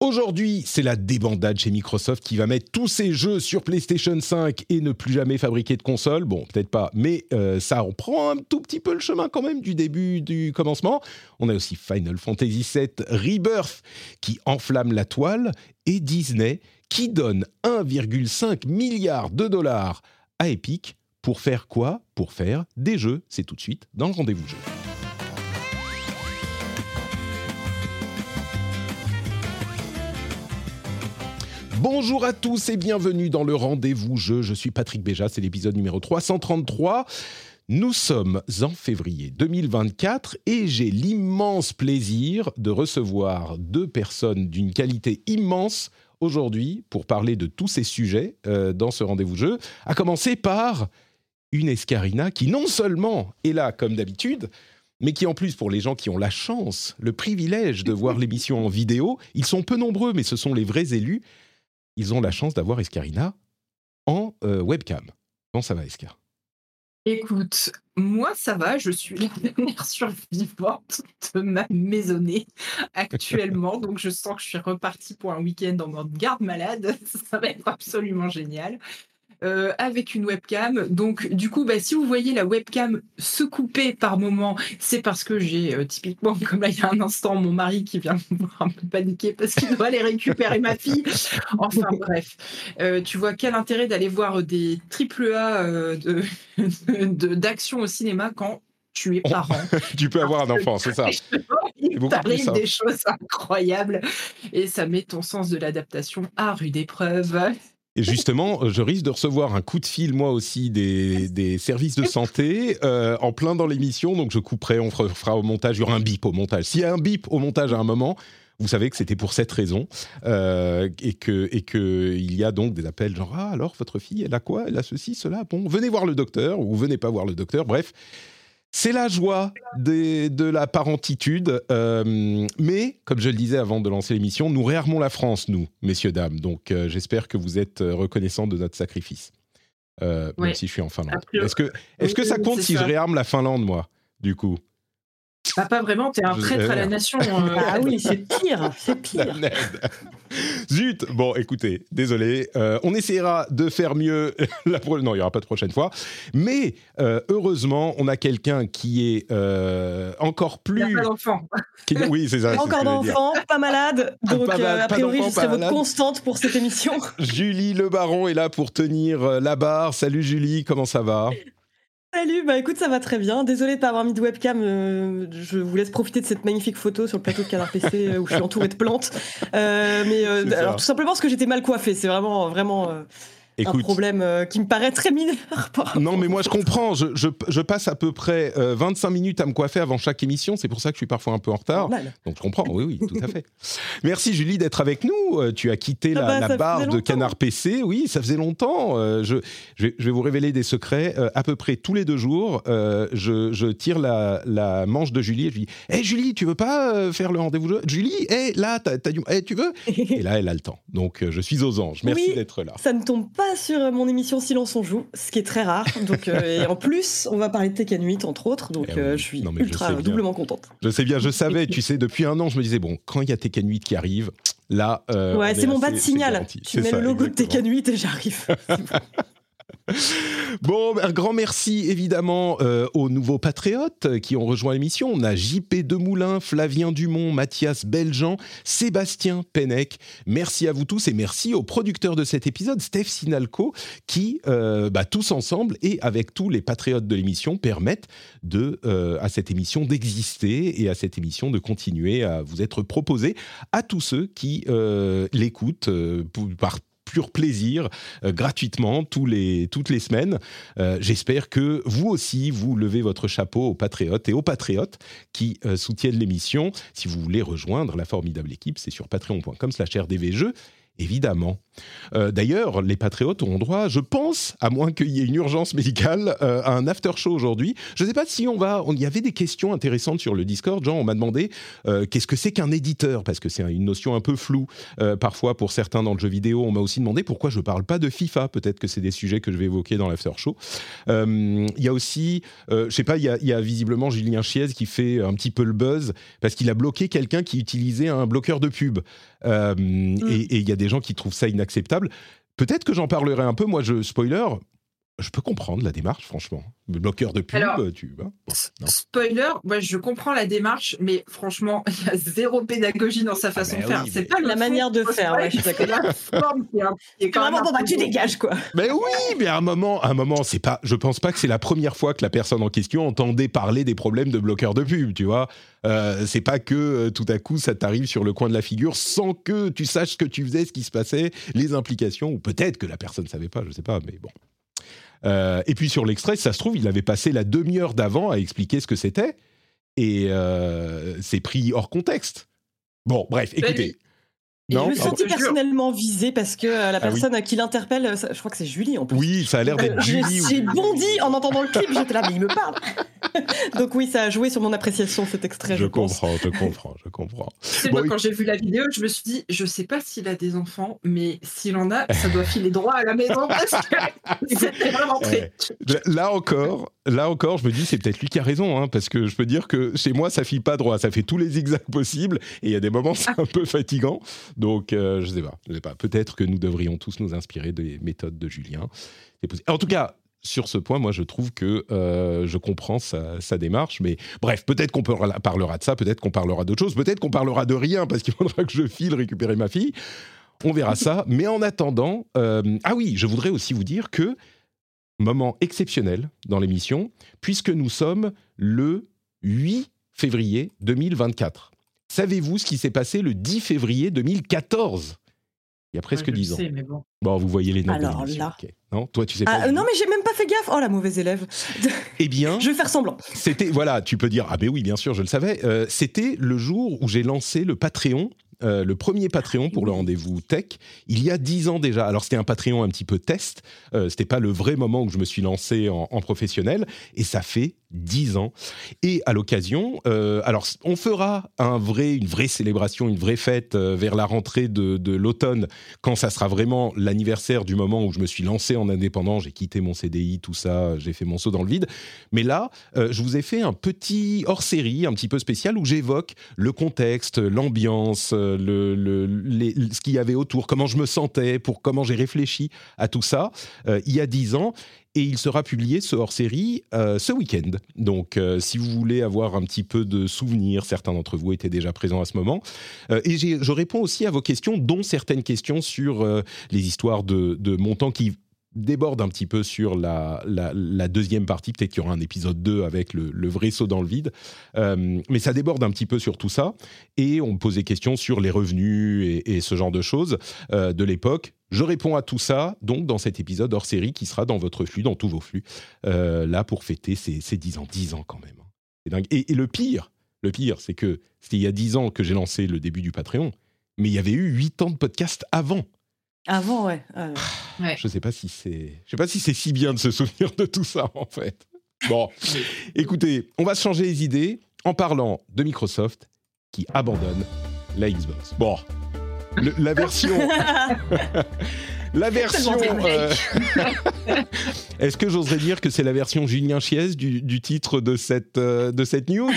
Aujourd'hui, c'est la débandade chez Microsoft qui va mettre tous ses jeux sur PlayStation 5 et ne plus jamais fabriquer de console. Bon, peut-être pas, mais euh, ça on prend un tout petit peu le chemin quand même du début du commencement. On a aussi Final Fantasy VII Rebirth qui enflamme la toile et Disney qui donne 1,5 milliard de dollars à Epic pour faire quoi? Pour faire des jeux. C'est tout de suite dans le rendez-vous jeu. Bonjour à tous et bienvenue dans le rendez-vous jeu. Je suis Patrick Béja, c'est l'épisode numéro 333. Nous sommes en février 2024 et j'ai l'immense plaisir de recevoir deux personnes d'une qualité immense aujourd'hui pour parler de tous ces sujets euh, dans ce rendez-vous jeu, à commencer par une Escarina qui non seulement est là comme d'habitude, mais qui en plus, pour les gens qui ont la chance, le privilège de voir l'émission en vidéo, ils sont peu nombreux, mais ce sont les vrais élus, ils ont la chance d'avoir Escarina en euh, webcam. Comment ça va, Escar? Écoute, moi ça va, je suis la dernière survivante de ma maisonnée actuellement, donc je sens que je suis repartie pour un week-end en mode garde malade, ça va être absolument génial. Euh, avec une webcam. Donc, du coup, bah, si vous voyez la webcam se couper par moment, c'est parce que j'ai euh, typiquement, comme là il y a un instant, mon mari qui vient me voir un peu paniquer parce qu'il doit aller récupérer ma fille. Enfin bref, Euh, tu vois quel intérêt d'aller voir des triple A euh, de- de- d'action au cinéma quand tu es parent? Tu peux avoir un enfant, c'est ça Il t'arrive des choses incroyables et ça met ton sens de l'adaptation à rude épreuve. Et justement, euh, je risque de recevoir un coup de fil, moi aussi, des, services de santé euh, en plein dans l'émission. Donc, je couperai, on fera, au montage. Il y aura un bip au montage. S'il y a un bip au montage à un moment, vous savez que c'était pour cette raison. euh, et que et il y a donc des appels genre Ah, alors, votre fille, elle a quoi? Elle a ceci, cela. Bon, venez voir le docteur ou venez pas voir le docteur. Bref. C'est la joie des- de la parentitude. euh, mais, comme je le disais avant de lancer l'émission, nous réarmons la France, nous, messieurs, dames. Donc, euh, j'espère que vous êtes euh, reconnaissants de notre sacrifice. Euh, Même si je suis en Finlande. Est-ce que, est-ce que Oui, ça oui, compte si ça. je réarme la Finlande, moi, du coup? Bah, pas vraiment, t'es un Je- traître à la nation. euh, Ah oui, c'est pire, c'est pire. Zut Bon, écoutez, désolé. Euh, on essaiera de faire mieux. La pro- non, il n'y aura pas de prochaine fois. Mais euh, heureusement, on a quelqu'un qui est euh, encore Il n'y plus... a pas d'enfant. qui- Oui, c'est ça. ce Encore dire. d'enfants, pas malade. Donc, Pas euh, mal- a priori, je serai votre malade. constante pour cette émission. Julie Le Baron est là pour tenir la barre. Salut Julie, comment ça va? Salut, bah écoute, ça va très bien. Désolée de pas avoir mis de webcam. euh, je vous laisse profiter de cette magnifique photo sur le plateau de Canard PC euh, où je suis entourée de plantes. Euh, mais euh, C'est ça. alors tout simplement parce que j'étais mal coiffée. C'est vraiment, vraiment euh, un Écoute, problème euh, qui me paraît très mineur. non mais moi je comprends, je, je- je passe à peu près euh, 25 minutes à me coiffer avant chaque émission, c'est pour ça que je suis parfois un peu en retard. Normal. Donc je comprends, oui, oui, tout à fait. Merci Julie d'être avec nous. Euh, tu as quitté Ah la, bah, la barre de. Canard PC. Oui, ça faisait longtemps. Euh, je, je, vais, vous révéler des secrets. Euh, à peu près tous les deux jours, euh, je, je tire la, la manche de Julie et je lui dis Hé Julie, tu veux pas euh, faire le rendez-vous Julie, hé, là, t'as, t'as du. Hé, tu veux? Et là, elle a le temps. Donc euh, je suis aux anges. Merci Oui. d'être là. Ça ne tombe pas sur euh, mon émission Silence on joue, ce qui est très rare. Donc, euh, et en plus, on va parler de Tekken 8 entre autres. Donc, Eh oui. euh, je suis Non, mais je ultra doublement contente. Je sais bien, je savais, tu sais, depuis un an, je me disais, bon, quand il y a Tekken 8 qui arrive, là. euh, ouais, est c'est mon bas de signal. Tu mets ça, le logo de. Tekken 8 et j'arrive. Bon, un grand merci évidemment euh, aux nouveaux patriotes qui ont rejoint l'émission. On a JP Demoulin, Flavien Dumont, Mathias Beljean, Sébastien Pennec. Merci à vous tous et merci aux producteurs de cet épisode, Steph Sinalco, qui, euh, bah, tous ensemble et avec tous les patriotes de l'émission, permettent de, euh, à cette émission d'exister et à cette émission de continuer à vous être proposée à tous ceux qui l'écoutent par pur plaisir, gratuitement, tous les, toutes les semaines. J'espère que vous aussi, vous levez votre chapeau aux patriotes et aux patriotes qui soutiennent l'émission. Si vous voulez rejoindre la formidable équipe, c'est sur patreon.com slash rdvjeux évidemment. Euh, d'ailleurs, les patriotes auront droit, je pense, à moins qu'il y ait une urgence médicale, euh, à un after show aujourd'hui. Je ne sais pas si on va. Il y avait des questions intéressantes sur le Discord. Genre, on m'a demandé euh, qu'est-ce que c'est qu'un éditeur, parce que c'est une notion un peu floue parfois pour certains dans le jeu vidéo. On m'a aussi demandé pourquoi je ne parle pas de FIFA. Peut-être que c'est des sujets que je vais évoquer dans l'after show. Il y a aussi, je ne sais pas, il y, a, y, a, visiblement Julien Chiez qui fait un petit peu le buzz parce qu'il a bloqué quelqu'un qui utilisait un bloqueur de pub. Mm. Et il y a des gens qui trouvent ça inacceptable. Peut-être que j'en parlerai un peu. Moi, je spoiler, je peux comprendre la démarche, franchement. Le bloqueur de pub, tu vois. spoiler, moi je comprends la démarche, mais franchement, il y a zéro pédagogie dans sa ah façon de ben faire. c'est pas la manière de faire, ouais, je suis d'accord. La forme qui est, quand même bon, bah, tu dégages, quoi? Mais oui, mais à un moment, à un moment, c'est pas. Je pense pas que c'est la première fois que la personne en question entendait parler des problèmes de bloqueur de pub, tu vois. Euh, c'est pas que euh, tout à coup ça t'arrive sur le coin de la figure sans que tu saches ce que tu faisais, ce qui se passait, les implications, ou peut-être que la personne savait pas, je sais pas, mais bon. Euh, et puis sur l'extrait, ça se trouve, il avait passé la demi-heure d'avant à expliquer ce que c'était, et euh, c'est pris hors contexte. Bon, bref, écoutez. Non, je me sentis personnellement visé parce que euh, la ah personne qui l'interpelle, je crois que c'est Julie en plus. Oui, ça a l'air d'être Julie. J'ai bondi en entendant le clip, j'étais là, mais il me parle. Donc oui, ça a joué sur mon appréciation cet extrait. Je, je comprends, je comprends, je comprends. moi, quand j'ai vu la vidéo, je me suis dit, je sais pas s'il a des enfants, mais s'il en a, ça doit filer droit à la maison parce que c'était vraiment très. Là encore, là encore, je me dis, c'est peut-être lui qui a raison, hein, parce que je peux dire que chez moi, ça file pas droit, ça fait tous les zigzags possibles, et il y a des moments, c'est un peu fatigant. Donc, euh, je sais pas, je sais pas. Peut-être que nous devrions tous nous inspirer des méthodes de Julien. En tout cas, sur ce point, moi, je trouve que euh, je comprends sa, démarche. Mais bref, peut-être qu'on parlera de ça, peut-être qu'on parlera d'autre chose, peut-être qu'on parlera de rien parce qu'il faudra que je file récupérer ma fille. On verra ça. Mais en attendant, euh, ah oui, je voudrais aussi vous dire que moment exceptionnel dans l'émission, puisque nous sommes le 8 février 2024. Savez-vous ce qui s'est passé le 10 février 2014 il y a presque dix ans. bon. vous voyez les noms. Alors là. Non, toi tu sais ah, pas. non, mais j'ai même pas fait gaffe. Oh la mauvaise élève. Eh bien, je vais faire semblant. C'était voilà, tu peux dire ah ben oui, bien sûr, je le savais. Euh, c'était le jour où j'ai lancé le Patreon euh, le premier Patreon pour le rendez-vous tech, il y a dix ans déjà. Alors c'était un Patreon un petit peu test, euh, c'était pas le vrai moment où je me suis lancé en, en professionnel, et ça fait 10 ans. Et à l'occasion, euh, alors on fera un vrai, une vraie célébration, une vraie fête euh, vers la rentrée de, de l'automne, quand ça sera vraiment l'anniversaire du moment où je me suis lancé en indépendant, j'ai quitté mon CDI, tout ça, j'ai fait mon saut dans le vide. Mais là, je vous ai fait un petit hors-série, un petit peu spécial, où j'évoque le contexte, l'ambiance, le, ce qu'il y avait autour, comment je me sentais, pour comment j'ai réfléchi à tout ça il y a 10 ans et il sera publié ce hors-série euh, ce week-end. Donc, euh, si vous voulez avoir un petit peu de souvenirs, certains d'entre vous étaient déjà présents à ce moment. Euh, et je réponds aussi à vos questions, dont certaines questions sur les histoires de, de montants qui déborde un petit peu sur la, deuxième partie. Peut-être qu'il y aura un épisode 2 avec le, vrai saut dans le vide. Euh, mais ça déborde un petit peu sur tout ça. Et on me pose des questions sur les revenus et, ce genre de choses euh, de l'époque. Je réponds à tout ça, donc, dans cet épisode hors série qui sera dans votre flux, dans tous vos flux, euh, là pour fêter ces, ces 10 ans. 10 ans quand même. Hein. C'est dingue. Et, et, le pire, le pire, c'est que c'était il y a 10 ans que j'ai lancé le début du Patreon, mais il y avait eu 8 ans de podcast avant. Avant, ouais. Je sais pas si c'est, je sais pas si c'est si bien de se souvenir de tout ça en fait. Bon, écoutez, on va se changer les idées en parlant de Microsoft qui abandonne la Xbox. Bon, la version. la version. Euh, est-ce que j'oserais dire que c'est la version Julien Chiez du, titre de cette, euh, de cette news?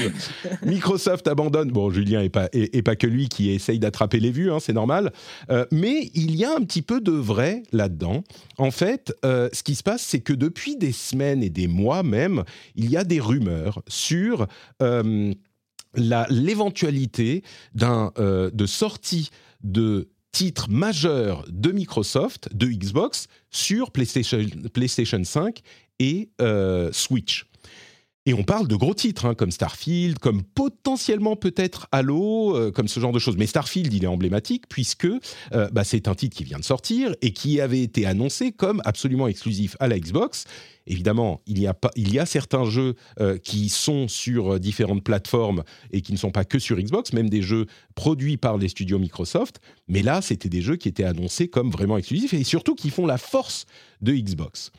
Microsoft abandonne. Bon, Julien et pas, et, pas que lui qui essaye d'attraper les vues, hein, c'est normal. Euh, mais il y a un petit peu de vrai là-dedans. En fait, ce qui se passe, c'est que depuis des semaines et des mois même, il y a des rumeurs sur l'éventualité d'un de sortie de titres majeurs de Microsoft, de Xbox, sur PlayStation, PlayStation 5 et euh, Switch. Et on parle de gros titres, hein, comme Starfield, comme potentiellement peut-être Halo, euh, comme ce genre de choses. Mais Starfield, il est emblématique puisque euh, bah, c'est un titre qui vient de sortir et qui avait été annoncé comme absolument exclusif à la Xbox. Évidemment, il y a, pas, il y a certains jeux euh, qui sont sur différentes plateformes et qui ne sont pas que sur Xbox, même des jeux produits par les studios Microsoft. Mais là, c'était des jeux qui étaient annoncés comme vraiment exclusifs et surtout qui font la force de Xbox.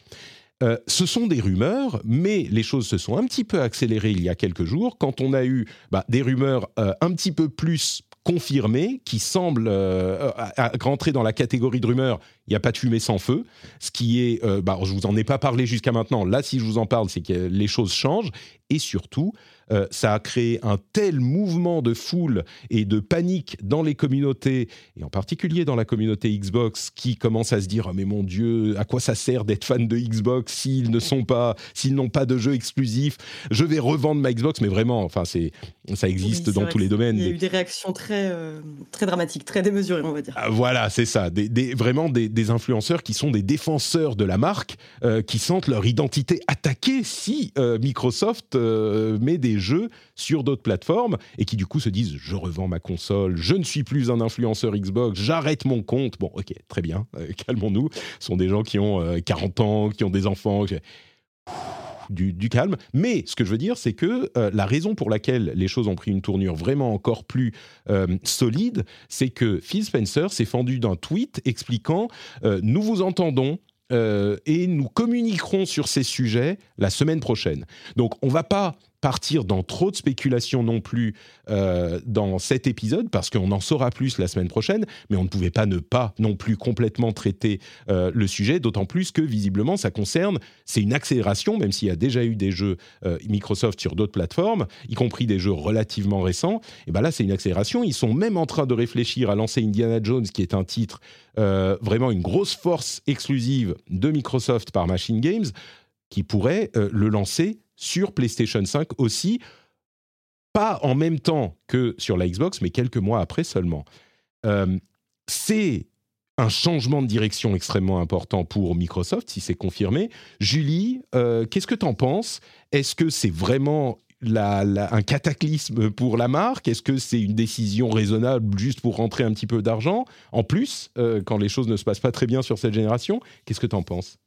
Euh, ce sont des rumeurs, mais les choses se sont un petit peu accélérées il y a quelques jours quand on a eu bah, des rumeurs euh, un petit peu plus confirmées qui semblent euh, rentrer dans la catégorie de rumeurs. Il n'y a pas de fumée sans feu, ce qui est, bah, je vous en ai pas parlé jusqu'à maintenant. Là, si je vous en parle, c'est que les choses changent et surtout, euh, ça a créé un tel mouvement de foule et de panique dans les communautés, et en particulier dans la communauté Xbox, qui commence à se dire oh, mais mon Dieu, à quoi ça sert d'être fan de Xbox s'ils ne sont pas, s'ils n'ont pas de jeux exclusifs? Je vais revendre ma Xbox, mais vraiment, enfin c'est, ça existe dans tous les domaines. Il y a eu des réactions très, euh, très dramatiques, très démesurées, on va dire. Ah, voilà, c'est ça, des, vraiment des, influenceurs qui sont des défenseurs de la marque, euh, qui sentent leur identité attaquée si Microsoft met des jeux sur d'autres plateformes et qui du coup se disent je revends ma console, je ne suis plus un influenceur Xbox, j'arrête mon compte. Bon, ok, très bien, euh, calmons-nous. Ce sont des gens qui ont 40 euh, ans, qui ont des enfants. Du, calme. Mais ce que je veux dire, c'est que euh, la raison pour laquelle les choses ont pris une tournure vraiment encore plus solide, c'est que Phil Spencer s'est fendu d'un tweet expliquant Nous vous entendons, et nous communiquerons sur ces sujets la semaine prochaine. Donc on va pas partir dans trop de spéculations non plus euh, dans cet épisode, parce qu'on en saura plus la semaine prochaine, mais on ne pouvait pas ne pas non plus complètement traiter euh, le sujet, d'autant plus que visiblement ça concerne, c'est une accélération, même s'il y a déjà eu des jeux euh, Microsoft sur d'autres plateformes, y compris des jeux relativement récents, et ben là c'est une accélération, ils sont même en train de réfléchir à lancer Indiana Jones, qui est un titre vraiment une grosse force exclusive de Microsoft par Machine Games, qui pourrait le lancer sur PlayStation 5 aussi, pas en même temps que sur la Xbox, mais quelques mois après seulement. Euh, c'est un changement de direction extrêmement important pour Microsoft, si c'est confirmé. Julie, euh, qu'est-ce que tu en penses? Est-ce que c'est vraiment un cataclysme pour la marque? Est-ce que c'est une décision raisonnable juste pour rentrer un petit peu d'argent? En plus, euh, quand les choses ne se passent pas très bien sur cette génération, qu'est-ce que tu en penses?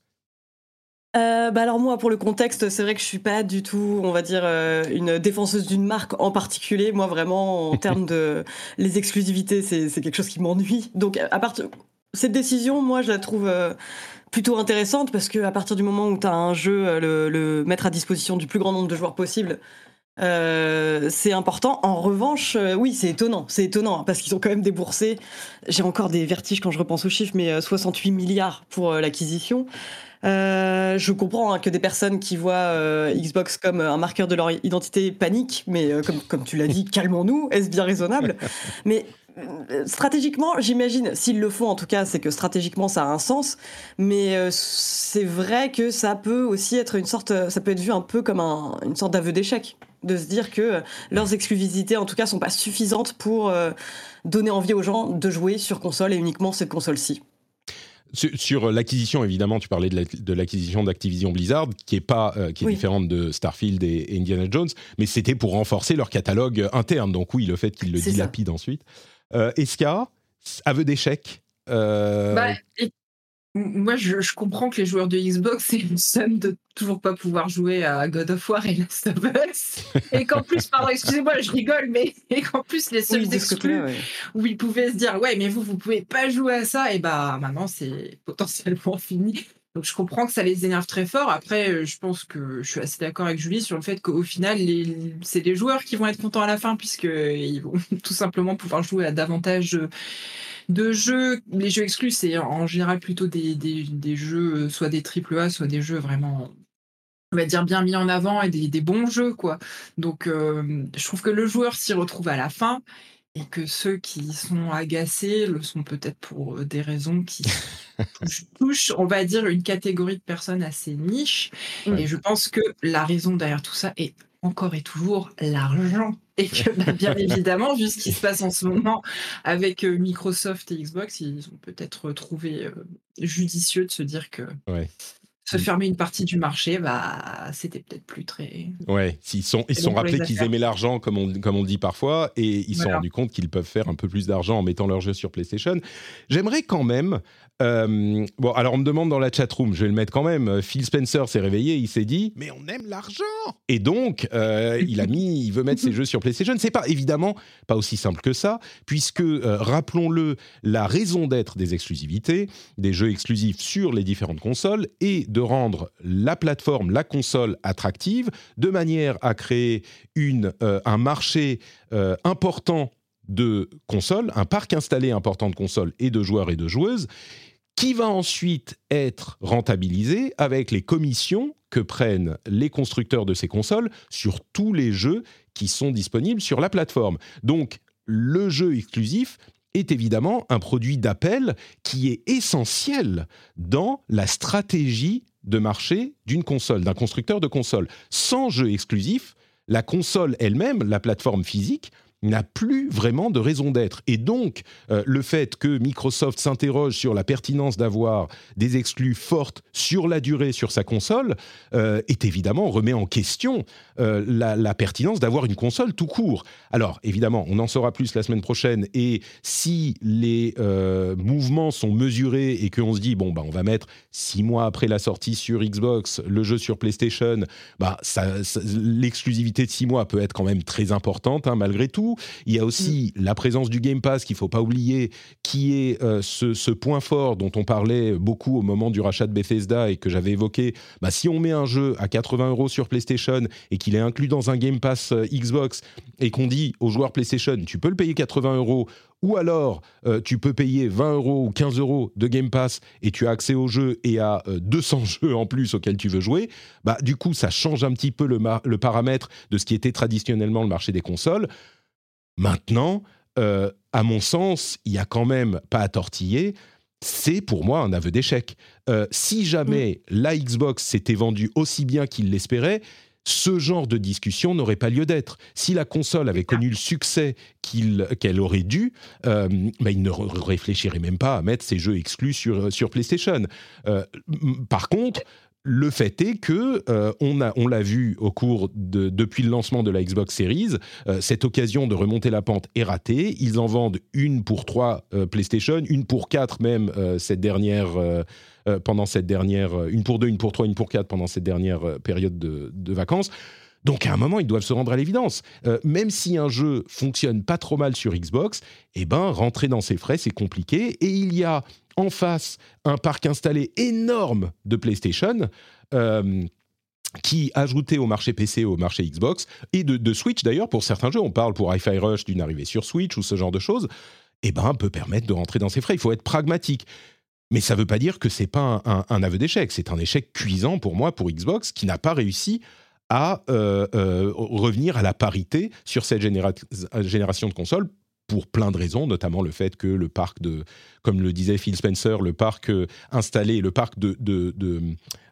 Euh, bah alors moi, pour le contexte, c'est vrai que je suis pas du tout, on va dire, euh, une défenseuse d'une marque en particulier. Moi, vraiment, en termes de les exclusivités, c'est quelque chose qui m'ennuie. Donc, à partir cette décision, moi, je la trouve euh, plutôt intéressante parce que à partir du moment où tu as un jeu, le, le, mettre à disposition du plus grand nombre de joueurs possible. C'est important. En revanche, oui, c'est étonnant. C'est étonnant parce qu'ils ont quand même déboursé. J'ai encore des vertiges quand je repense aux chiffres, mais 68 milliards pour l'acquisition. Euh, je comprends hein, que des personnes qui voient euh, Xbox comme un marqueur de leur identité paniquent, mais euh, comme, comme tu l'as dit, calmons-nous, est-ce bien raisonnable? Mais stratégiquement, j'imagine, s'ils le font en tout cas, c'est que stratégiquement ça a un sens, mais c'est vrai que ça peut aussi être une sorte, ça peut être vu un peu comme une sorte d'aveu d'échec, de se dire que leurs exclusivités en tout cas sont pas suffisantes pour donner envie aux gens de jouer sur console et uniquement cette console-ci. Sur, l'acquisition, évidemment, tu parlais de l'acquisition d'Activision Blizzard, qui est pas, euh, qui est différente de Starfield et, Indiana Jones, mais c'était pour renforcer leur catalogue interne. Donc oui, le fait qu'ils le dilapident ensuite. Euh, Eska, aveu d'échec. Euh, bah, moi, je, comprends que les joueurs de Xbox aient une somme de toujours pas pouvoir jouer à God of War et Last of Us. et qu'en plus, pardon, excusez-moi, je rigole, mais et qu'en plus, les seuls exclus où ils pouvaient se dire, ouais, mais vous, vous pouvez pas jouer à ça, et bah maintenant, c'est potentiellement fini. Donc je comprends que ça les énerve très fort. Après, euh, je pense que je suis assez d'accord avec Julie sur le fait qu'au final, c'est les joueurs qui vont être contents à la fin, puisqu'ils vont tout simplement pouvoir jouer à davantage de jeux, les jeux exclus, c'est en général plutôt des, des, jeux, euh, soit des triple A, soit des jeux vraiment, on va dire, bien mis en avant et des, bons jeux, quoi. Donc, euh, je trouve que le joueur s'y retrouve à la fin et que ceux qui sont agacés le sont peut-être pour euh, des raisons qui touchent, on va dire, une catégorie de personnes assez niche. Et je pense que la raison derrière tout ça est encore et toujours l'argent. Et que bah, bien évidemment, vu ce qui se passe en ce moment avec euh, Microsoft et Xbox, ils ont peut-être trouvé euh, judicieux de se dire que se fermer une partie du marché, bah, c'était peut-être plus très. Ouais, ils sont, ils sont rappelés qu'ils aimaient l'argent, comme on, comme on dit parfois, et ils se sont rendus compte qu'ils peuvent faire un peu plus d'argent en mettant leurs jeux sur PlayStation. J'aimerais quand même euh, bon, alors on me demande dans la chatroom, je vais le mettre quand même. Phil Spencer s'est réveillé, il s'est dit, mais on aime l'argent. Et donc, euh, il a mis, il veut mettre ses jeux sur PlayStation. C'est pas évidemment pas aussi simple que ça, puisque euh, rappelons-le, la raison d'être des exclusivités, des jeux exclusifs sur les différentes consoles, est de rendre la plateforme, la console attractive, de manière à créer une, un marché important de consoles, un parc installé important de consoles et de joueurs et de joueuses, qui va ensuite être rentabilisé avec les commissions que prennent les constructeurs de ces consoles sur tous les jeux qui sont disponibles sur la plateforme. Donc, le jeu exclusif est évidemment un produit d'appel qui est essentiel dans la stratégie de marché d'une console, d'un constructeur de console. Sans jeu exclusif, la console elle-même, la plateforme physique, n'a plus vraiment de raison d'être. Et donc, euh, le fait que Microsoft s'interroge sur la pertinence d'avoir des exclus fortes sur la durée sur sa console euh, est évidemment remet en question euh, la, pertinence d'avoir une console tout court. Alors, évidemment, on en saura plus la semaine prochaine. Et si les mouvements sont mesurés et qu'on se dit, bon, bah, on va mettre six mois après la sortie sur Xbox, le jeu sur PlayStation, bah, l'exclusivité de six mois peut être quand même très importante, hein, malgré tout. Il y a aussi mm. la présence du Game Pass qu'il faut pas oublier, qui est euh, ce, point fort dont on parlait beaucoup au moment du rachat de Bethesda et que j'avais évoqué. Bah, si on met un jeu à 80 euros sur PlayStation et qu'il est inclus dans un Game Pass euh, Xbox et qu'on dit aux joueurs PlayStation, tu peux le payer 80 euros ou alors euh, tu peux payer 20 euros ou 15 euros de Game Pass et tu as accès au jeu et à 200 jeux en plus auxquels tu veux jouer, bah du coup ça change un petit peu le, le paramètre de ce qui était traditionnellement le marché des consoles. Maintenant, euh, à mon sens, il y a quand même pas à tortiller. C'est pour moi un aveu d'échec. Euh, si jamais mm. la Xbox s'était vendue aussi bien qu'il l'espérait, ce genre de discussion n'aurait pas lieu d'être. Si la console avait connu le succès qu'elle aurait dû, euh, bah, il ne réfléchirait même pas à mettre ses jeux exclus sur, sur PlayStation. par contre, le fait est que euh, on a, on l'a vu au cours de depuis le lancement de la Xbox Series, euh, cette occasion de remonter la pente est ratée. Ils en vendent une pour trois euh, PlayStation, une pour quatre même cette dernière pendant cette dernière, une pour deux, une pour trois, une pour quatre pendant cette dernière période de, de, vacances. Donc à un moment, ils doivent se rendre à l'évidence. même si un jeu fonctionne pas trop mal sur Xbox, eh ben rentrer dans ses frais c'est compliqué et il y a en face un parc installé énorme de PlayStation. Euh, qui, ajouté au marché PC, au marché Xbox, et de, Switch d'ailleurs, pour certains jeux, on parle pour Hi-Fi Rush d'une arrivée sur Switch ou ce genre de choses, eh ben, peut permettre de rentrer dans ses frais. Il faut être pragmatique. Mais ça ne veut pas dire que c'est pas un, aveu d'échec. C'est un échec cuisant pour moi, pour Xbox, qui n'a pas réussi à euh, euh, revenir à la parité sur cette génération de consoles pour plein de raisons, notamment le fait que le parc de, comme le disait Phil Spencer, le parc euh, installé, le parc de,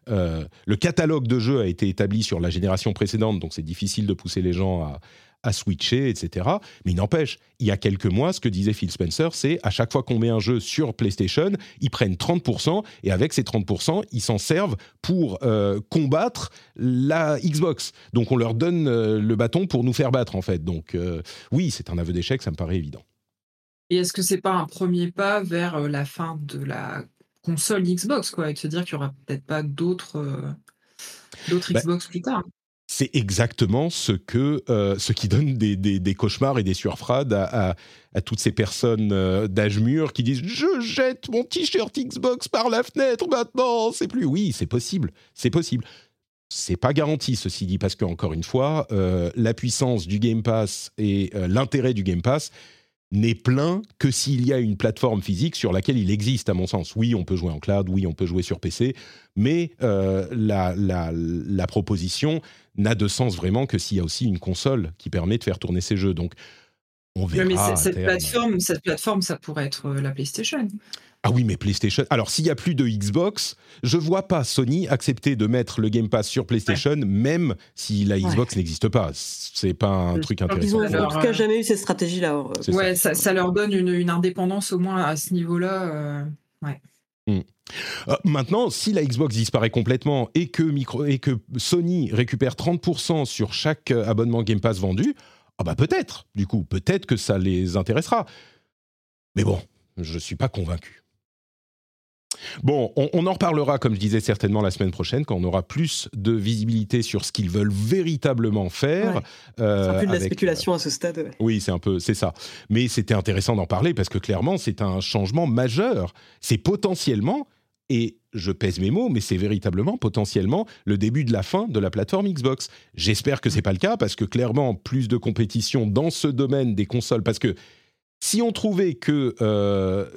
euh, le catalogue de jeux a été établi sur la génération précédente, donc c'est difficile de pousser les gens à, à switcher, etc. Mais il n'empêche, il y a quelques mois, ce que disait Phil Spencer, c'est à chaque fois qu'on met un jeu sur PlayStation, ils prennent 30%, et avec ces 30%, ils s'en servent pour euh, combattre la Xbox. Donc on leur donne euh, le bâton pour nous faire battre, en fait. Donc euh, oui, c'est un aveu d'échec, ça me paraît évident. Et est-ce que c'est pas un premier pas vers la fin de la console Xbox, quoi, et de se dire qu'il n'y aura peut-être pas d'autres d'autres bah Xbox plus tard? C'est exactement ce que euh, ce qui donne des, cauchemars et des surfrades à, toutes ces personnes euh, d'âge mûr qui disent je jette mon t-shirt Xbox par la fenêtre maintenant. C'est plus oui c'est possible. C'est possible. C'est pas garanti ceci dit parce que encore une fois euh, la puissance du Game Pass et l'intérêt du Game Pass n'est plein que s'il y a une plateforme physique sur laquelle il existe, à mon sens. Oui, on peut jouer en cloud, oui, on peut jouer sur PC, mais euh, la, la, proposition n'a de sens vraiment que s'il y a aussi une console qui permet de faire tourner ces jeux. Donc, on verra. mais cette, plateforme, cette plateforme, ça pourrait être euh, la PlayStation. Ah oui, mais PlayStation. Alors, s'il y a plus de Xbox, je vois pas Sony accepter de mettre le Game Pass sur PlayStation, même si la Xbox n'existe pas. C'est pas un truc intéressant. Ils ont en tout cas jamais eu cette stratégie-là. Ouais, ça. Ça, leur donne une, indépendance au moins à ce niveau-là. Euh, ouais. Hmm. Euh, maintenant, si la Xbox disparaît complètement et que, micro, et que Sony récupère 30% sur chaque euh, abonnement Game Pass vendu, ah bah peut-être, du coup, peut-être que ça les intéressera. Mais bon, je ne suis pas convaincu. Bon, on, en reparlera, comme je disais, certainement la semaine prochaine, quand on aura plus de visibilité sur ce qu'ils veulent véritablement faire. Euh, c'est un peu de la spéculation à ce stade. Oui, c'est un peu, c'est ça. Mais c'était intéressant d'en parler parce que clairement, c'est un changement majeur. C'est potentiellement, et je pèse mes mots, mais c'est véritablement potentiellement le début de la fin de la plateforme Xbox. J'espère que c'est pas le cas parce que clairement, plus de compétition dans ce domaine des consoles, parce que si on trouvait que euh,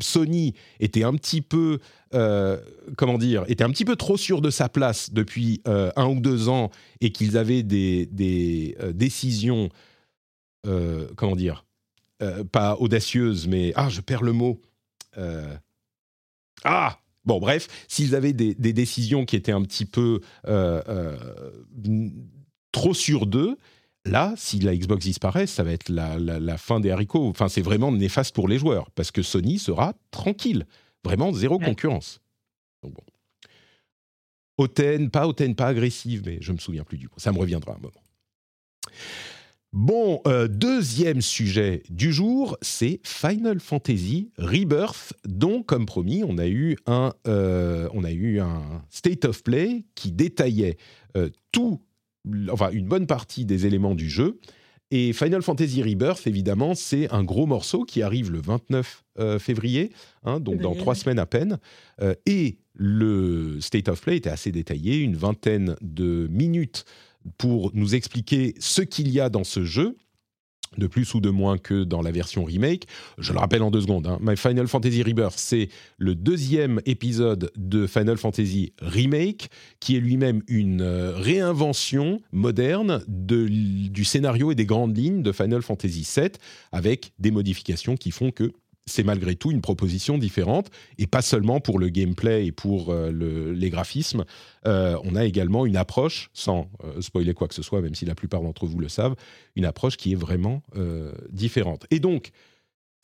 Sony était un petit peu, euh, comment dire, était un petit peu trop sûr de sa place depuis euh, un ou deux ans et qu'ils avaient des, des décisions, comment dire, pas audacieuses, mais ah, je perds le mot. ah, bon, bref, s'ils avaient des, des, décisions qui étaient un petit peu trop sûres d'eux, Là, si la Xbox disparaît, ça va être la, fin des haricots. Enfin, c'est vraiment néfaste pour les joueurs parce que Sony sera tranquille. Vraiment zéro concurrence. Donc Hautaine, pas hautaine, pas agressive, mais je me souviens plus du coup. Ça me reviendra un moment. Bon, euh, deuxième sujet du jour, c'est Final Fantasy Rebirth, dont, comme promis, on a eu un, euh, on a eu un state of play qui détaillait euh, tout enfin une bonne partie des éléments du jeu. Et Final Fantasy Rebirth, évidemment, c'est un gros morceau qui arrive le 29 euh, février, hein, donc dans trois semaines à peine. Euh, et le State of Play était assez détaillé, une vingtaine de minutes pour nous expliquer ce qu'il y a dans ce jeu de plus ou de moins que dans la version remake. Je le rappelle en deux secondes, hein. My Final Fantasy Rebirth, c'est le deuxième épisode de Final Fantasy Remake, qui est lui-même une euh, réinvention moderne de, du scénario et des grandes lignes de Final Fantasy VII, avec des modifications qui font que c'est malgré tout une proposition différente, et pas seulement pour le gameplay et pour euh, les graphismes. Euh, on a également une approche, sans euh, spoiler quoi que ce soit, même si la plupart d'entre vous le savent, une approche qui est vraiment différente. Et donc,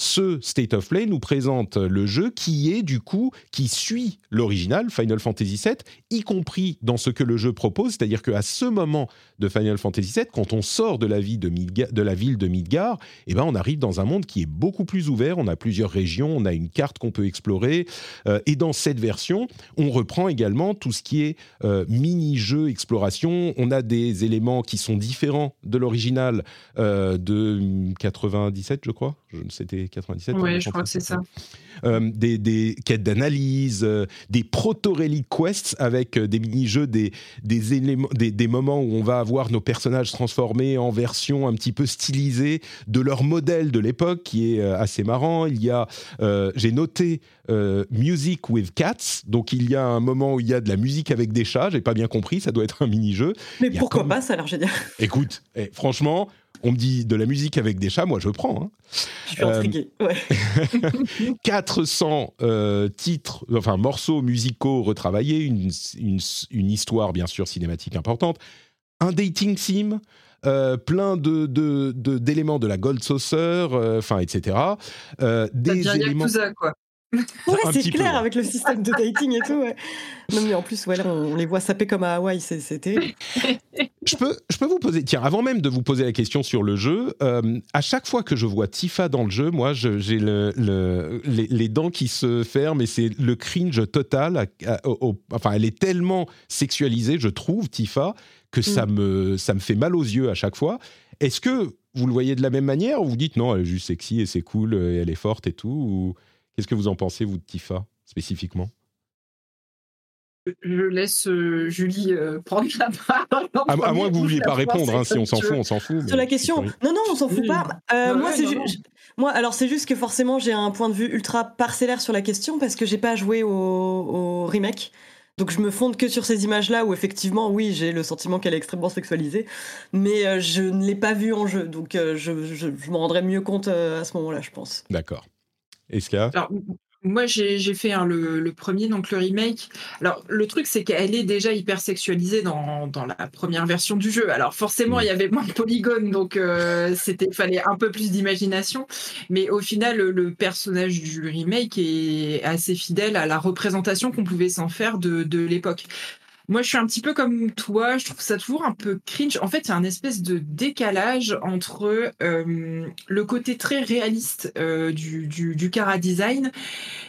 ce State of Play nous présente le jeu qui est du coup, qui suit l'original Final Fantasy VII, y compris dans ce que le jeu propose, c'est-à-dire qu'à ce moment de Final Fantasy VII, quand on sort de la, ville de Midgar, eh ben on arrive dans un monde qui est beaucoup plus ouvert, on a plusieurs régions, on a une carte qu'on peut explorer, euh, et dans cette version, on reprend également tout ce qui est euh, mini-jeu, exploration, on a des éléments qui sont différents de l'original euh, de 97, je crois, je, c'était 97 Oui, je crois que c'est ça. Euh, des, quêtes d'analyse, euh, des proto-relic quests avec euh, des mini-jeux, des, des, éléments, des, moments où on va avoir nos personnages transformés en version un petit peu stylisée de leur modèle de l'époque, qui est assez marrant. Il y a, j'ai noté Music with Cats, donc il y a un moment où il y a de la musique avec des chats, j'ai pas bien compris, ça doit être un mini-jeu. Mais pourquoi pas, ça a l'air génial. Écoute, eh, franchement, on me dit de la musique avec des chats, moi je prends. Hein. Je suis intrigué. 400 euh, euh, titres, enfin morceaux musicaux retravaillés, une, une, histoire bien sûr cinématique importante, un dating sim. Euh, plein de, d'éléments de, la Gold Saucer, enfin, etc. des éléments. quoi. Ouais, c'est clair avec le système de dating et tout. Non, mais en plus, ouais, on, les voit saper comme à Hawaï, c'était. je peux, je peux vous poser, tiens, avant même de vous poser la question sur le jeu, euh, à chaque fois que je vois Tifa dans le jeu, moi, j'ai le, les, dents qui se ferment et c'est le cringe total. enfin, elle est tellement sexualisée, je trouve, Tifa, que ça, mm. me, ça me fait mal aux yeux à chaque fois. Est-ce que vous le voyez de la même manière ou vous dites non, elle est juste sexy et c'est cool et elle est forte et tout ou... Qu'est-ce que vous en pensez, vous, de Tifa, spécifiquement? Je laisse euh, Julie euh, prendre la parole. À, moins que vous ne vouliez pas répondre, hein, si on s'en fout, on s'en fout. Sur la question, non, non, on s'en fout pas. Euh, moi, c'est moi, alors c'est juste que forcément, j'ai un point de vue ultra parcellaire sur la question parce que j'ai pas joué au, remake. Donc je me fonde que sur ces images-là où effectivement, oui, j'ai le sentiment qu'elle est extrêmement sexualisée, mais je ne l'ai pas vue en jeu, donc je, je, je m'en rendrai mieux compte à ce moment-là, je pense. D'accord. Est-ce qu'il y a? Moi, j'ai fait hein, le, premier, donc le remake. Alors, le truc, c'est qu'elle est déjà hyper sexualisée dans, dans, la première version du jeu. Alors, forcément, il y avait moins de polygones, donc euh, c'était fallait un peu plus d'imagination. Mais au final, le, personnage du remake est assez fidèle à la représentation qu'on pouvait s'en faire de, de l'époque. Moi, je suis un petit peu comme toi. Je trouve ça toujours un peu cringe. En fait, il y a un espèce de décalage entre euh, le côté très réaliste euh, du, du, cara design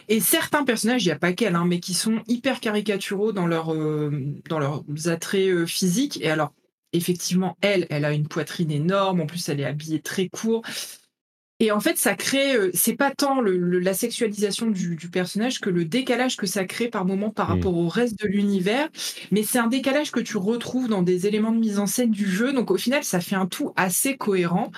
et certains personnages, il n'y a pas qu'elle, hein, mais qui sont hyper caricaturaux dans, leur, euh, dans leurs attraits physiques. Et alors, effectivement, elle, elle a une poitrine énorme. En plus, elle est habillée très court. Et en fait, ça crée, euh, c'est pas tant la sexualisation du, personnage que le décalage que ça crée par moment par mmh. rapport au reste de l'univers, mais c'est un décalage que tu retrouves dans des éléments de mise en scène du jeu. Donc au final, ça fait un tout assez cohérent.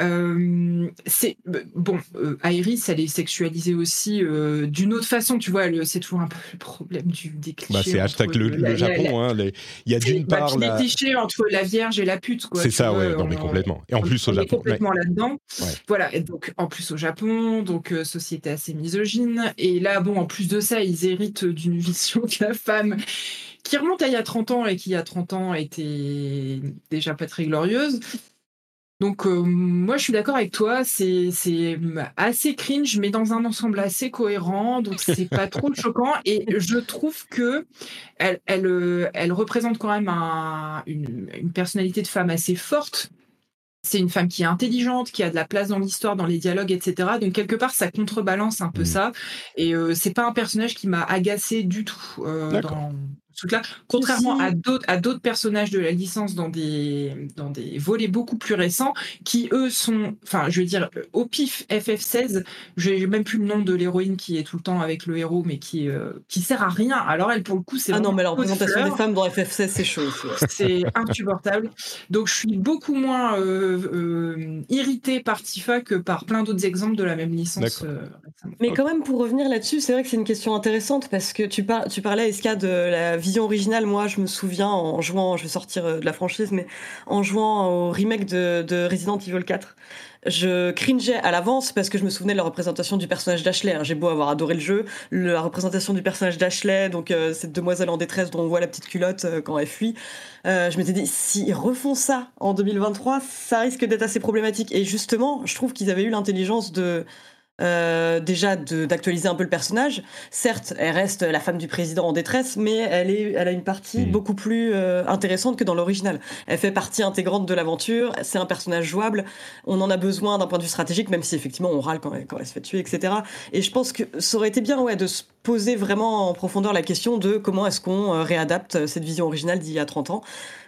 Euh, c'est bon, euh, Iris, elle est sexualisée aussi d'une autre façon. Tu vois, c'est toujours un peu le problème du des bah, c'est hashtag le, Japon. Hein, il y a d'une bah, part la... clichés entre la Vierge et la pute. C'est ça, ouais, non, mais complètement. Et en plus au Japon, complètement là-dedans. Voilà donc en plus au Japon, donc euh, société assez misogyne. Et là, bon, en plus de ça, ils héritent d'une vision de la femme qui remonte à il y a 30 ans et qui, il y a 30 ans, était déjà pas très glorieuse. Donc euh, moi, je suis d'accord avec toi, c'est assez cringe, mais dans un ensemble assez cohérent, donc c'est pas trop choquant. Et je trouve que elle, elle, euh, elle représente quand même une, une personnalité de femme assez forte c'est une femme qui est intelligente, qui a de la place dans l'histoire, dans les dialogues, etc. Donc quelque part, ça contrebalance un peu mmh. ça. Et euh, c'est pas un personnage qui m'a agacé du tout euh, dans, là contrairement à d'autres à d'autres personnages de la licence dans des dans des volets beaucoup plus récents, qui eux sont, enfin, je veux dire, au pif FF16, j'ai même plus le nom de l'héroïne qui est tout le temps avec le héros, mais qui euh, qui sert à rien. Alors elle, pour le coup, c'est ah non, mais la représentation des femmes dans FF16, c'est chaud. C'est insupportable. Donc je suis beaucoup moins euh, euh, irritée par Tifa que par plein d'autres exemples de la même licence. mais quand même, pour revenir là-dessus, c'est vrai que c'est une question intéressante parce que tu, par tu parlais, Eska, de la vision originale, moi, je me souviens en jouant, je vais sortir euh, de la franchise, mais en jouant au remake de, Resident Evil 4, je cringeais à l'avance parce que je me souvenais de la représentation du personnage d'Ashley. J'ai beau avoir adoré le jeu, la représentation du personnage d'Ashley, donc euh, cette demoiselle en détresse dont on voit la petite culotte euh, quand elle fuit, je m'étais dit, s'ils refont ça en 2023, ça risque d'être assez problématique. Et justement, je trouve qu'ils avaient eu l'intelligence de euh, déjà d'actualiser un peu le personnage. Certes, elle reste la femme du président en détresse, mais elle, est, elle a une partie hmm. beaucoup plus euh, intéressante que dans l'original. Elle fait partie intégrante de l'aventure, c'est un personnage jouable, on en a besoin d'un point de vue stratégique, même si effectivement on râle quand elle, quand elle se fait tuer, etc. Et je pense que ça aurait été bien ouais, de se poser vraiment en profondeur la question de comment est-ce qu'on euh, réadapte cette vision originale d'il y a 30 ans.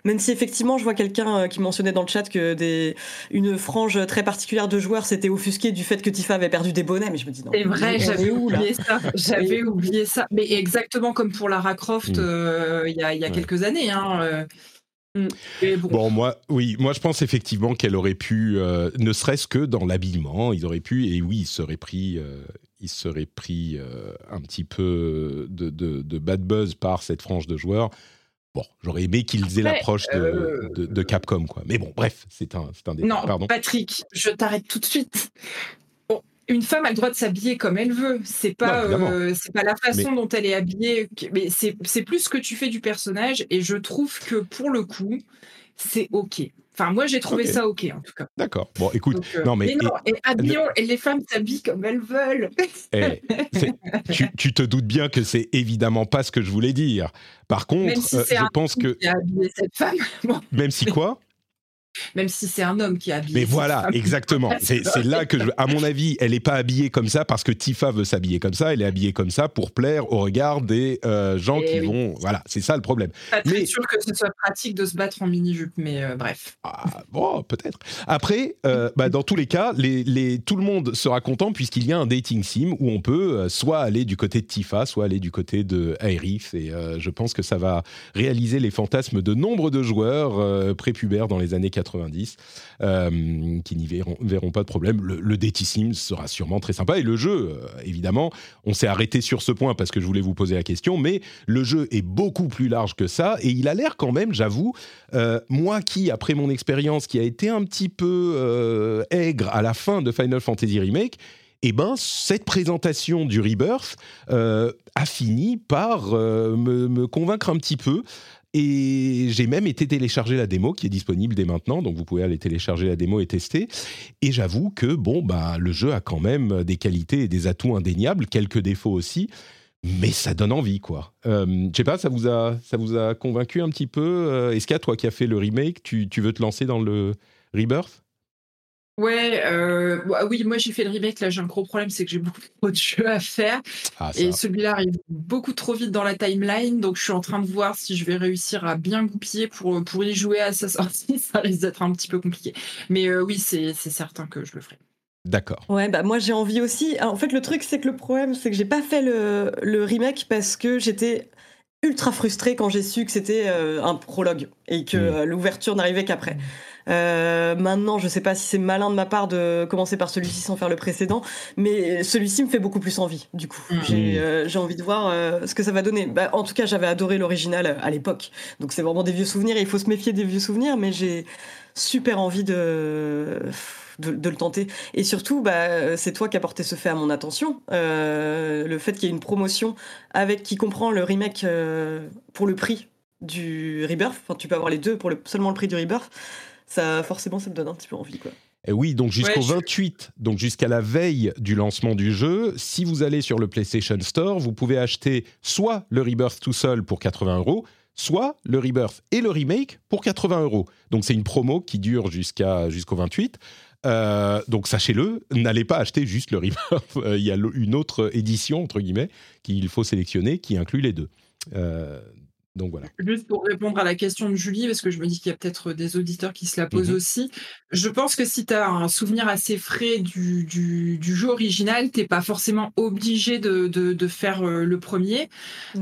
Même si effectivement, je vois quelqu'un qui mentionnait dans le chat que des, une frange très particulière de joueurs s'était offusquée du fait que Tifa avait perdu des bonnets, mais je me dis non. C'est vrai, j'avais oublié ça. J'avais oublié ça. Mais exactement comme pour Lara Croft mm. euh, il y a, y a quelques années. Hein, mm. Bon. moi, oui, moi je pense effectivement qu'elle aurait pu, ne serait-ce que dans l'habillement, ils auraient pu, et oui, ils seraient pris, il serait pris euh, un petit peu de, bad buzz par cette frange de joueurs. Bon, j'aurais aimé qu'ils aient l'approche euh, de, Capcom, quoi. Mais bon, bref, c'est un, un Non, Patrick, je t'arrête tout de suite. Une femme a le droit de s'habiller comme elle veut. C'est pas, euh, c'est pas la façon dont elle est habillée. Mais c'est plus ce que tu fais du personnage. Et je trouve que pour le coup, c'est ok. Enfin, moi, j'ai trouvé ça OK, en tout cas. D'accord. Bon, écoute, euh, non, mais. et, et, les femmes s'habillent comme elles veulent. Eh, tu, te doutes bien que c'est évidemment pas ce que je voulais dire. Par contre, euh, je pense que. Qui a habillé cette femme. Même si quoi? Même si c'est un homme qui a habillé. Mais voilà, exactement. C'est là que, je, à mon avis, elle n'est pas habillée comme ça parce que Tifa veut s'habiller comme ça. Elle est habillée comme ça pour plaire au regard des euh, gens qui eh vont. Voilà, c'est ça le problème. Pas très sûr que ce soit pratique de se battre en mini-jupe, mais euh, bref. Ah, bon, peut-être. Après, euh, bah, dans tous les cas, les, les, tout le monde sera content puisqu'il y a un dating sim où on peut soit aller du côté de Tifa, soit aller du côté de Aerith. Et je pense que ça va réaliser les fantasmes de nombre de joueurs prépubères dans les années 80 90, euh, qui n'y verront, pas de problème. Le, le Sim sera sûrement très sympa. Et le jeu, euh, évidemment, on s'est arrêté sur ce point parce que je voulais vous poser la question, mais le jeu est beaucoup plus large que ça. Et il a l'air quand même, j'avoue, euh, moi qui, après mon expérience qui a été un petit peu aigre à la fin de Final Fantasy Remake, eh ben, cette présentation du Rebirth a fini par me, me, convaincre un petit peu. Et j'ai même été télécharger la démo qui est disponible dès maintenant, donc vous pouvez aller télécharger la démo et tester. Et j'avoue que bon, bah, le jeu a quand même des qualités et des atouts indéniables, quelques défauts aussi mais ça donne envie, quoi. Euh, je sais pas, ça vous a, convaincu un petit peu? Euh, Est-ce qu'à toi qui as fait le remake, tu, tu, veux te lancer dans le Rebirth? Ouais, euh, bah oui, moi j'ai fait le remake. Là, j'ai un gros problème, c'est que j'ai beaucoup trop de jeux à faire. Ah, et celui-là arrive beaucoup trop vite dans la timeline. Donc, je suis en train de voir si je vais réussir à bien goupiller pour, pour y jouer à sa sortie. Ça risque d'être un petit peu compliqué. Mais euh, oui, c'est certain que je le ferai. D'accord. Ouais, bah moi j'ai envie aussi. En fait, le truc, c'est que le problème, c'est que j'ai pas fait le, le remake parce que j'étais ultra frustrée quand j'ai su que c'était euh, un prologue et que hmm. l'ouverture n'arrivait qu'après. Euh, maintenant, je sais pas si c'est malin de ma part de commencer par celui-ci sans faire le précédent, mais celui-ci me fait beaucoup plus envie. Du coup, hmm. j'ai envie de voir ce que ça va donner. Bah, en tout cas, j'avais adoré l'original à l'époque, donc c'est vraiment des vieux souvenirs. Et il faut se méfier des vieux souvenirs, mais j'ai super envie de de, le tenter. Et surtout, bah, c'est toi qui as porté ce fait à mon attention. Euh, le fait qu'il y ait une promotion avec qui comprend le remake euh, pour le prix du Rebirth. Enfin, tu peux avoir les deux pour le, seulement le prix du Rebirth. Ça, forcément, ça me donne un petit peu envie, quoi. Et oui, donc jusqu'au 28, donc jusqu'à la veille du lancement du jeu, si vous allez sur le PlayStation Store, vous pouvez acheter soit le Rebirth tout seul pour 80 euros, soit le Rebirth et le remake pour 80 euros. Donc c'est une promo qui dure jusqu'à jusqu'au 28. Euh, donc sachez-le, n'allez pas acheter juste le Rebirth. Euh, il y a une autre édition, entre guillemets, qu'il faut sélectionner, qui inclut les deux. Euh, donc voilà. Juste pour répondre à la question de Julie, parce que je me dis qu'il y a peut-être des auditeurs qui se la posent mhm. aussi. Je pense que si tu as un souvenir assez frais du, du, jeu original, tu n'es pas forcément obligé de, de, faire euh, le premier.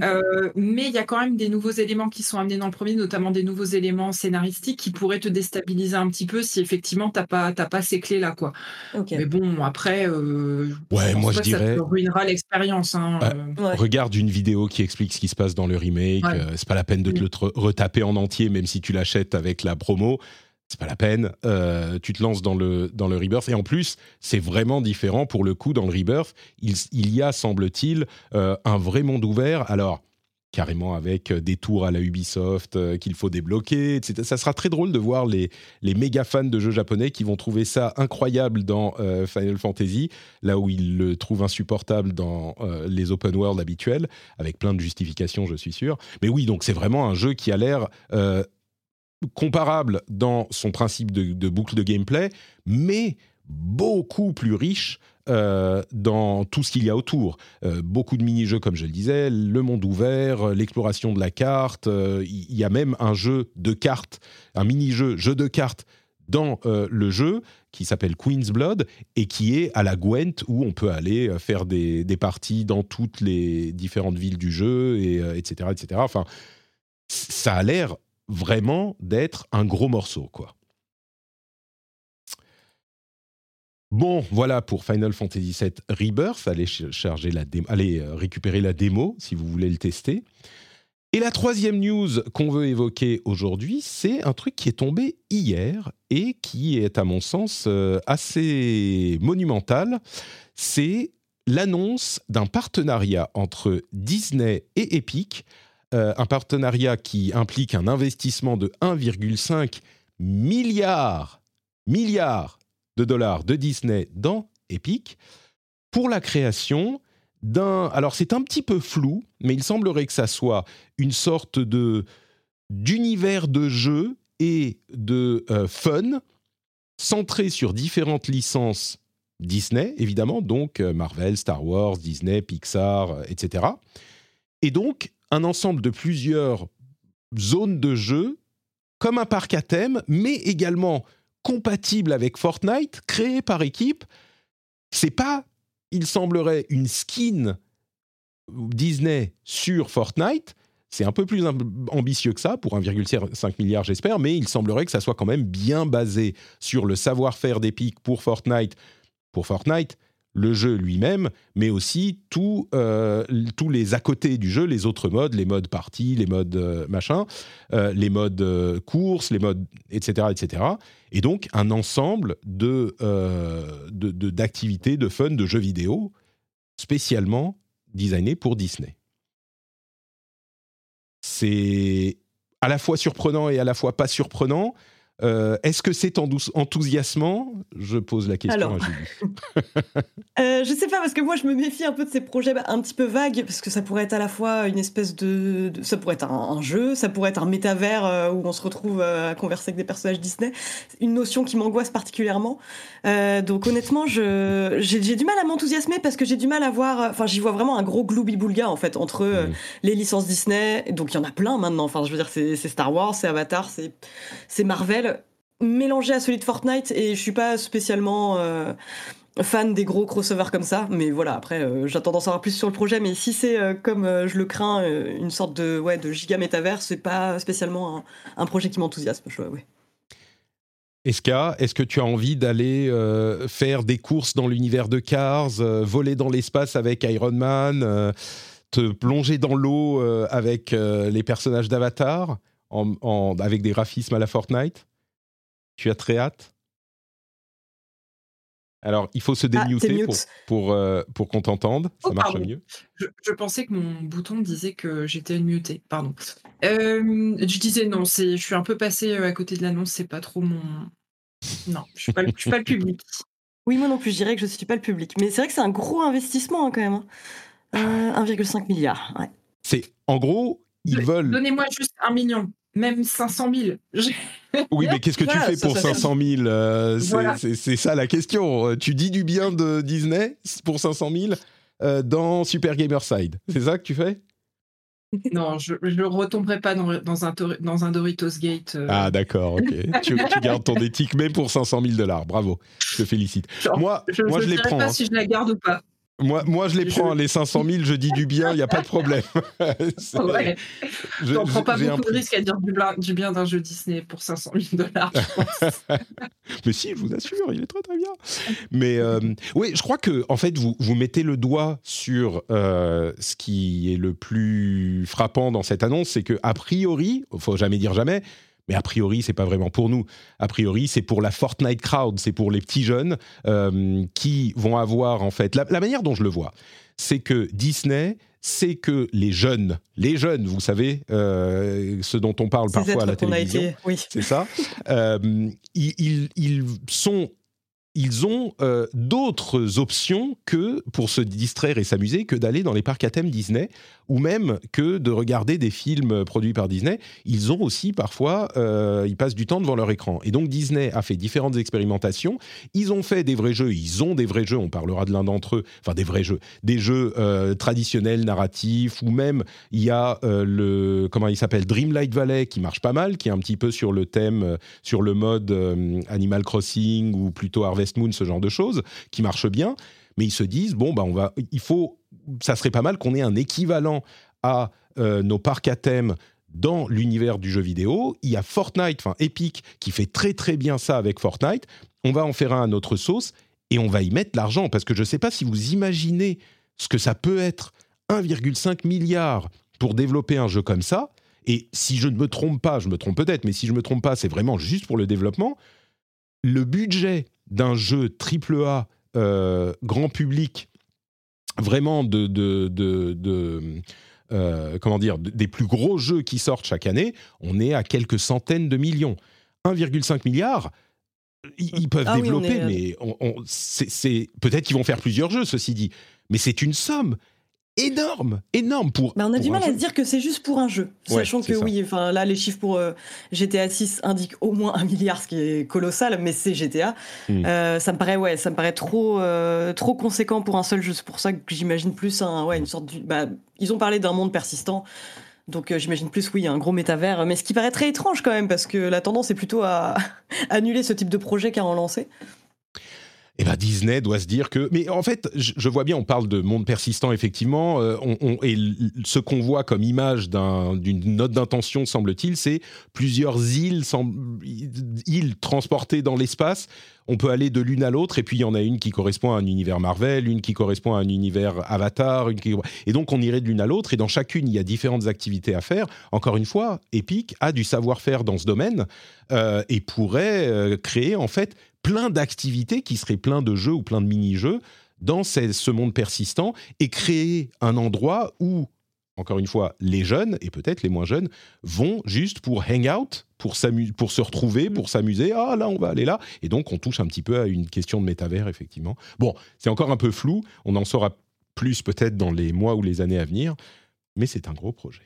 Euh, mais il y a quand même des nouveaux éléments qui sont amenés dans le premier, notamment des nouveaux éléments scénaristiques qui pourraient te déstabiliser un petit peu si effectivement tu n'as pas, pas ces clés-là. quoi. Mais bon, après, euh, ouais, moi je dirais. Ça ruinera l'expérience. Hein, regarde une vidéo qui explique ce qui se passe dans le remake c'est pas la peine de te le retaper en entier, même si tu l'achètes avec la promo. C'est pas la peine. Euh, tu te lances dans le, dans le Rebirth. Et en plus, c'est vraiment différent pour le coup dans le Rebirth. Il, il y a, semble-t-il, euh, un vrai monde ouvert. Alors, carrément avec euh, des tours à la Ubisoft euh, qu'il faut débloquer, etc. Ça sera très drôle de voir les, les méga fans de jeux japonais qui vont trouver ça incroyable dans euh, Final Fantasy, là où ils le trouvent insupportable dans les open world habituels, avec plein de justifications, je suis sûr. Mais oui, donc c'est vraiment un jeu qui a l'air comparable dans son principe de, de boucle de gameplay, mais beaucoup plus riche euh, dans tout ce qu'il y a autour. Euh, beaucoup de mini-jeux, comme je le disais, le monde ouvert, euh, l'exploration de la carte. Il y a même un jeu de cartes, un mini-jeu, jeu de cartes dans le jeu qui s'appelle Queen's Blood et qui est à la Gwent où on peut aller faire des, parties dans toutes les différentes villes du jeu, et, etc., etc. Enfin, ça a l'air vraiment d'être un gros morceau, quoi. Bon, voilà pour Final Fantasy VII Rebirth. Allez, charger la allez euh, récupérer la démo si vous voulez le tester. Et la troisième news qu'on veut évoquer aujourd'hui, c'est un truc qui est tombé hier et qui est, à mon sens, euh, assez monumental. C'est l'annonce d'un partenariat entre Disney et Epic, euh, un partenariat qui implique un investissement de 1,5 milliard, milliard de dollars de Disney dans Epic pour la création d'un... Alors c'est un petit peu flou, mais il semblerait que ça soit une sorte de d'univers de jeu et de euh, fun centré sur différentes licences Disney, évidemment, donc euh, Marvel, Star Wars, Disney, Pixar, euh, etc. Et donc un ensemble de plusieurs zones de jeu comme un parc à thème, mais également compatible avec Fortnite, créé par équipe. C'est pas, il semblerait, une skin Disney sur Fortnite. C'est un peu plus ambitieux que ça, pour 1,5 milliard j'espère, mais il semblerait que ça soit quand même bien basé sur le savoir-faire d'Epic pour Fortnite. Pour Fortnite, le jeu lui-même, mais aussi euh, tous les à côté du jeu, les autres modes, les modes partie, les modes euh, machin, euh, les modes course, les modes etc., etc. Et donc un ensemble de, de, d'activités, de, fun, de jeux vidéo spécialement designés pour Disney. C'est à la fois surprenant et à la fois pas surprenant. Euh, est-ce que c'est enthousiasmant? Je pose la question à Julie. euh, je sais pas, parce que moi je me méfie un peu de ces projets un petit peu vagues, parce que ça pourrait être à la fois une espèce de. ça pourrait être un, jeu, ça pourrait être un métavers euh, où on se retrouve à converser avec des personnages Disney. Une notion qui m'angoisse particulièrement. donc honnêtement, j'ai du mal à m'enthousiasmer parce que j'ai du mal à voir. Enfin, j'y vois vraiment un gros gloubi-boulga en fait entre les licences Disney, donc il y en a plein maintenant. Enfin, je veux dire, c'est Star Wars, c'est Avatar, c'est Marvel mélangé à celui de Fortnite et je suis pas spécialement euh, fan des gros crossovers comme ça, mais voilà, après euh, j'attends d'en savoir plus sur le projet, mais si c'est euh, comme je le crains, une sorte de, ouais, de giga métavers, c'est pas spécialement un, projet qui m'enthousiasme, je ouais. Eska, est-ce que tu as envie d'aller faire des courses dans l'univers de Cars, voler dans l'espace avec Iron Man, te plonger dans l'eau avec les personnages d'Avatar, avec des graphismes à la Fortnite? Tu as très hâte? Alors, il faut se ah, démuter pour, pour, euh, pour qu'on t'entende. Ça oh, marche mieux. Je, pensais que mon bouton disait que j'étais muté. Pardon. Euh, je disais non, je suis un peu passé euh, à côté de l'annonce. C'est pas trop mon. Non, je suis pas, suis pas le public. Oui, moi non plus, je dirais que je ne suis pas le public. Mais c'est vrai que c'est un gros investissement hein, quand même. 1,5 hein. milliard. C'est en gros, ils veulent. Donnez-moi juste un million même 500 000. oui, mais qu'est-ce que tu fais pour 500 000 euh, C'est ça la question. Tu dis du bien de Disney pour 500 000 euh, dans Super Gamerside. C'est ça que tu fais? Non, je ne retomberai pas dans, dans, un, dans un Doritos Gate. Euh. Ah, d'accord, ok. tu, gardes ton éthique, même pour 500 000 dollars. Bravo, je te félicite. moi, je, moi, je, les prends. pas hein. si je la garde ou pas. Moi, moi, je les prends, les 500 000, je dis du bien, il n'y a pas de problème. ouais. Je ne prends pas beaucoup de risques à dire du, bien d'un jeu Disney pour 500 000 dollars, Mais si, je vous assure, il est très très bien. Mais euh, oui, je crois que, en fait, vous, vous mettez le doigt sur euh, ce qui est le plus frappant dans cette annonce, c'est que a priori, il faut jamais dire jamais, mais a priori, c'est pas vraiment pour nous. A priori, c'est pour la Fortnite crowd, c'est pour les petits jeunes euh, qui vont avoir en fait la, manière dont je le vois, c'est que Disney, c'est que les jeunes, les jeunes, vous savez, euh, ce dont on parle parfois à la télévision, oui. c'est ça, euh, ils, ils, sont ils ont euh, d'autres options que pour se distraire et s'amuser que d'aller dans les parcs à thème Disney ou même que de regarder des films produits par Disney. Ils ont aussi parfois, euh, ils passent du temps devant leur écran. Et donc Disney a fait différentes expérimentations. Ils ont fait des vrais jeux, ils ont des vrais jeux, on parlera de l'un d'entre eux, enfin des vrais jeux, des jeux euh, traditionnels, narratifs, ou même il y a le, comment il s'appelle, Dreamlight Valley qui marche pas mal, qui est un petit peu sur le thème, sur le mode Animal Crossing ou plutôt Harvest Moon, ce genre de choses, qui marchent bien, mais ils se disent bon bah on va, il faut, ça serait pas mal qu'on ait un équivalent à euh, nos parcs à thème dans l'univers du jeu vidéo. Il y a Fortnite, enfin Epic, qui fait très très bien ça avec Fortnite. On va en faire un à notre sauce et on va y mettre l'argent parce que je ne sais pas si vous imaginez ce que ça peut être 1,5 milliard pour développer un jeu comme ça. Et si je ne me trompe pas, je me trompe peut-être, mais si je ne me trompe pas, c'est vraiment juste pour le développement. Le budget d'un jeu triple A euh, grand public, vraiment de, de, euh, comment dire, des plus gros jeux qui sortent chaque année, on est à quelques centaines de millions. 1,5 milliard, ils, peuvent ah développer, mais c'est peut-être qu'ils vont faire plusieurs jeux, ceci dit. Mais c'est une somme énorme, énorme pour. on a du mal à se dire que c'est juste pour un jeu, sachant que oui, enfin là les chiffres pour euh, GTA 6 indiquent au moins un milliard, ce qui est colossal, mais c'est GTA. Hmm. Euh, ça me paraît ouais, ça me paraît trop euh, trop conséquent pour un seul jeu. C'est pour ça que j'imagine plus un ouais une sorte de. Bah, ils ont parlé d'un monde persistant. Donc j'imagine plus, oui, un gros métavers, mais ce qui paraît très étrange quand même, parce que la tendance est plutôt à annuler ce type de projet qu'à en lancer. Eh ben Disney doit se dire que. Mais en fait, je, vois bien, on parle de monde persistant, effectivement. Euh, et ce qu'on voit comme image d'une note d'intention, semble-t-il, c'est plusieurs îles, îles transportées dans l'espace. On peut aller de l'une à l'autre, et puis il y en a une qui correspond à un univers Marvel, une qui correspond à un univers Avatar, une qui... et donc on irait de l'une à l'autre, et dans chacune, il y a différentes activités à faire. Encore une fois, Epic a du savoir-faire dans ce domaine euh, et pourrait euh, créer en fait plein d'activités qui seraient plein de jeux ou plein de mini-jeux dans ce monde persistant et créer un endroit où, encore une fois, les jeunes et peut-être les moins jeunes vont juste pour hang out, pour, pour se retrouver, pour s'amuser. Ah là, on va aller là. Et donc, on touche un petit peu à une question de métavers, effectivement. Bon, c'est encore un peu flou. On en saura plus peut-être dans les mois ou les années à venir, mais c'est un gros projet.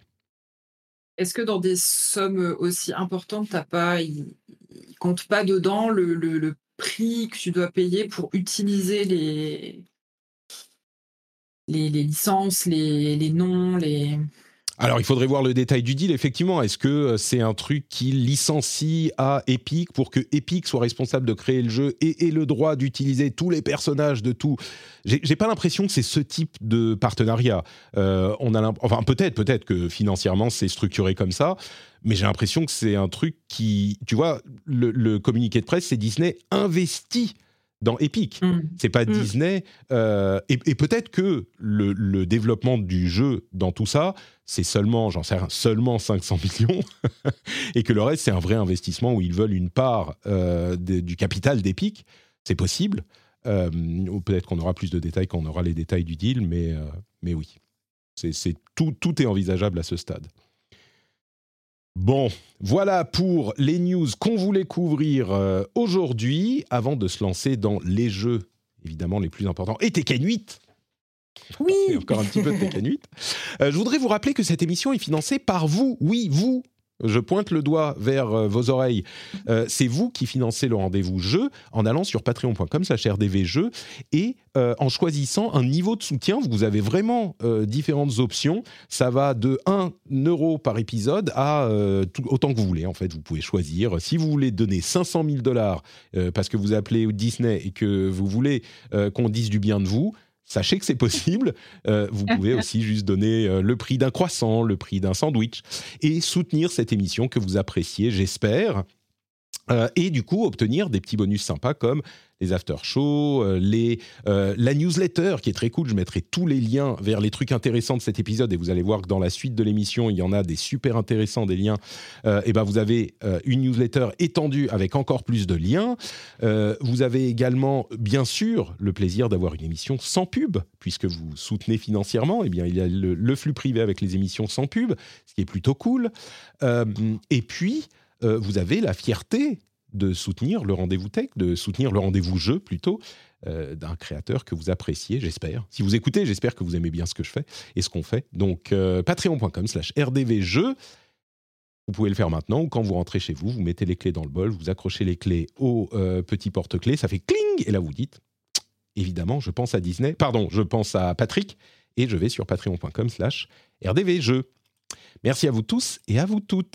Est-ce que dans des sommes aussi importantes, t'as pas, il, compte pas dedans le, le, prix que tu dois payer pour utiliser les, les, licences, les, les noms, les... Alors, il faudrait voir le détail du deal, effectivement. Est-ce que euh, c'est un truc qui licencie à Epic pour que Epic soit responsable de créer le jeu et ait le droit d'utiliser tous les personnages de tout? J'ai pas l'impression que c'est ce type de partenariat. Euh, on a enfin, peut-être, peut-être que financièrement c'est structuré comme ça, mais j'ai l'impression que c'est un truc qui, tu vois, le, communiqué de presse, c'est Disney investit dans Epic. Mm. C'est pas mm. Disney. Euh, et, peut-être que le, développement du jeu dans tout ça, c'est seulement, j'en sais rien, seulement 500 millions, et que le reste, c'est un vrai investissement où ils veulent une part euh, du capital d'Epic. C'est possible. Euh, peut-être qu'on aura plus de détails quand on aura les détails du deal, mais, mais oui. C'est, tout, tout est envisageable à ce stade. Bon, voilà pour les news qu'on voulait couvrir euh, aujourd'hui, avant de se lancer dans les jeux, évidemment, les plus importants. Et Tekken 8 Oui Encore un petit peu de 8. Euh, je voudrais vous rappeler que cette émission est financée par vous, oui, vous, je pointe le doigt vers euh, vos oreilles. Euh, c'est vous qui financez le rendez-vous jeu en allant sur patreon.com slash rdvjeux et en choisissant un niveau de soutien. Vous avez vraiment différentes options. Ça va de 1 euro par épisode à autant que vous voulez. En fait, vous pouvez choisir. Si vous voulez donner 500 000 dollars parce que vous appelez Disney et que vous voulez qu'on dise du bien de vous, Sachez que c'est possible. Euh, vous pouvez aussi juste donner euh, le prix d'un croissant, le prix d'un sandwich et soutenir cette émission que vous appréciez, j'espère. Euh, et du coup obtenir des petits bonus sympas comme les after shows, euh, euh, la newsletter qui est très cool. Je mettrai tous les liens vers les trucs intéressants de cet épisode et vous allez voir que dans la suite de l'émission, il y en a des super intéressants, des liens. et ben vous avez une newsletter étendue avec encore plus de liens. vous avez également, bien sûr, le plaisir d'avoir une émission sans pub puisque vous soutenez financièrement. Et eh bien, il y a le, flux privé avec les émissions sans pub, ce qui est plutôt cool. et puis euh, vous avez la fierté de soutenir le rendez-vous tech, de soutenir le rendez-vous jeu plutôt, euh, d'un créateur que vous appréciez, j'espère. Si vous écoutez, j'espère que vous aimez bien ce que je fais et ce qu'on fait. Donc, euh, patreon.com slash rdvjeux. Vous pouvez le faire maintenant ou quand vous rentrez chez vous, vous mettez les clés dans le bol, vous accrochez les clés au petit porte-clés, ça fait cling et là vous dites, évidemment, je pense à Disney, pardon, je pense à Patrick et je vais sur patreon.com slash rdvjeux. Merci à vous tous et à vous toutes.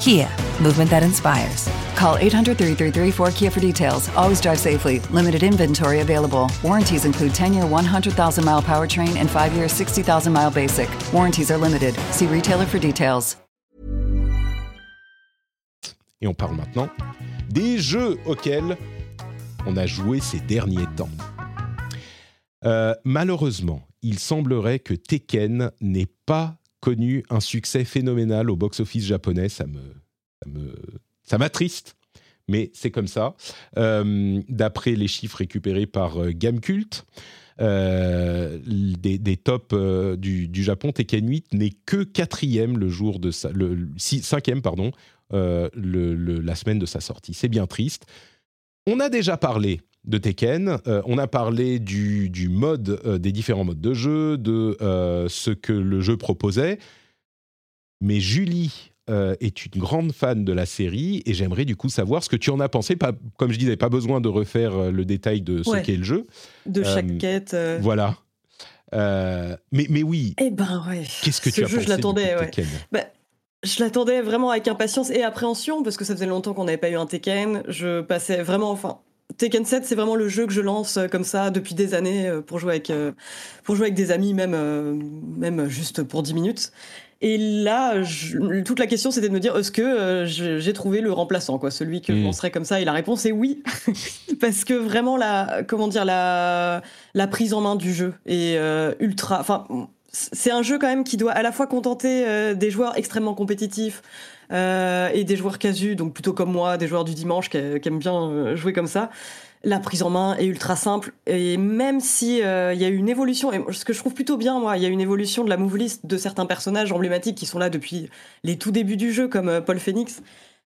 Kia, movement that inspires. Call 800 333 4KIA for details. Always drive safely. Limited inventory available. Warranties include 10 year 100,000 mile powertrain and 5 year 60,000 mile basic. Warranties are limited. See retailer for details. Et on parle maintenant des jeux auxquels on a joué ces derniers temps. Euh, malheureusement, il semblerait que Tekken n'ait pas connu un succès phénoménal au box-office japonais. Ça me, ça me, ça m'attriste, mais c'est comme ça. D'après les chiffres récupérés par Gamecult, des, des, tops du, du, Japon, Tekken 8 n'est que quatrième le jour de sa, le, cinquième pardon, la semaine de sa sortie. C'est bien triste. On a déjà parlé de Tekken. Euh, on a parlé du, mode, euh, des différents modes de jeu, de euh, ce que le jeu proposait. Mais Julie est une grande fan de la série et j'aimerais du coup savoir ce que tu en as pensé. Pas, comme je disais, pas besoin de refaire le détail de ce qu'est le jeu. De chaque quête. Voilà. mais, mais oui. Eh ben ouais. Qu'est-ce que tu as pensé je l'attendais, ouais. Bah, je l'attendais vraiment avec impatience et appréhension parce que ça faisait longtemps qu'on n'avait pas eu un Tekken. Je passais vraiment, enfin, Tekken 7, c'est vraiment le jeu que je lance euh, comme ça depuis des années euh, pour jouer avec, euh, pour jouer avec des amis, même, même juste pour 10 minutes. Et là, toute la question, c'était de me dire, est-ce que j'ai trouvé le remplaçant, quoi, celui que je hmm. lancerais comme ça? Et la réponse est oui, parce que vraiment la, comment dire, la, la prise en main du jeu est ultra. Enfin, c'est un jeu quand même qui doit à la fois contenter des joueurs extrêmement compétitifs, euh, et des joueurs casus, donc plutôt comme moi, des joueurs du dimanche qui, aiment bien euh, jouer comme ça. La prise en main est ultra simple et même si euh, il y a eu une évolution, et ce que je trouve plutôt bien, moi, il y a une évolution de la move list de certains personnages emblématiques qui sont là depuis les tout débuts du jeu, comme Paul Phoenix.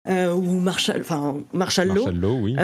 ou Marshall, enfin Marshall Law. Marshall Law oui.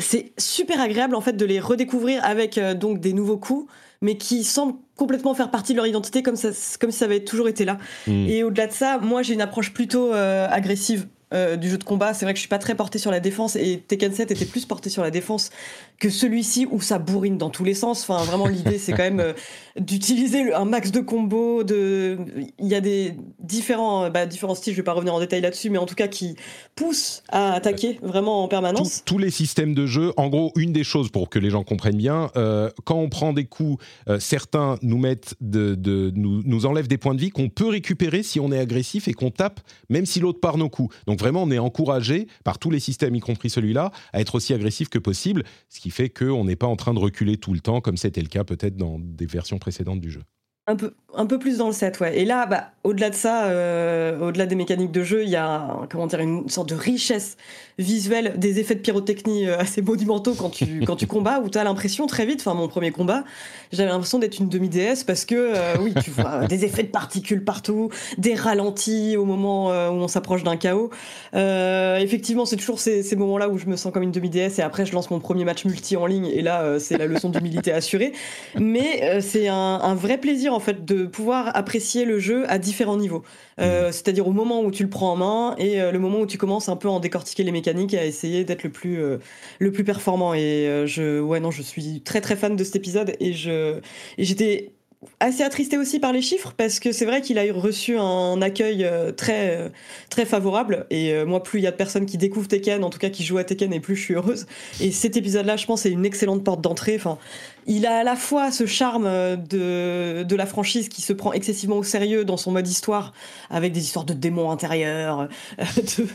c'est super agréable en fait de les redécouvrir avec donc des nouveaux coups, mais qui semblent complètement faire partie de leur identité comme, ça, comme si ça avait toujours été là. Mm. Et au-delà de ça, moi j'ai une approche plutôt euh, agressive euh, du jeu de combat. C'est vrai que je suis pas très porté sur la défense et Tekken 7 était plus porté sur la défense que celui-ci où ça bourrine dans tous les sens. Enfin, vraiment, l'idée c'est quand même euh, d'utiliser un max de combos. De... Il y a des différents, bah, différents styles, je vais pas revenir en détail là-dessus, mais en tout cas qui poussent à attaquer vraiment en permanence. Tous, les systèmes de jeu, en gros, une des choses pour que les gens comprennent bien, euh, quand on prend des coups, certains nous mettent de, de nous, nous enlèvent des points de vie qu'on peut récupérer si on est agressif et qu'on tape, même si l'autre part nos coups. Donc donc vraiment, on est encouragé par tous les systèmes, y compris celui-là, à être aussi agressif que possible, ce qui fait qu'on n'est pas en train de reculer tout le temps, comme c'était le cas peut-être dans des versions précédentes du jeu. Un peu, un peu plus dans le set, ouais. Et là, bah, au-delà de ça, euh, au-delà des mécaniques de jeu, il y a comment dire, une sorte de richesse visuelle des effets de pyrotechnie euh, assez monumentaux quand tu, quand tu combats, où tu as l'impression très vite, enfin mon premier combat, j'avais l'impression d'être une demi-déesse parce que, euh, oui, tu vois des effets de particules partout, des ralentis au moment où on s'approche d'un chaos. effectivement, c'est toujours ces, ces moments-là où je me sens comme une demi-déesse et après je lance mon premier match multi en ligne et là, c'est la leçon d'humilité assurée. Mais c'est un, un vrai plaisir en fait de pouvoir apprécier le jeu à différents niveaux. Euh, mmh. C'est-à-dire au moment où tu le prends en main et euh, le moment où tu commences un peu à en décortiquer les mécaniques et à essayer d'être le plus euh, le plus performant. Et je ouais non, je suis très très fan de cet épisode et je et j'étais assez attristé aussi par les chiffres parce que c'est vrai qu'il a reçu un accueil très très favorable et moi plus il y a de personnes qui découvrent Tekken en tout cas qui jouent à Tekken et plus je suis heureuse et cet épisode là je pense c'est une excellente porte d'entrée enfin il a à la fois ce charme de, de la franchise qui se prend excessivement au sérieux dans son mode histoire, avec des histoires de démons intérieurs, de,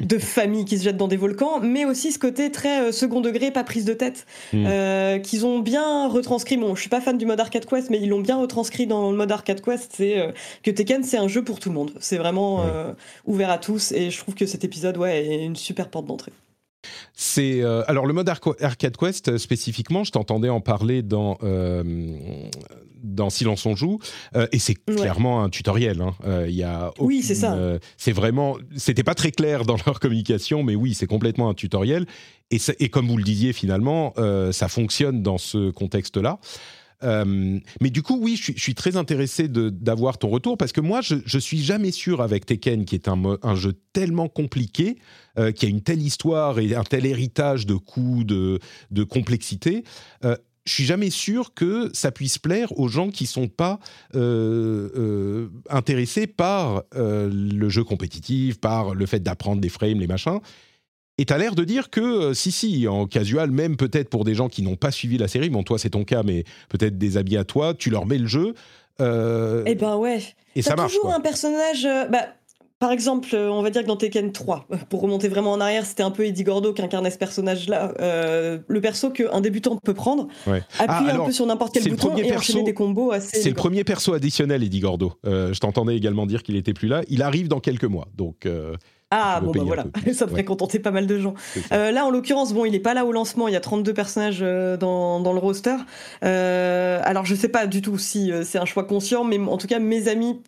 de familles qui se jettent dans des volcans, mais aussi ce côté très euh, second degré, pas prise de tête, hmm. euh, qu'ils ont bien retranscrit. Bon, je suis pas fan du mode Arcade Quest, mais ils l'ont bien retranscrit dans le mode Arcade Quest. C'est euh, que Tekken, c'est un jeu pour tout le monde. C'est vraiment ouvert à tous, et je trouve que cet épisode, ouais, est une super porte d'entrée. C'est euh, alors le mode Arcade Quest euh, spécifiquement, je t'entendais en parler dans euh, dans Silence on joue et c'est clairement un tutoriel. Hein. Il y a oui c'est ça. c'est vraiment c'était pas très clair dans leur communication, mais oui c'est complètement un tutoriel et, et, comme vous le disiez finalement, ça fonctionne dans ce contexte-là. Euh, mais du coup, oui, je suis, très intéressé d'avoir ton retour parce que moi, je, je suis jamais sûr avec Tekken, qui est un, jeu tellement compliqué, euh, qui a une telle histoire et un tel héritage de coups, de, de complexité. Euh, je suis jamais sûr que ça puisse plaire aux gens qui sont pas euh, intéressés par le jeu compétitif, par le fait d'apprendre des frames, les machins. Et t'as l'air de dire que euh, si, si, en casual, même peut-être pour des gens qui n'ont pas suivi la série, bon, toi c'est ton cas, mais peut-être des habits à toi, tu leur mets le jeu. Euh, eh ben ouais. Et ça marche. toujours un personnage. Euh, bah, par exemple, on va dire que dans Tekken 3, pour remonter vraiment en arrière, c'était un peu Eddie Gordo qui incarnait ce personnage-là. le perso qu'un débutant peut prendre, appuyer ah, un peu sur n'importe quel bouton et enchaîner des combos assez. C'est le premier perso additionnel, Eddie Gordo. je t'entendais également dire qu'il était plus là. Il arrive dans quelques mois, donc Ah, bon, bah voilà, ça devrait Ouais. contenter pas mal de gens. Euh, là, en l'occurrence, bon, il n'est pas là au lancement, il y a 32 personnages euh, dans, dans le roster. Euh, alors, je sais pas du tout si c'est un choix conscient, mais en tout cas, mes amis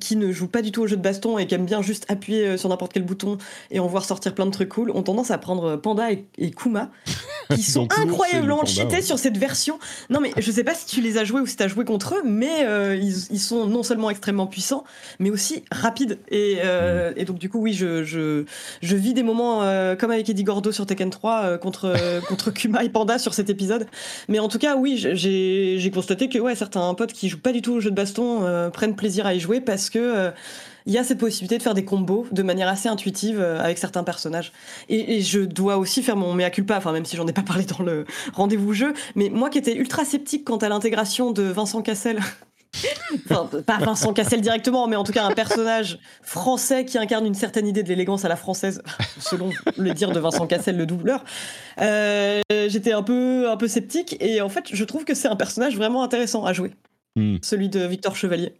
qui ne jouent pas du tout au jeu de baston et qui aiment bien juste appuyer euh, sur n'importe quel bouton et en voir sortir plein de trucs cool, ont tendance à prendre Panda et, et Kuma, qui sont incroyablement cheatés ouais. sur cette version. Non, mais je sais pas si tu les as joués ou si tu as joué contre eux, mais euh, ils, ils sont non seulement extrêmement puissants, mais aussi rapides. Et, euh, Mm. et donc, du coup, oui, je, je, je vis des moments euh, comme avec Eddie Gordo sur Tekken 3 euh, contre, euh, contre Kuma et Panda sur cet épisode. Mais en tout cas, oui, j'ai j'ai constaté que ouais, certains potes qui jouent pas du tout au jeu de baston euh, prennent plaisir à y jouer parce que euh, il y a cette possibilité de faire des combos de manière assez intuitive euh, avec certains personnages. Et, et je dois aussi faire mon mea culpa, enfin même si j'en ai pas parlé dans le rendez-vous jeu, mais moi qui étais ultra sceptique quant à l'intégration de Vincent Cassel. Enfin, pas Vincent Cassel directement, mais en tout cas un personnage français qui incarne une certaine idée de l'élégance à la française, selon le dire de Vincent Cassel, le doubleur. Euh, J'étais un peu, un peu sceptique, et en fait, je trouve que c'est un personnage vraiment intéressant à jouer, Hmm. celui de Victor Chevalier.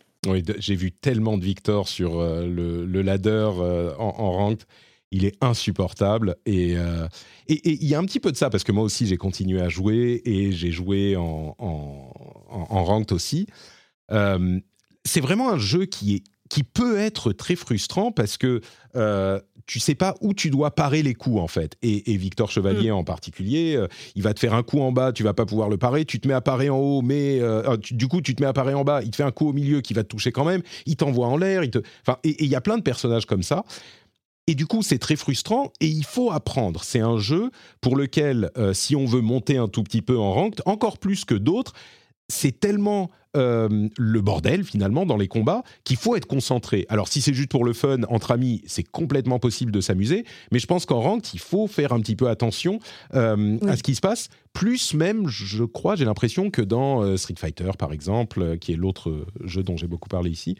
J'ai vu tellement de Victor sur euh, le, le ladder euh, en, ranked. Il est insupportable. Et euh, et- il y a un petit peu de ça, parce que moi aussi, j'ai continué à jouer et j'ai joué en, ranked aussi. C'est vraiment un jeu qui, est, qui peut être très frustrant parce que tu sais pas où tu dois parer les coups, en fait. Et, et Victor Chevalier en particulier, euh, il va te faire un coup en bas, tu vas pas pouvoir le parer, tu te mets à parer en haut, mais euh, tu- du coup, tu te mets à parer en bas, il te fait un coup au milieu qui va te toucher quand même, il t'envoie en l'air, il te... Enfin, et et il y a plein de personnages comme ça. Et du coup, c'est très frustrant et il faut apprendre. C'est un jeu pour lequel, euh, si on veut monter un tout petit peu en ranked, encore plus que d'autres, c'est tellement euh, le bordel finalement dans les combats qu'il faut être concentré. Alors si c'est juste pour le fun entre amis, c'est complètement possible de s'amuser, mais je pense qu'en ranked, il faut faire un petit peu attention euh, à ce qui se passe. Plus même, je crois, j'ai l'impression que dans euh, Street Fighter par exemple, qui est l'autre jeu dont j'ai beaucoup parlé ici.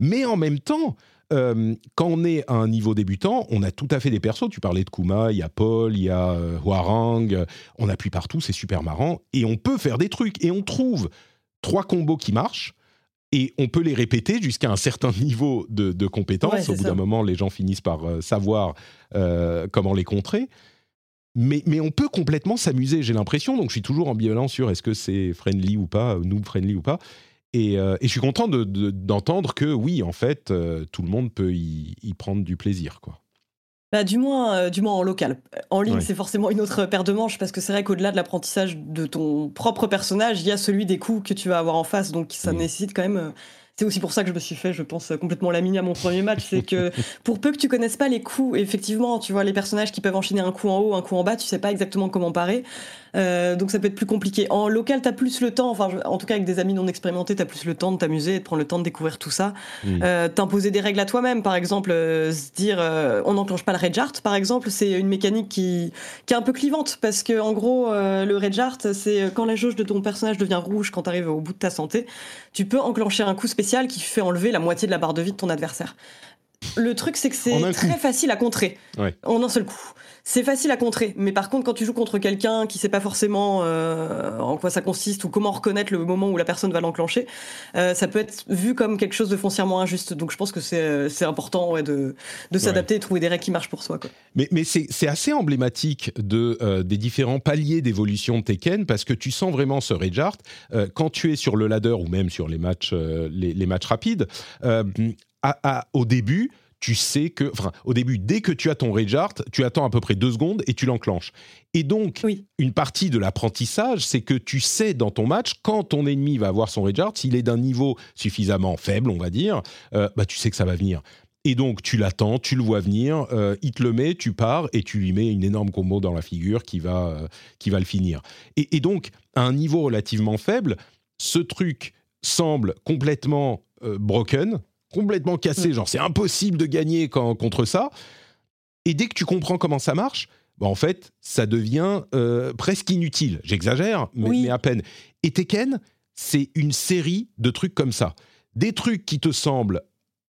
Mais en même temps, euh, quand on est à un niveau débutant, on a tout à fait des persos. Tu parlais de Kuma, il y a Paul, il y a euh, Hwarang, euh, on appuie partout, c'est super marrant. Et on peut faire des trucs. Et on trouve trois combos qui marchent. Et on peut les répéter jusqu'à un certain niveau de, de compétence. Ouais, Au bout d'un moment, les gens finissent par euh, savoir comment les contrer. Mais, mais on peut complètement s'amuser, j'ai l'impression. Donc je suis toujours ambivalent sur est-ce que c'est friendly ou pas, noob friendly ou pas. Et, euh, et je suis content de- de- d'entendre que oui, en fait, euh, tout le monde peut y, y prendre du plaisir. Quoi. Bah, du moins, euh, du moins en local. En ligne, Ouais. c'est forcément une autre paire de manches parce que c'est vrai qu'au-delà de l'apprentissage de ton propre personnage, il y a celui des coups que tu vas avoir en face, donc ça nécessite quand même. C'est aussi pour ça que je me suis fait, je pense, complètement laminer à mon premier match. C'est que pour peu que tu connaisses pas les coups, effectivement, tu vois les personnages qui peuvent enchaîner un coup en haut, un coup en bas, tu sais pas exactement comment parer. Euh, donc ça peut être plus compliqué. En local, t'as plus le temps, enfin, en tout cas avec des amis non expérimentés, t'as plus le temps de t'amuser et de prendre le temps de découvrir tout ça. Euh, T'imposer des règles à toi-même, par exemple, euh, se dire on n'enclenche pas le Rage Art, par exemple, c'est une mécanique qui, qui est un peu clivante parce que en gros, le Rage Art, c'est quand la jauge de ton personnage devient rouge quand t'arrives au bout de ta santé, tu peux enclencher un coup spécial qui fait enlever la moitié de la barre de vie de ton adversaire. Le truc, c'est que c'est très facile à contrer. Ouais. En un seul coup. C'est facile à contrer, mais par contre, quand tu joues contre quelqu'un qui sait pas forcément euh, en quoi ça consiste ou comment reconnaître le moment où la personne va l'enclencher, euh, ça peut être vu comme quelque chose de foncièrement injuste. Donc je pense que c'est important ouais, de, de s'adapter et trouver des règles qui marchent pour soi. Quoi. Mais, mais c'est assez emblématique de, euh, des différents paliers d'évolution de Tekken parce que tu sens vraiment ce rage art. Quand tu es sur le ladder ou même sur les matchs, les, les matchs rapides, à- à- au début, tu sais que, enfin, au début, dès que tu as ton rage art, tu attends à peu près deux secondes et tu l'enclenches. Et donc, Oui. une partie de l'apprentissage, c'est que tu sais dans ton match, quand ton ennemi va avoir son rage art, s'il est d'un niveau suffisamment faible, on va dire, euh, bah, tu sais que ça va venir. Et donc, tu l'attends, tu le vois venir, euh, il te le met, tu pars et tu lui mets une énorme combo dans la figure qui va, euh, qui va le finir. Et, et donc, à un niveau relativement faible, ce truc semble complètement broken, complètement cassé, genre c'est impossible de gagner quand- contre ça. Et dès que tu comprends comment ça marche, bah, en fait, ça devient euh, presque inutile. J'exagère, mais, Oui. mais à peine. Et Tekken, c'est une série de trucs comme ça. Des trucs qui te semblent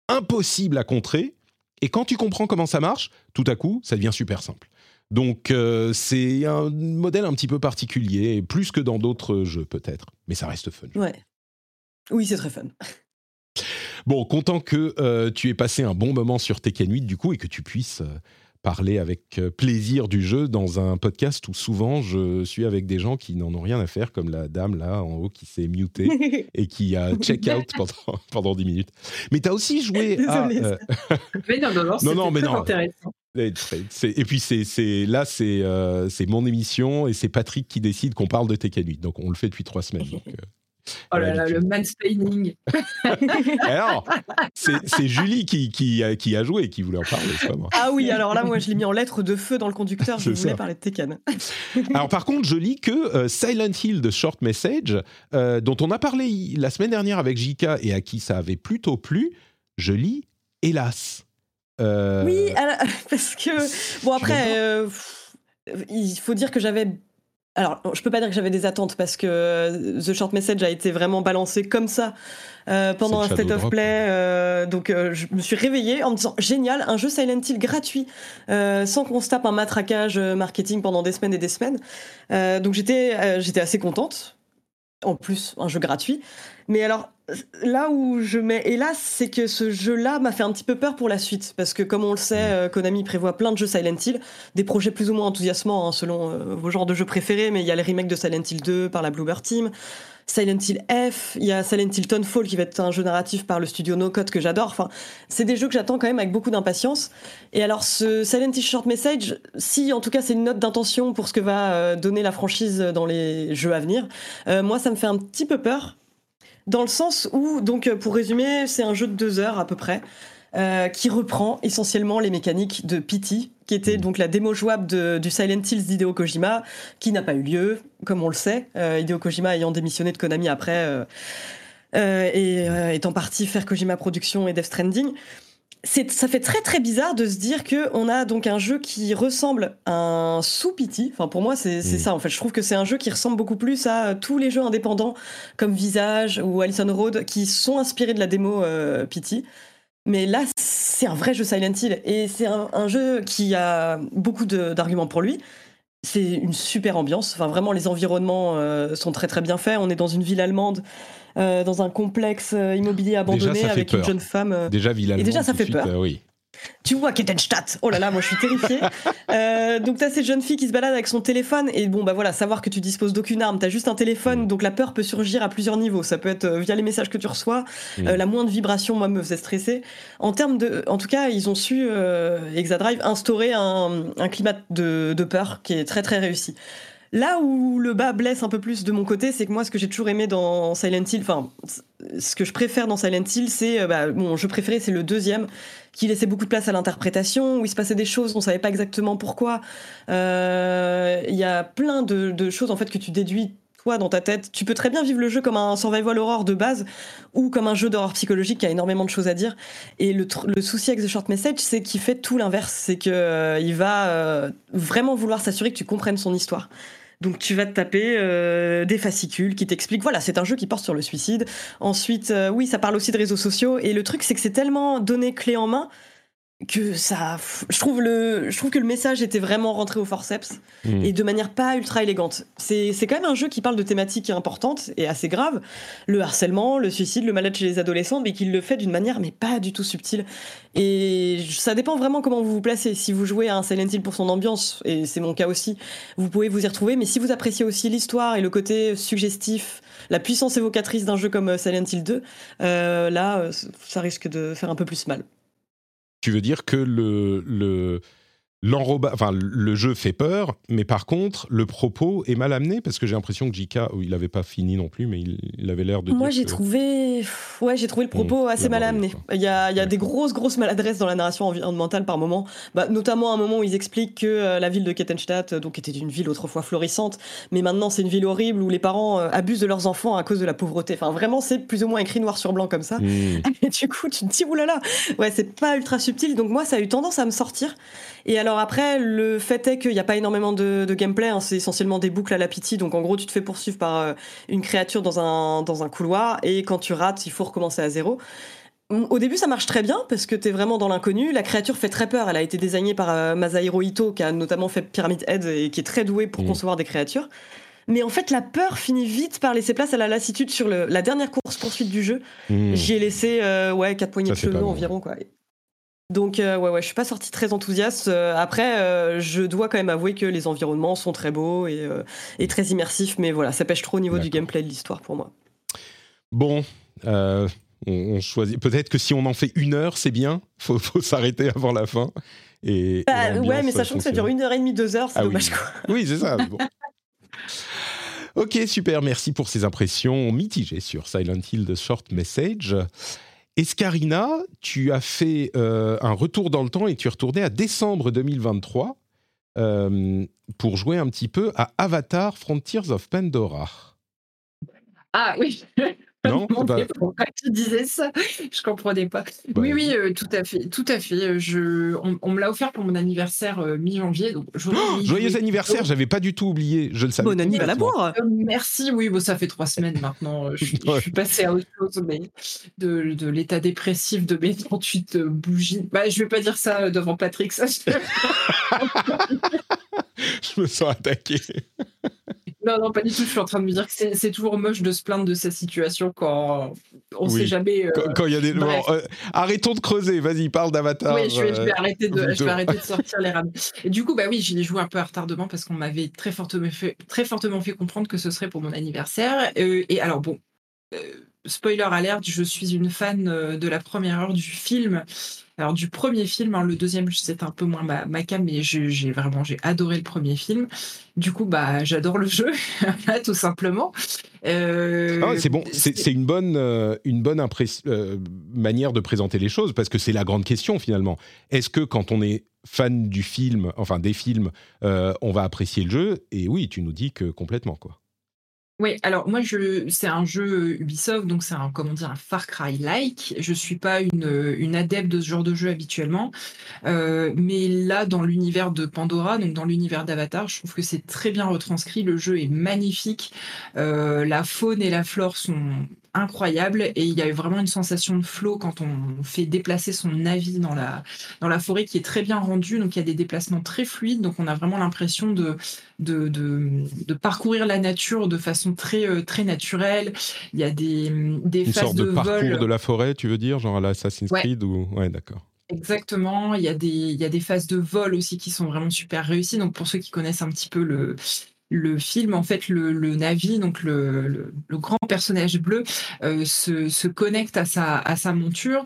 impossibles à contrer, et quand tu comprends comment ça marche, tout à coup, ça devient super simple. Donc, euh, c'est un modèle un petit peu particulier, plus que dans d'autres jeux peut-être, mais ça reste fun. Ouais. Oui, c'est très fun. Bon, content que euh, tu aies passé un bon moment sur Tekken 8 du coup et que tu puisses euh, parler avec euh, plaisir du jeu dans un podcast où souvent je suis avec des gens qui n'en ont rien à faire, comme la dame là en haut qui s'est mutée et qui a check out pendant, pendant 10 minutes. Mais tu as aussi joué. Désolée, euh, Mais non, non, non, Non, non, mais non. intéressant. et puis c'est c'est- là c'est euh, c'est mon émission et c'est Patrick qui décide qu'on parle de Tekken 8. Donc on le fait depuis trois semaines. donc, euh, Oh là là, l'habitude. le mansplaining. Alors, c'est c'est Julie qui, qui, a, qui a joué et qui voulait en parler, c'est pas moi. Ah oui, alors là, moi, je l'ai mis en lettres de feu dans le conducteur. Je voulais ça. parler de Tekken. Alors par contre, je lis que euh, Silent Hill de Short Message, euh, dont on a parlé la semaine dernière avec Jika et à qui ça avait plutôt plu, je lis hélas. Euh, Oui, alors, parce que bon après, euh, il faut dire que j'avais. Alors, je peux pas dire que j'avais des attentes parce que euh, The Short Message a été vraiment balancé comme ça euh, pendant un state of Drop, play. euh, donc, euh, je me suis réveillée en me disant génial, un jeu Silent Hill gratuit, sans qu'on se tape un matraquage marketing pendant des semaines et des semaines. Donc, j'étais j'étais assez contente. En plus, un jeu gratuit. Mais alors, là où je mets hélas, c'est que ce jeu-là m'a fait un petit peu peur pour la suite. Parce que, comme on le sait, euh, Konami prévoit plein de jeux Silent Hill, des projets plus ou moins enthousiasmants hein, selon euh, vos genres de jeux préférés. Mais il y a le remake de Silent Hill 2 par la Bluebird Team, Silent Hill F, il y a Silent Hill Townfall qui va être un jeu narratif par le studio No Code que j'adore. Enfin, c'est des jeux que j'attends quand même avec beaucoup d'impatience. Et alors, ce Silent Hill Short Message, si en tout cas c'est une note d'intention pour ce que va euh, donner la franchise dans les jeux à venir, moi ça me fait un petit peu peur. Dans le sens où, donc euh, pour résumer, c'est un jeu de deux heures à peu près, euh, qui reprend essentiellement les mécaniques de Pity, qui était donc la démo jouable de- du Silent Hills d'Hideo Kojima, qui n'a pas eu lieu, comme on le sait, euh, Hideo Kojima ayant démissionné de Konami après, euh, et étant parti faire Kojima Productions et Death Stranding. C'est, ça fait très très bizarre de se dire que on a donc un jeu qui ressemble à un sous Pity. Enfin pour moi c'est, Mm. ça en fait. Je trouve que c'est un jeu qui ressemble beaucoup plus à tous les jeux indépendants comme Visage ou Allison Road qui sont inspirés de la démo euh, Pity. Mais là c'est un vrai jeu Silent Hill et c'est un, un jeu qui a beaucoup d'arguments pour lui. C'est une super ambiance. Enfin, vraiment, les environnements euh, sont très très bien faits. On est dans une ville allemande, euh, dans un complexe euh, immobilier abandonné avec une jeune femme. euh, Déjà, Villa Et déjà, ça fait suite, peur. oui. tu vois Kettenstadt Oh là là, moi je suis terrifiée. Euh, donc t'as cette jeune fille qui se balade avec son téléphone et bon bah voilà, savoir que tu disposes d'aucune arme, t'as juste un téléphone, Mm. donc la peur peut surgir à plusieurs niveaux. Ça peut être via les messages que tu reçois, Mm. euh, la moindre vibration moi me faisait stresser. En termes de, en tout cas, ils ont su euh, Exadrive instaurer un, un climat de, de peur qui est très très réussi. Là où le bas blesse un peu plus de mon côté, c'est que moi, ce que j'ai toujours aimé dans Silent Hill, enfin, ce que je préfère dans Silent Hill, c'est euh, bah, mon jeu c'est le deuxième, qui laissait beaucoup de place à l'interprétation, où il se passait des choses, on savait pas exactement pourquoi. Euh, Il y a plein de, choses en fait que tu déduis toi dans ta tête. Tu peux très bien vivre le jeu comme un survival horror de base ou comme un jeu d'horreur psychologique qui a énormément de choses à dire. Et le, souci avec The Short Message, c'est qu'il fait tout l'inverse. C'est que euh, va vraiment vouloir s'assurer que tu comprennes son histoire. Donc tu vas te taper euh, des fascicules qui t'expliquent, voilà, c'est un jeu qui porte sur le suicide. Ensuite, euh, oui, ça parle aussi de réseaux sociaux. Et le truc, c'est que c'est tellement donné clé en main que ça... Je trouve, le, je trouve que le message était vraiment rentré au forceps Mm. et de manière pas ultra élégante. C'est c'est quand même un jeu qui parle de thématiques importantes et assez graves. Le harcèlement, le suicide, le mal-être chez les adolescents, mais qu'il le fait d'une manière mais pas du tout subtile. Et ça dépend vraiment comment vous vous placez. Si vous jouez à un Silent Hill pour son ambiance, et c'est mon cas aussi, vous pouvez vous y retrouver. Mais si vous appréciez aussi l'histoire et le côté suggestif, la puissance évocatrice d'un jeu comme euh, Silent Hill 2, euh, là, euh, ça risque de faire un peu plus mal. Tu veux dire que le, le, enfin, le jeu fait peur, mais par contre, le propos est mal amené parce que j'ai l'impression que JK, oh, il n'avait pas fini non plus, mais il, il avait l'air de Moi, j'ai que- trouvé, ouais, j'ai trouvé le propos Mmh, assez mal amené. Il y a, il y a des grosses, grosses maladresses dans la narration environnementale par moment. Bah, notamment à un moment où ils expliquent que euh, la ville de Kettenstadt, euh, donc était une ville autrefois florissante, mais maintenant c'est une ville horrible où les parents euh, abusent de leurs enfants à cause de la pauvreté. Enfin, vraiment, c'est plus ou moins écrit noir sur blanc comme ça. Mm. Et du coup, tu te dis, oulala, ouais, c'est pas ultra subtil. Donc, moi, ça a eu tendance à me sortir. Et alors, après, le fait est qu'il n'y a pas énormément de, de gameplay. hein. c'est essentiellement des boucles à la pitié. Donc, en gros, tu te fais poursuivre par euh, une créature dans un, dans un couloir. Et quand tu rates, il faut recommencer à zéro. Au début, ça marche très bien parce que t'es vraiment dans l'inconnu. La créature fait très peur. Elle a été designée par euh, Masahiro Ito, qui a notamment fait Pyramid Head et qui est très doué pour Mhm. concevoir des créatures. Mais en fait, la peur finit vite par laisser place à la lassitude sur le, la dernière course-poursuite du jeu. Hmm. J'y ai laissé euh, ouais, 4 poignées Ça, de cheveux bon. environ. Quoi. Donc, euh, ouais, ouais, je suis pas sortie très enthousiaste. Euh, après, euh, je dois quand même avouer que les environnements sont très beaux et, euh, et très immersifs, mais voilà, ça pêche trop au niveau du gameplay de l'histoire pour moi. Bon, on, on choisit. Peut-être que si on en fait une heure, c'est bien. Faut, faut s'arrêter avant la fin. Et, Bah, ouais, mais sachant que ça dure une heure et demie, deux heures, c'est Ah oui. dommage quoi. Oui, c'est ça. bon. Ok, super. Merci pour ces impressions mitigées sur Silent Hill de Short Message. Escarina, tu as fait euh, un retour dans le temps et tu es retourné à décembre 2023 euh, pour jouer un petit peu à Avatar Frontiers of Pandora? Ah oui. Non, demandais pourquoi tu disais ça. Je comprenais pas. Oui, oui, euh, tout à fait, tout à fait. Je, on, on me l'a offert pour mon anniversaire euh, mi-janvier, donc Oh, Joyeux anniversaire, j'avais pas du tout oublié. Je le savais. Bon anniversaire à la complètement. bourre Euh, Merci, oui, bon, ça fait trois semaines maintenant. euh, Je, suis- je Ouais. suis passée à autre chose, mais de, de l'état dépressif de mes 38 euh, bougies. Bah, je vais pas dire ça euh, devant Patrick, ça. je- Je me sens attaqué. Non, non, pas du tout. Je suis en train de me dire que c'est toujours moche de se plaindre de sa situation quand on Oui. sait jamais. euh, Quand il y a des. Bon, euh, arrêtons de creuser. Vas-y, parle d'Avatar. Oui, je vais, je vais euh, arrêter de, je plutôt. vais arrêter de sortir les rames. Et du coup, bah oui, j'y ai joué un peu à retardement parce qu'on m'avait très fortement fait, très fortement fait comprendre que ce serait pour mon anniversaire. Et alors bon, euh, spoiler alerte, je suis une fan euh, de la première heure du film. Alors du premier film, hein, le deuxième c'est un peu moins ma, ma cam, mais j'ai vraiment j'ai adoré le premier film. Du coup, bah j'adore le jeu, là, tout simplement. Euh, Ah ouais, c'est bon, c'est une bonne, euh, une bonne euh, manière de présenter les choses parce que c'est la grande question finalement. Est-ce que quand on est fan du film, enfin des films, on va apprécier le jeu? Et oui, tu nous dis que complètement quoi. Oui, alors moi je c'est un jeu Ubisoft, donc c'est un comment dire un Far Cry-like. Je suis pas une, une adepte de ce genre de jeu habituellement, Euh, mais là dans l'univers de Pandora, donc dans l'univers d'Avatar, je trouve que c'est très bien retranscrit. Le jeu est magnifique, Euh, la faune et la flore sont incroyables et il y a vraiment une sensation de flow quand on fait déplacer son navire dans la dans la forêt qui est très bien rendue. Donc il y a des déplacements très fluides, donc on a vraiment l'impression de de, de, de parcourir la nature de façon très, euh, très naturelle. Il y a des, des Une phases sorte de, de, parcours vol. de la forêt, tu veux dire, genre à l'Assassin's Ouais. Creed ou ouais, d'accord. Exactement. Il y, a des, il y a des phases de vol aussi qui sont vraiment super réussies. Donc, pour ceux qui connaissent un petit peu le, le film, en fait, le, Navi, donc le, grand personnage bleu, euh, se, connecte à sa monture.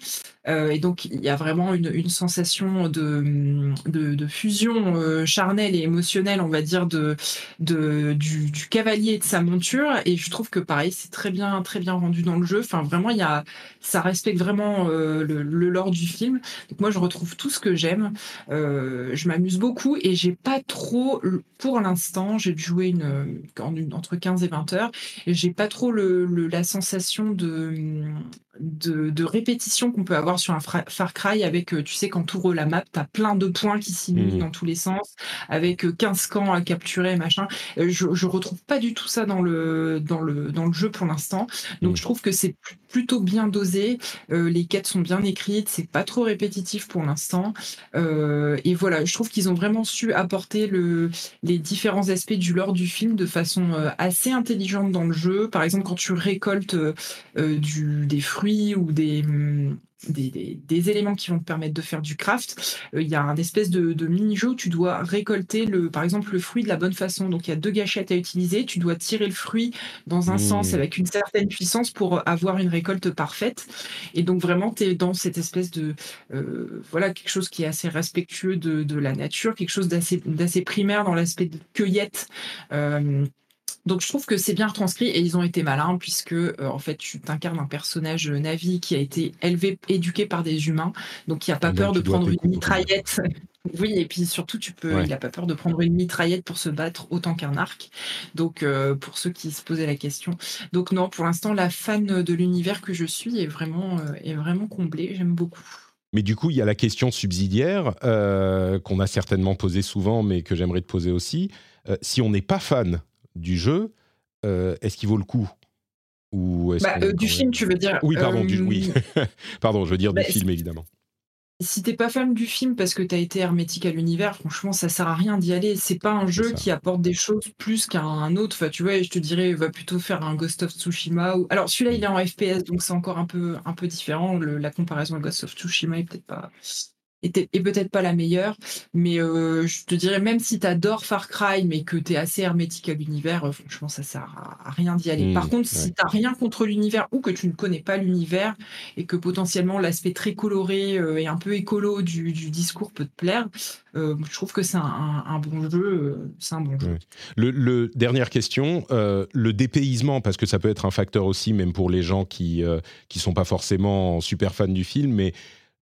Euh, et donc, il y a vraiment une, sensation de, de, fusion euh, charnelle et émotionnelle, on va dire, de, de, du, cavalier et de sa monture. Et je trouve que, pareil, c'est très bien, très bien rendu dans le jeu. Enfin, vraiment, il y a, ça respecte vraiment euh, le, le lore du film. Donc, moi, je retrouve tout ce que j'aime. Je m'amuse beaucoup et j'ai pas trop, pour l'instant, j'ai dû jouer une, en une- entre 15 et 20 heures et j'ai pas trop le- la sensation de, de, de répétition qu'on peut avoir sur un Far Cry avec, euh, tu sais, quand tu ouvres la map, tu as plein de points qui s'illuminent Mhm. dans tous les sens, avec euh, 15 camps à capturer, machin. Euh, Je, je retrouve pas du tout ça dans le, dans le, dans le jeu pour l'instant. Donc Mhm. je trouve que c'est pl- plutôt bien dosé. Euh, les quêtes sont bien écrites, c'est pas trop répétitif pour l'instant. Euh, et voilà, je trouve qu'ils ont vraiment su apporter le, les différents aspects du lore du film de façon euh, assez intelligente dans le jeu. Par exemple, quand tu récoltes euh, euh, du, des fruits ou des, hum, des, des- des éléments qui vont te permettre de faire du craft, euh, il y a un espèce de, de mini-jeu où tu dois récolter, le, par exemple, le fruit de la bonne façon. Donc, il y a deux gâchettes à utiliser. Tu dois tirer le fruit dans un Mmh. sens avec une certaine puissance pour avoir une récolte parfaite. Et donc, vraiment, tu es dans cette espèce de... euh, voilà, quelque chose qui est assez respectueux de, de la nature, quelque chose d'assez d'assez primaire dans l'aspect de cueillette. Euh, donc je trouve que c'est bien retranscrit et ils ont été malins puisque euh, en fait tu t'incarnes un personnage Navi qui a été élevé, éduqué par des humains, donc il a pas peur de prendre une mitraillette. Oui, et puis surtout, tu peux, Ouais. il a pas peur de prendre une mitraillette pour se battre autant qu'un arc. Donc, euh, pour ceux qui se posaient la question. Donc, non, pour l'instant, la fan de l'univers que je suis est vraiment, euh, est vraiment comblée. J'aime beaucoup. Mais du coup, il y a la question subsidiaire qu'on a certainement posée souvent, mais que j'aimerais te poser aussi. Si on n'est pas fan du jeu, euh, est-ce qu'il vaut le coup Ou est-ce Bah, euh, du film, tu veux dire Oui, pardon, Euh, du, oui. pardon, je veux dire bah, du film évidemment. si t'es pas fan du film parce que t'as été hermétique à l'univers, franchement, ça sert à rien d'y aller. C'est pas un jeu qui apporte des choses plus qu'un autre. Enfin, tu vois, je te dirais, va plutôt faire un Ghost of Tsushima. Ou... Alors, celui-là, il est en FPS, donc c'est encore un peu, un peu différent. la comparaison avec Ghost of Tsushima est peut-être pas et, peut-être pas la meilleure, mais euh, je te dirais, même si tu adores Far Cry, mais que tu es assez hermétique à l'univers, euh, franchement, ça sert à, rien d'y aller. Par mmh, contre, si tu rien contre l'univers ou que tu ne connais pas l'univers et que potentiellement l'aspect très coloré euh, et un peu écolo du, discours peut te plaire, je trouve que c'est un, bon jeu. c'est un bon jeu. Le, dernière question, le dépaysement, parce que ça peut être un facteur aussi, même pour les gens qui ne sont pas forcément super fans du film, mais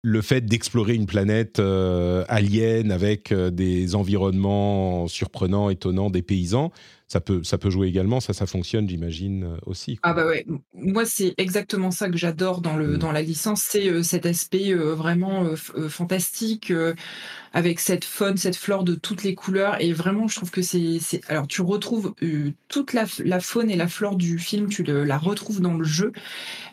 le fait d'explorer une planète euh, alien avec euh, des environnements surprenants, étonnants, des paysans, ça peut, ça peut jouer également. Ça, ça fonctionne, j'imagine, euh, aussi. Ah bah ouais, moi c'est exactement ça que j'adore dans, le, mmh. dans la licence, c'est cet aspect vraiment fantastique avec cette faune, cette flore de toutes les couleurs. Et vraiment, je trouve que c'est. Alors, tu retrouves euh, toute la, faune et la flore du film, tu la retrouves dans le jeu.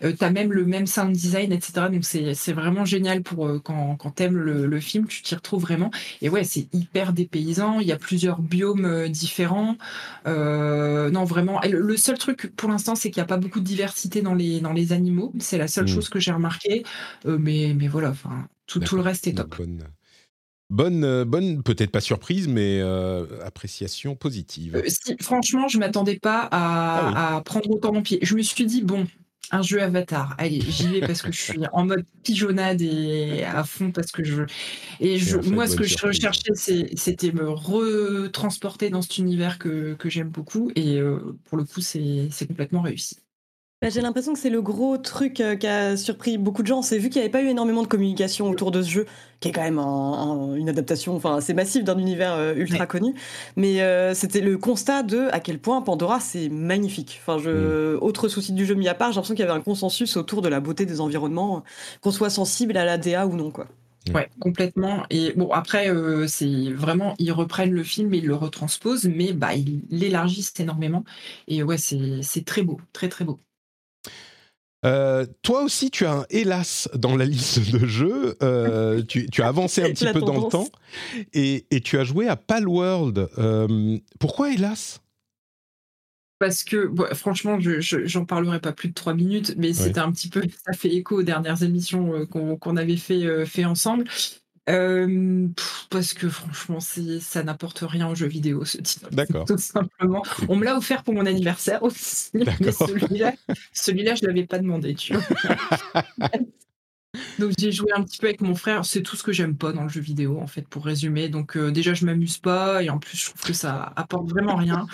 Euh, tu as même le même sound design, etc. Donc, c'est vraiment génial pour euh, quand, quand tu aimes le, film, tu t'y retrouves vraiment. Et ouais, c'est hyper dépaysant. Il y a plusieurs biomes différents. non, vraiment. le, seul truc pour l'instant, c'est qu'il n'y a pas beaucoup de diversité dans les, dans les animaux. C'est la seule mmh. chose que j'ai remarqué. mais, mais voilà, enfin, tout, tout le reste est top. Bonne, euh, bonne peut-être pas surprise, mais euh, appréciation positive. Euh, franchement, je m'attendais pas ah à, prendre autant mon pied. Je me suis dit, bon, un jeu Avatar, allez, j'y vais parce que je suis en mode pigeonnade et à fond parce que je. Et, je, moi, ce que je recherchais, c'était me retransporter dans cet univers que, que j'aime beaucoup. Et pour le coup, c'est complètement réussi. Bah, j'ai l'impression que c'est le gros truc euh, qui a surpris beaucoup de gens. C'est vu qu'il n'y avait pas eu énormément de communication autour de ce jeu, qui est quand même une adaptation enfin, assez massive d'un univers euh, ultra connu. Mais euh, c'était le constat de à quel point Pandora, c'est magnifique. Enfin, je... Mm. Autre souci du jeu mis à part, j'ai l'impression qu'il y avait un consensus autour de la beauté des environnements, qu'on soit sensible à la DA ou non. quoi. Ouais, complètement. Et bon, après, c'est vraiment, ils reprennent le film et ils le retransposent, mais bah, ils l'élargissent énormément. Et ouais, c'est très beau, très très beau. Euh, toi aussi, tu as un hélas dans la liste de jeux. Euh, tu, as avancé un petit peu dans le temps et, tu as joué à Palworld. Euh, pourquoi hélas? Parce que franchement, je, j'en parlerai pas plus de trois minutes, mais c'était un petit peu, ça fait écho aux dernières émissions qu'on, avait fait, fait ensemble. Euh, parce que franchement, ça n'apporte rien aux jeux vidéo, ce titre. D'accord. Tout simplement. On me l'a offert pour mon anniversaire aussi, mais celui-là, celui-là, je l'avais pas demandé, tu vois. Donc j'ai joué un petit peu avec mon frère. C'est tout ce que j'aime pas dans le jeu vidéo, en fait, pour résumer. Donc euh, déjà, je m'amuse pas, et en plus, je trouve que ça apporte vraiment rien.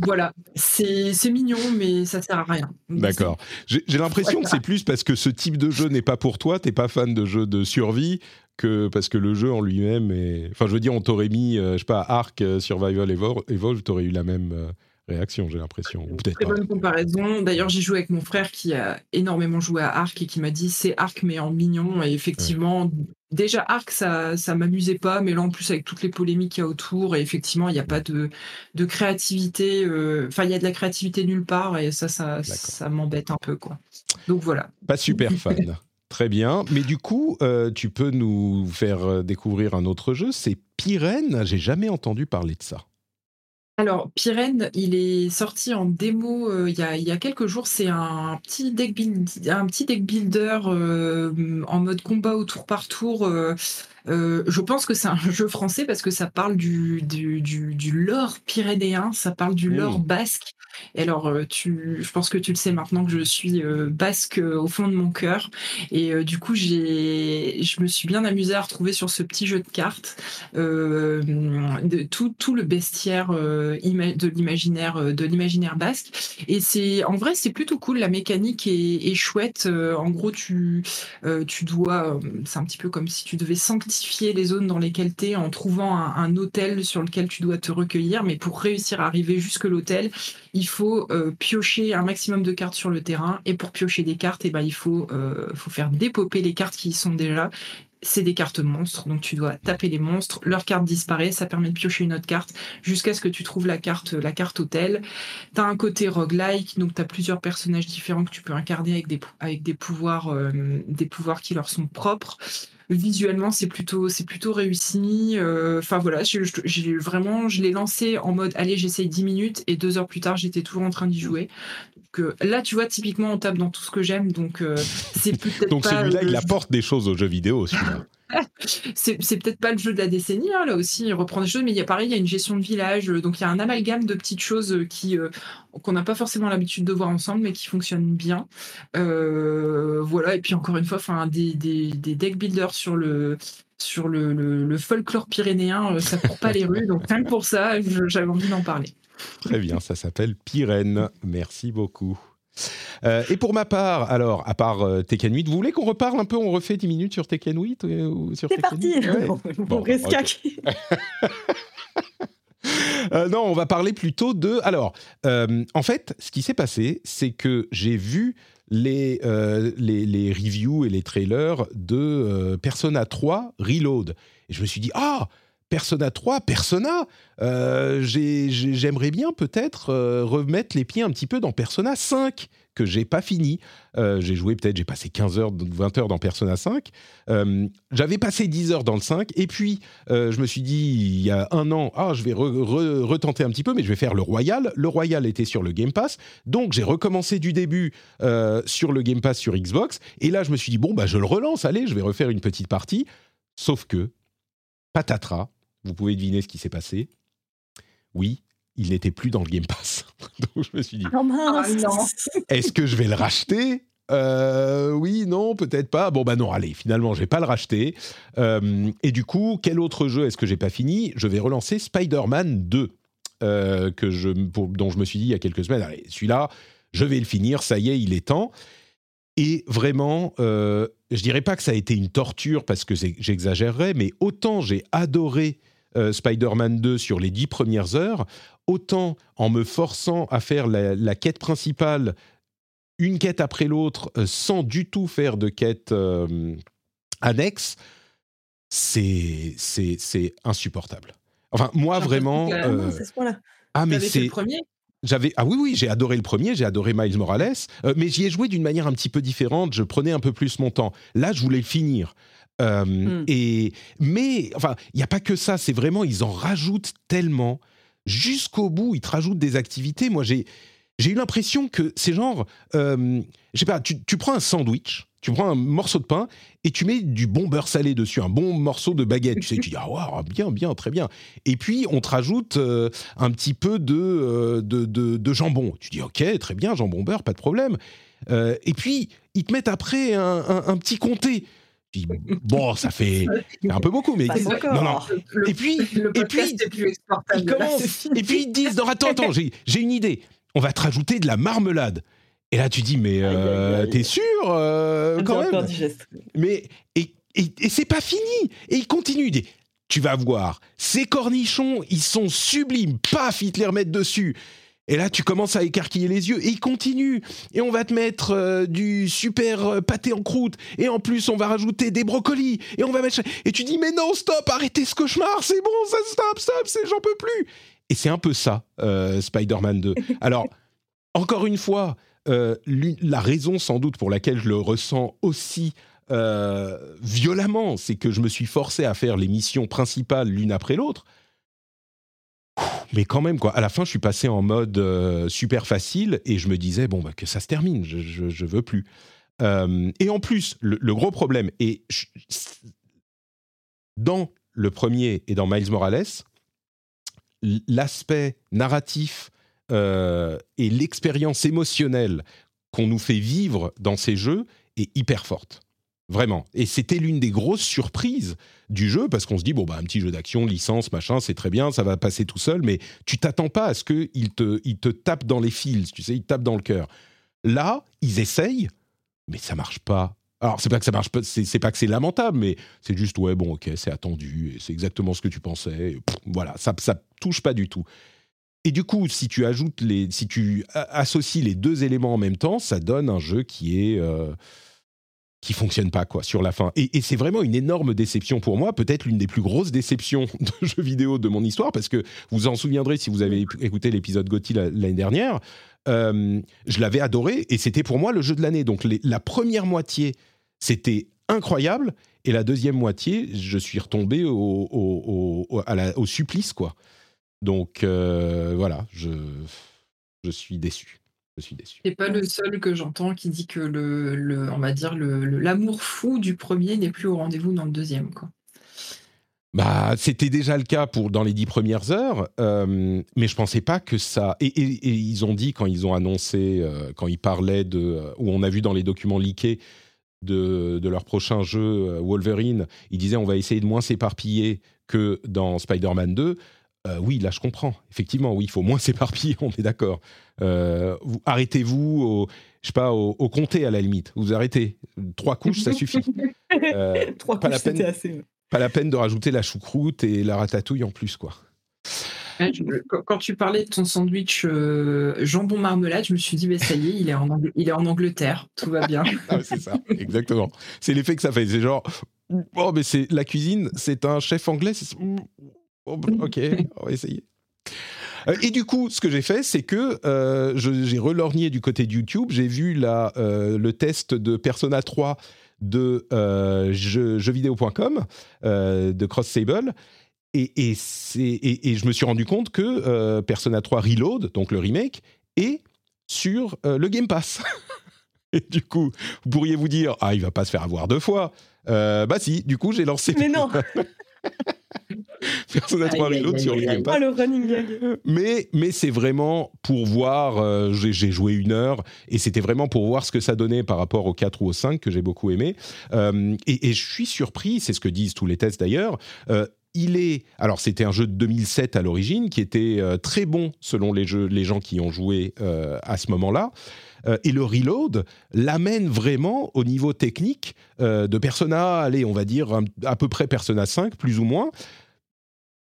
voilà, c'est mignon, mais ça sert à rien. D'accord. J'ai l'impression que c'est plus parce que ce type de jeu n'est pas pour toi. T'es pas fan de jeux de survie que parce que le jeu en lui-même est. Enfin, je veux dire, on t'aurait mis, euh, je sais pas, Ark euh, Survival Evolve, t'aurais eu la même réaction, j'ai l'impression. Très bonne comparaison. D'ailleurs, j'ai joué avec mon frère qui a énormément joué à Arc et qui m'a dit c'est Arc mais en mignon. Et effectivement, déjà Arc, ça, ça m'amusait pas, mais là en plus avec toutes les polémiques qu'il y a autour, et effectivement, il n'y a pas de, de créativité. Euh, enfin, il y a de la créativité nulle part, et ça, ça, ça m'embête un peu, quoi. Donc voilà. Pas super fan. Très bien, mais du coup, euh, tu peux nous faire euh, découvrir un autre jeu, c'est Pyrène. J'ai jamais entendu parler de ça. Alors, Pyrène, il est sorti en démo euh, il, y a, quelques jours. C'est un petit deck, builder en mode combat au tour par tour. Euh, je pense que c'est un jeu français parce que ça parle du, du, du, lore pyrénéen, ça parle du lore basque. Et alors, euh, tu, je pense que tu le sais maintenant que je suis euh, basque euh, au fond de mon cœur. Et du coup, j'ai, je me suis bien amusée à retrouver sur ce petit jeu de cartes de, tout, tout le bestiaire de l'imaginaire de l'imaginaire basque. Et c'est, en vrai, c'est plutôt cool. La mécanique est, chouette. en gros, tu, tu dois, c'est un petit peu comme si tu devais les zones dans lesquelles tu es en trouvant un, hôtel sur lequel tu dois te recueillir. Mais pour réussir à arriver jusque l'hôtel, il faut euh, piocher un maximum de cartes sur le terrain. Et pour piocher des cartes, eh ben, il faut, euh, faut faire dépoper les cartes qui y sont déjà. C'est des cartes monstres, donc tu dois taper les monstres, leur carte disparaît, ça permet de piocher une autre carte jusqu'à ce que tu trouves la carte, la carte hôtel. Tu as un côté roguelike, donc tu plusieurs personnages différents que tu peux incarner avec des, avec des, pouvoirs, euh, des pouvoirs qui leur sont propres. Visuellement, c'est plutôt, c'est plutôt réussi. euh, Enfin voilà, j'ai vraiment, je l'ai lancé en mode, allez, j'essaye 10 minutes et deux heures plus tard, j'étais toujours en train d'y jouer. Donc euh, là, tu vois, typiquement, on tape dans tout ce que j'aime, donc euh, c'est peut-être Donc celui-là, il apporte des choses aux jeux vidéo, celui-là. C'est peut-être pas le jeu de la décennie, hein, là aussi, il reprend des choses, mais il y a pareil, il y a une gestion de village, euh, donc il y a un amalgame de petites choses euh, qui euh, qu'on n'a pas forcément l'habitude de voir ensemble, mais qui fonctionnent bien. Voilà, et puis encore une fois, des, deck builders sur le folklore pyrénéen, ça court pas les rues, donc que pour ça, j'avais envie d'en parler. Très bien, ça s'appelle Pyrène. Merci beaucoup. Euh, et pour ma part, alors, à part euh, Tekken 8, vous voulez qu'on reparle un peu, on refait 10 minutes sur Tekken 8 euh, ou sur C'est parti 8? Ouais. Bon, Bon, Resca ok. qui- Euh, non, on va parler plutôt de. Alors, en fait, ce qui s'est passé, c'est que j'ai vu les, les, les reviews et les trailers de Persona 3 Reload. Et je me suis dit, ah, Persona 3, Persona, euh, j'ai- j'ai- j'aimerais bien peut-être euh, remettre les pieds un petit peu dans Persona 5, que j'ai pas fini. Euh, j'ai joué peut-être, j'ai passé 15 heures, 20 heures dans Persona 5. Euh, J'avais passé 10 heures dans le 5, et puis je me suis dit, il y a un an, ah, je vais re- re- retenter un petit peu, mais je vais faire le Royal. Le Royal était sur le Game Pass, donc j'ai recommencé du début sur le Game Pass sur Xbox, et là je me suis dit, bon, bah, je le relance, allez, je vais refaire une petite partie. Sauf que, patatras, vous pouvez deviner ce qui s'est passé. Oui, il n'était plus dans le Game Pass. donc je me suis dit, Oh est-ce que je vais le racheter? Euh, Oui, non, peut-être pas. Bon, bah non, allez, finalement, je vais pas le racheter. Euh, et du coup, quel autre jeu est-ce que j'ai pas fini? Je vais relancer Spider-Man 2, euh, que je, pour- dont je me suis dit il y a quelques semaines, allez, celui-là, je vais le finir, ça y est, il est temps. Et vraiment, euh, je dirais pas que ça a été une torture parce que j'exagérerais, mais autant j'ai adoré euh, Spider-Man 2 sur les dix premières heures, autant en me forçant à faire la, la quête principale une quête après l'autre euh, sans du tout faire de quête euh, annexe, c'est c'est c'est insupportable. Enfin, moi vraiment, Ah euh, ah mais c'est le premier? j'avais ah oui oui j'ai adoré le premier j'ai adoré Miles Morales euh, mais j'y ai joué d'une manière un petit peu différente je prenais un peu plus mon temps. Là je voulais le finir Euh, Hmm. et mais enfin il n'y a pas que ça c'est vraiment ils en rajoutent tellement jusqu'au bout ils te rajoutent des activités moi j'ai j'ai eu l'impression que c'est genre euh, je sais pas tu, tu prends un sandwich tu prends un morceau de pain et tu mets du bon beurre salé dessus un bon morceau de baguette tu sais tu dis ah waouh, bien bien très bien et puis on te rajoute euh, un petit peu de, euh, de, de, de jambon. Tu dis, ok, très bien, jambon beurre, pas de problème. Euh, et puis, ils te mettent après un, un- un petit comté. Bon, ça fait un peu beaucoup, mais... Non, non. Le, Et puis, le et puis, plus ils commencent, et puis ils disent, non, attends, attends, j'ai j'ai une idée. On va te rajouter de la marmelade. Et là, tu dis, mais euh, t'es sûr euh, quand même? mais et, et, et c'est pas fini. Et il continue. Tu vas voir, ces cornichons, ils sont sublimes. Paf, ils te les remettent dessus. Et là, tu commences à écarquiller les yeux et il continue. Et on va te mettre euh, du super euh, pâté en croûte. Et en plus, on va rajouter des brocolis. Et on va mettre. Et tu dis, mais non, stop, arrêtez ce cauchemar. C'est bon, ça, stop, stop, j'en peux plus. Et c'est un peu ça, euh, Spider-Man 2. Alors, encore une fois, la raison sans doute pour laquelle je le ressens aussi violemment, c'est que je me suis forcé à faire les missions principales l'une après l'autre. Mais quand même, quoi. À la fin, je suis passé en mode euh, super facile et je me disais, bon, bah, que ça se termine, je, je, veux plus. Euh, et en plus, le, gros problème, et dans le premier et dans Miles Morales, l'aspect narratif euh, et l'expérience émotionnelle qu'on nous fait vivre dans ces jeux est hyper forte. Vraiment. Et c'était l'une des grosses surprises du jeu, parce qu'on se dit, bon, bah, un petit jeu d'action, licence, machin, c'est très bien, ça va passer tout seul, mais tu t'attends pas à ce qu'il te, il te tape dans les fils, tu sais, il te tape dans le cœur. Là, ils essayent, mais ça marche pas. Alors, c'est pas que ça marche pas, c'est pas que c'est lamentable, mais c'est juste, ouais, bon, ok, c'est attendu, c'est exactement ce que tu pensais. voilà, ça, ça touche pas du tout. Et du coup, si tu ajoutes les, si tu associes les deux éléments en même temps, ça donne un jeu qui est euh, qui fonctionne pas quoi sur la fin. Et, c'est vraiment une énorme déception pour moi, peut-être l'une des plus grosses déceptions de jeux vidéo de mon histoire, parce que vous en souviendrez si vous avez écouté l'épisode Gotti la- l'année dernière. euh, je l'avais adoré et c'était pour moi le jeu de l'année. Donc la première moitié, c'était incroyable. Et la deuxième moitié, je suis retombé au, au supplice, quoi. Donc euh, voilà, je, je suis déçu. Je suis déçu. C'est pas le seul que j'entends qui dit que le, le- on va dire le- le- l'amour fou du premier n'est plus au rendez-vous dans le deuxième. Quoi. Bah, c'était déjà le cas pour dans les dix premières heures, euh, mais je pensais pas que ça. Et, et- et ils ont dit quand ils ont annoncé, euh, quand ils parlaient de, euh, où on a vu dans les documents leakés de, de leur prochain jeu Wolverine, ils disaient on va essayer de moins s'éparpiller que dans Spider-Man 2. Euh, oui, là je comprends. Effectivement, oui, il faut moins s'éparpiller, on est d'accord. Euh, vous- Arrêtez-vous au, je sais pas, au, au comté à la limite. Vous arrêtez. Trois couches, ça suffit. Euh, Trois pas la couches, c'était peine. assez. pas la peine de rajouter la choucroute et la ratatouille en plus, quoi. Quand, tu parlais de ton sandwich euh, jambon marmelade, je me suis dit, mais ça y est, il est en, Angl- il est en Angleterre, tout va bien. Ah, c'est ça, exactement. C'est l'effet que ça fait. C'est genre, oh, mais c'est la cuisine, c'est un chef anglais. c'est- Oh, bah, ok, on va essayer. Euh, Et du coup, ce que j'ai fait, c'est que euh, j'ai relorgné du côté de YouTube. J'ai vu la, euh, le test de Persona 3 de euh, jeux- jeuxvideo.com, de Cross Sable. Et, et, et- et je me suis rendu compte que Persona 3 Reload, donc le remake, est sur le Game Pass. et du coup, vous pourriez vous dire, ah, il va pas se faire avoir deux fois. Bah si, du coup, j'ai lancé Mais non Persona 3 Aïe, aïe, Reload aïe, sur le aïe, Game. Pass. Ah, le running gag. Mais, mais c'est vraiment pour voir, euh, j'ai joué une heure, et c'était vraiment pour voir ce que ça donnait par rapport au 4 ou au 5 que j'ai beaucoup aimé. Euh, et, et je suis surpris, c'est ce que disent tous les tests d'ailleurs, euh, il est, alors c'était un jeu de 2007 à l'origine, qui était euh, très bon selon les, jeux, les gens qui ont joué euh, à ce moment-là. Euh, et le reload l'amène vraiment au niveau technique euh, de Persona, allez, on va dire un- à peu près Persona 5, plus ou moins,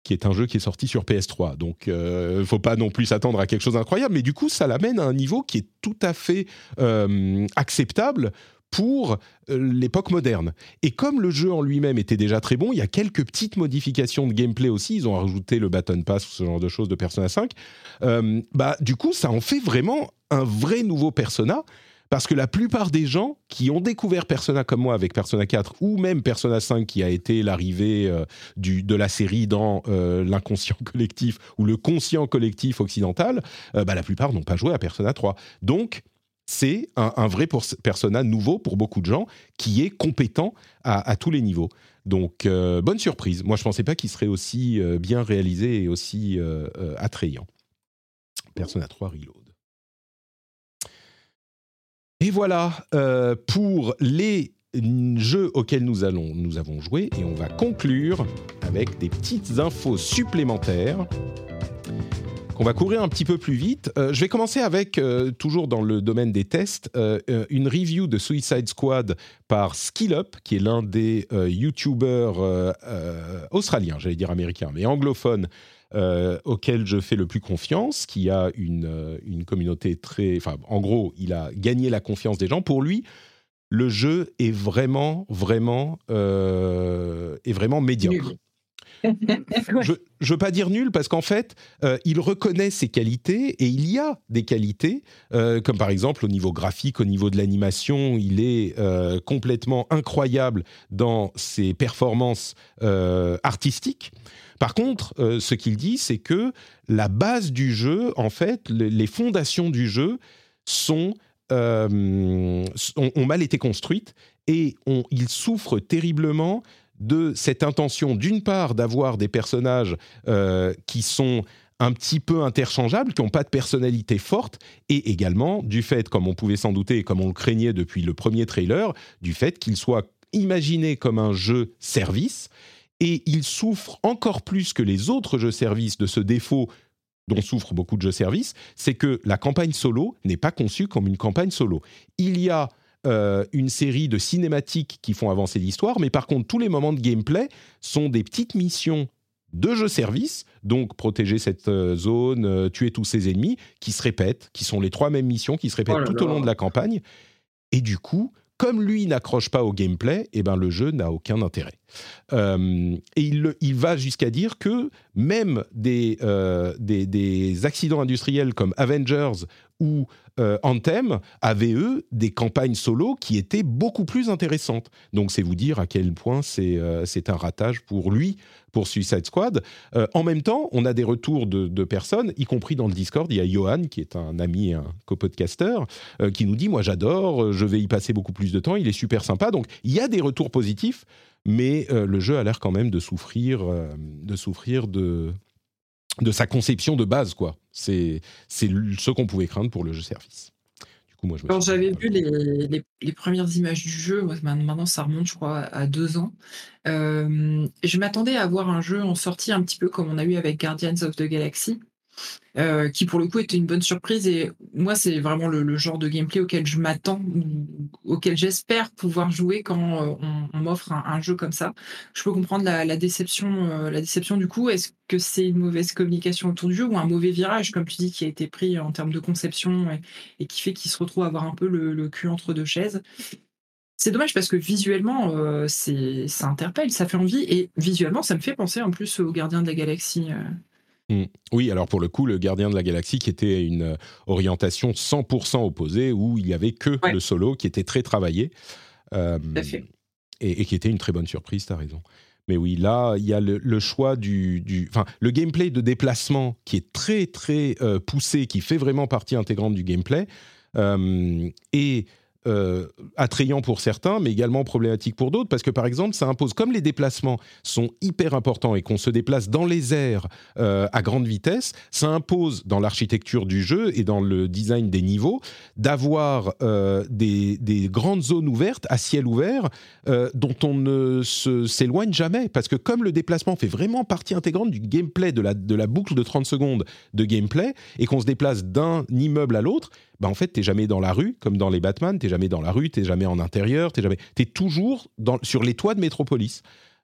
qui est un jeu qui est sorti sur PS3. Donc, il ne faut pas non plus s'attendre à quelque chose d'incroyable, mais du coup, ça l'amène à un niveau qui est tout à fait euh, acceptable pour euh, l'époque moderne. Et comme le jeu en lui-même était déjà très bon, il y a quelques petites modifications de gameplay aussi. Ils ont rajouté le Baton Pass ou ce genre de choses de Persona 5. Euh, bah, du coup, ça en fait vraiment un vrai nouveau Persona. Parce que la plupart des gens qui ont découvert Persona comme moi avec Persona 4 ou même Persona 5 qui a été l'arrivée euh, de la série dans euh, l'inconscient collectif ou le conscient collectif occidental, euh, bah, la plupart n'ont pas joué à Persona 3. Donc, c'est un, vrai Persona nouveau pour beaucoup de gens qui est compétent à, tous les niveaux. Donc, bonne surprise. Moi, je ne pensais pas qu'il serait aussi bien réalisé et aussi attrayant. Persona 3 Reload. Et voilà euh, pour les jeux auxquels nous, allons, nous avons joué. Et on va conclure avec des petites infos supplémentaires qu'on va courir un petit peu plus vite. Euh, je vais commencer avec, euh, toujours dans le domaine des tests, une review de Suicide Squad par SkillUp, qui est l'un des YouTubers australiens, j'allais dire américains, mais anglophones, euh, auquel je fais le plus confiance, qui a une, euh, une communauté très... Enfin, en gros, il a gagné la confiance des gens. Pour lui, le jeu est vraiment, vraiment, euh, est vraiment médiocre. Je ne veux pas dire nul parce qu'en fait, euh, il reconnaît ses qualités et il y a des qualités, euh, comme par exemple au niveau graphique, au niveau de l'animation, il est euh, complètement incroyable dans ses performances artistiques. Par contre, euh, ce qu'il dit, c'est que la base du jeu, en fait, le- les fondations du jeu sont, euh, ont, mal été construites et on, il souffre terriblement de cette intention, d'une part, d'avoir des personnages euh, qui sont un petit peu interchangeables, qui n'ont pas de personnalité forte, et également du fait, comme on pouvait s'en douter et comme on le craignait depuis le premier trailer, du fait qu'ils soient imaginés comme un jeu service, et il souffre encore plus que les autres jeux services de ce défaut dont souffrent beaucoup de jeux services, c'est que la campagne solo n'est pas conçue comme une campagne solo. Il y a euh, une série de cinématiques qui font avancer l'histoire, mais par contre, tous les moments de gameplay sont des petites missions de jeux service, donc protéger cette euh, zone, euh, tuer tous ses ennemis, qui se répètent, qui sont les trois mêmes missions qui se répètent Oh là tout au long de la campagne. Et du coup, comme lui n'accroche pas au gameplay, eh ben le jeu n'a aucun intérêt. Euh, et il, va jusqu'à dire que même des, euh, des accidents industriels comme Avengers ou Anthem avaient, eux, des campagnes solo qui étaient beaucoup plus intéressantes. Donc, c'est vous dire à quel point c'est c'est un ratage pour lui, pour Suicide Squad. en même temps, on a des retours de, de, personnes, y compris dans le Discord. Il y a Johan, qui est un ami, un copodcaster, qui nous dit Moi, j'adore, je vais y passer beaucoup plus de temps, il est super sympa. Donc, il y a des retours positifs mais euh, le jeu a l'air quand même de souffrir, euh, de souffrir de, de sa conception de base, quoi. C'est ce qu'on pouvait craindre pour le jeu service. Du coup, moi, je Quand j'avais vu les, les, premières images du jeu, maintenant ça remonte, je crois, à deux ans. Euh, je m'attendais à avoir un jeu en sortie un petit peu comme on a eu avec Guardians of the Galaxy. Euh, qui pour le coup était une bonne surprise. Et moi, c'est vraiment le, genre de gameplay auquel je m'attends, auquel j'espère pouvoir jouer quand euh, on, m'offre un, jeu comme ça. Je peux comprendre la, déception, euh, la déception du coup. Est-ce que c'est une mauvaise communication autour du jeu ou un mauvais virage, comme tu dis, qui a été pris en termes de conception et, qui fait qu'il se retrouve à avoir un peu le, cul entre deux chaises? C'est dommage parce que visuellement, c'est ça interpelle, ça fait envie et visuellement, ça me fait penser en plus aux Gardiens de la Galaxie. Mm. Oui, alors pour le coup, le Gardien de la Galaxie, qui était une euh, orientation 100% opposée, où il n'y avait que le solo, qui était très travaillé. Euh, et, qui était une très bonne surprise, tu as raison. Mais oui, là, il y a le, choix du, Enfin, le gameplay de déplacement qui est très, très euh, poussé, qui fait vraiment partie intégrante du gameplay. et euh, attrayant pour certains, mais également problématique pour d'autres, parce que par exemple, ça impose, comme les déplacements sont hyper importants et qu'on se déplace dans les airs euh, à grande vitesse, ça impose dans l'architecture du jeu et dans le design des niveaux d'avoir euh, des, des, grandes zones ouvertes à ciel ouvert dont on ne s'éloigne jamais, parce que comme le déplacement fait vraiment partie intégrante du gameplay, de la, de la boucle de 30 secondes de gameplay, et qu'on se déplace d'un immeuble à l'autre, bah en fait, t'es jamais dans la rue, comme dans les Batman, t'es jamais dans la rue, t'es jamais en intérieur, t'es jamais, t'es toujours dans, sur les toits de métropolis.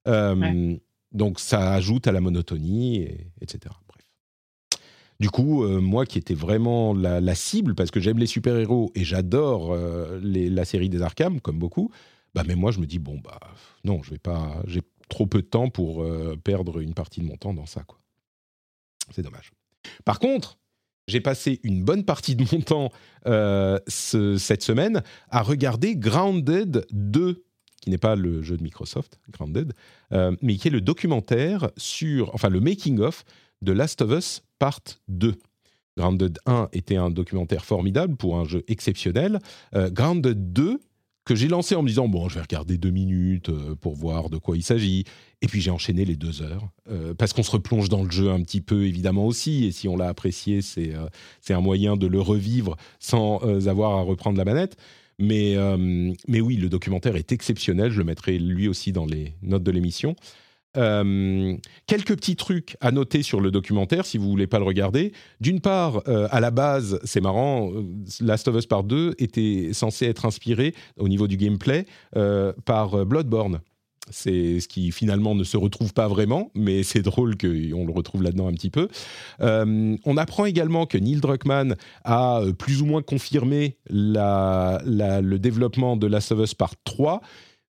Euh, donc ça ajoute à la monotonie, etc. Bref. Du coup, euh, moi qui étais vraiment la, cible, parce que j'aime les super-héros et j'adore euh, la série des Arkham, comme beaucoup, bah mais moi je me dis, bon, bah non, je vais pas, j'ai trop peu de temps pour perdre une partie de mon temps dans ça, quoi. C'est dommage. Par contre, j'ai passé une bonne partie de mon temps euh, cette semaine à regarder Grounded 2, qui n'est pas le jeu de Microsoft, Grounded, euh, mais qui est le documentaire sur, enfin le making-of de Last of Us Part 2. Grounded 1 était un documentaire formidable pour un jeu exceptionnel. Euh, Grounded 2 que j'ai lancé en me disant bon, je vais regarder deux minutes euh, pour voir de quoi il s'agit. Et puis j'ai enchaîné les deux heures euh, parce qu'on se replonge dans le jeu un petit peu évidemment aussi. Et si on l'a apprécié, c'est euh, c'est un moyen de le revivre sans avoir à reprendre la manette. Mais mais oui, le documentaire est exceptionnel. Je le mettrai lui aussi dans les notes de l'émission. Euh, quelques petits trucs à noter sur le documentaire si vous voulez pas le regarder. D'une part, euh, à la base, c'est marrant, euh, Last of Us Part 2 était censé être inspiré au niveau du gameplay par Bloodborne. C'est ce qui finalement ne se retrouve pas vraiment, mais c'est drôle qu'on le retrouve là-dedans un petit peu. on apprend également que Neil Druckmann a plus ou moins confirmé le développement de Last of Us Part 3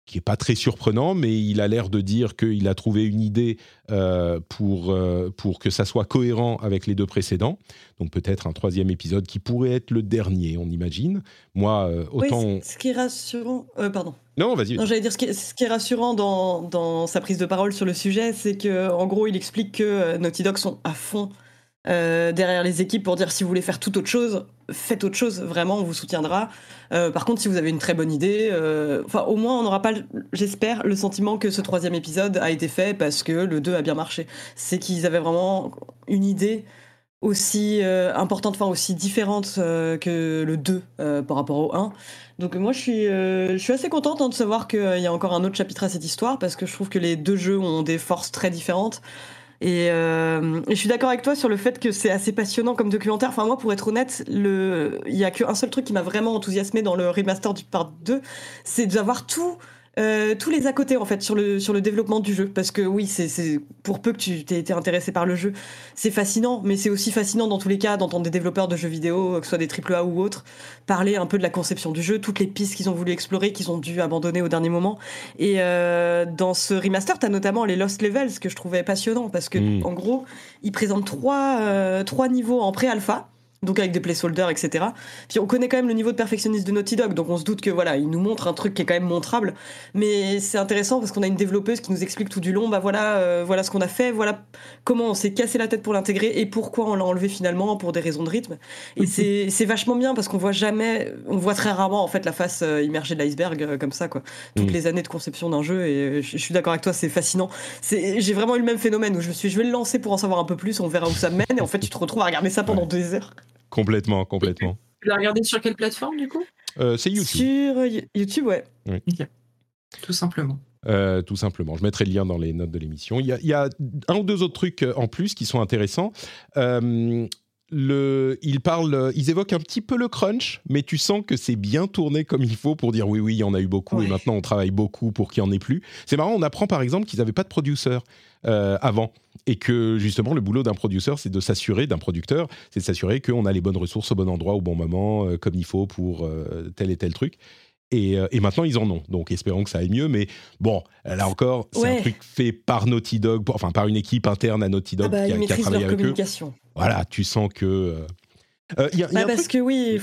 qui est pas très surprenant, mais il a l'air de dire qu'il a trouvé une idée euh, pour, euh, pour que ça soit cohérent avec les deux précédents. Donc peut-être un troisième épisode qui pourrait être le dernier, on imagine. Moi, euh, autant... Oui, ce qui est rassurant... pardon. Non, vas-y. Non, j'allais dire, ce qui, est, ce qui est rassurant dans, dans, sa prise de parole sur le sujet, c'est que en gros, il explique que Naughty Dog sont à fond euh, derrière les équipes pour dire si vous voulez faire toute autre chose, faites autre chose, vraiment, on vous soutiendra. Euh, par contre, si vous avez une très bonne idée, euh, enfin, au moins, on n'aura pas, j'espère, le sentiment que ce troisième épisode a été fait parce que le 2 a bien marché. C'est qu'ils avaient vraiment une idée aussi importante, enfin aussi différente que le 2 par rapport au 1. Donc moi je suis, je suis assez contente hein, de savoir qu'il y a encore un autre chapitre à cette histoire parce que je trouve que les deux jeux ont des forces très différentes. Euh, et, je suis d'accord avec toi sur le fait que c'est assez passionnant comme documentaire. Enfin, moi, pour être honnête, il y a qu'un seul truc qui m'a vraiment enthousiasmé dans le remaster du part 2, c'est d'avoir tout euh, tous les à côté en fait sur le sur le développement du jeu. Parce que oui c'est pour peu que tu t'aies été intéressé par le jeu c'est fascinant. Mais c'est aussi fascinant dans tous les cas d'entendre des développeurs de jeux vidéo que ce soit des AAA ou autres parler un peu de la conception du jeu toutes les pistes qu'ils ont voulu explorer qu'ils ont dû abandonner au dernier moment. Et euh, dans ce remaster tu as notamment les Lost Levels que je trouvais passionnant. Parce que mm. en gros ils présentent trois euh, trois niveaux en pré-alpha donc avec des placeholders, etc. Puis on connaît quand même le niveau de perfectionnisme de Naughty Dog, donc on se doute que voilà, il nous montre un truc qui est quand même montrable. Mais c'est intéressant parce qu'on a une développeuse qui nous explique tout du long, bah voilà, euh, voilà ce qu'on a fait, voilà comment on s'est cassé la tête pour l'intégrer et pourquoi on l'a enlevé finalement pour des raisons de rythme. Et mhm. c'est vachement bien parce qu'on voit jamais, on voit très rarement en fait la face euh, immergée de l'iceberg euh, comme ça quoi. Toutes mhm. les années de conception d'un jeu et je, suis d'accord avec toi, c'est fascinant. J'ai vraiment eu le même phénomène où je me suis, je vais le lancer pour en savoir un peu plus, on verra où ça mène et en fait tu te retrouves à regarder ça pendant deux heures. Complètement, complètement. Tu l'as regardé sur quelle plateforme du coup? Euh, C'est YouTube. Sur euh, YouTube, ouais. Tout simplement. Euh, tout simplement. Je mettrai le lien dans les notes de l'émission. Il y, a, un ou deux autres trucs en plus qui sont intéressants. le, ils parlent, ils évoquent un petit peu le crunch, mais tu sens que c'est bien tourné comme il faut pour dire oui, oui, il y en a eu beaucoup et maintenant on travaille beaucoup pour qu'il n'y en ait plus. C'est marrant, on apprend par exemple qu'ils n'avaient pas de producer avant et que justement le boulot d'un producteur, c'est de s'assurer, d'un producteur, c'est de s'assurer qu'on a les bonnes ressources au bon endroit, au bon moment, euh, comme il faut pour euh, tel et tel truc. Et, euh, et, maintenant, ils en ont. Donc, espérons que ça aille mieux. Mais bon, là encore, c'est un truc fait par Naughty Dog, enfin par une équipe interne à Naughty Dog ah bah, qui, a, qui, a, travaillé avec eux. Voilà, tu sens que. Y a, bah, parce que oui,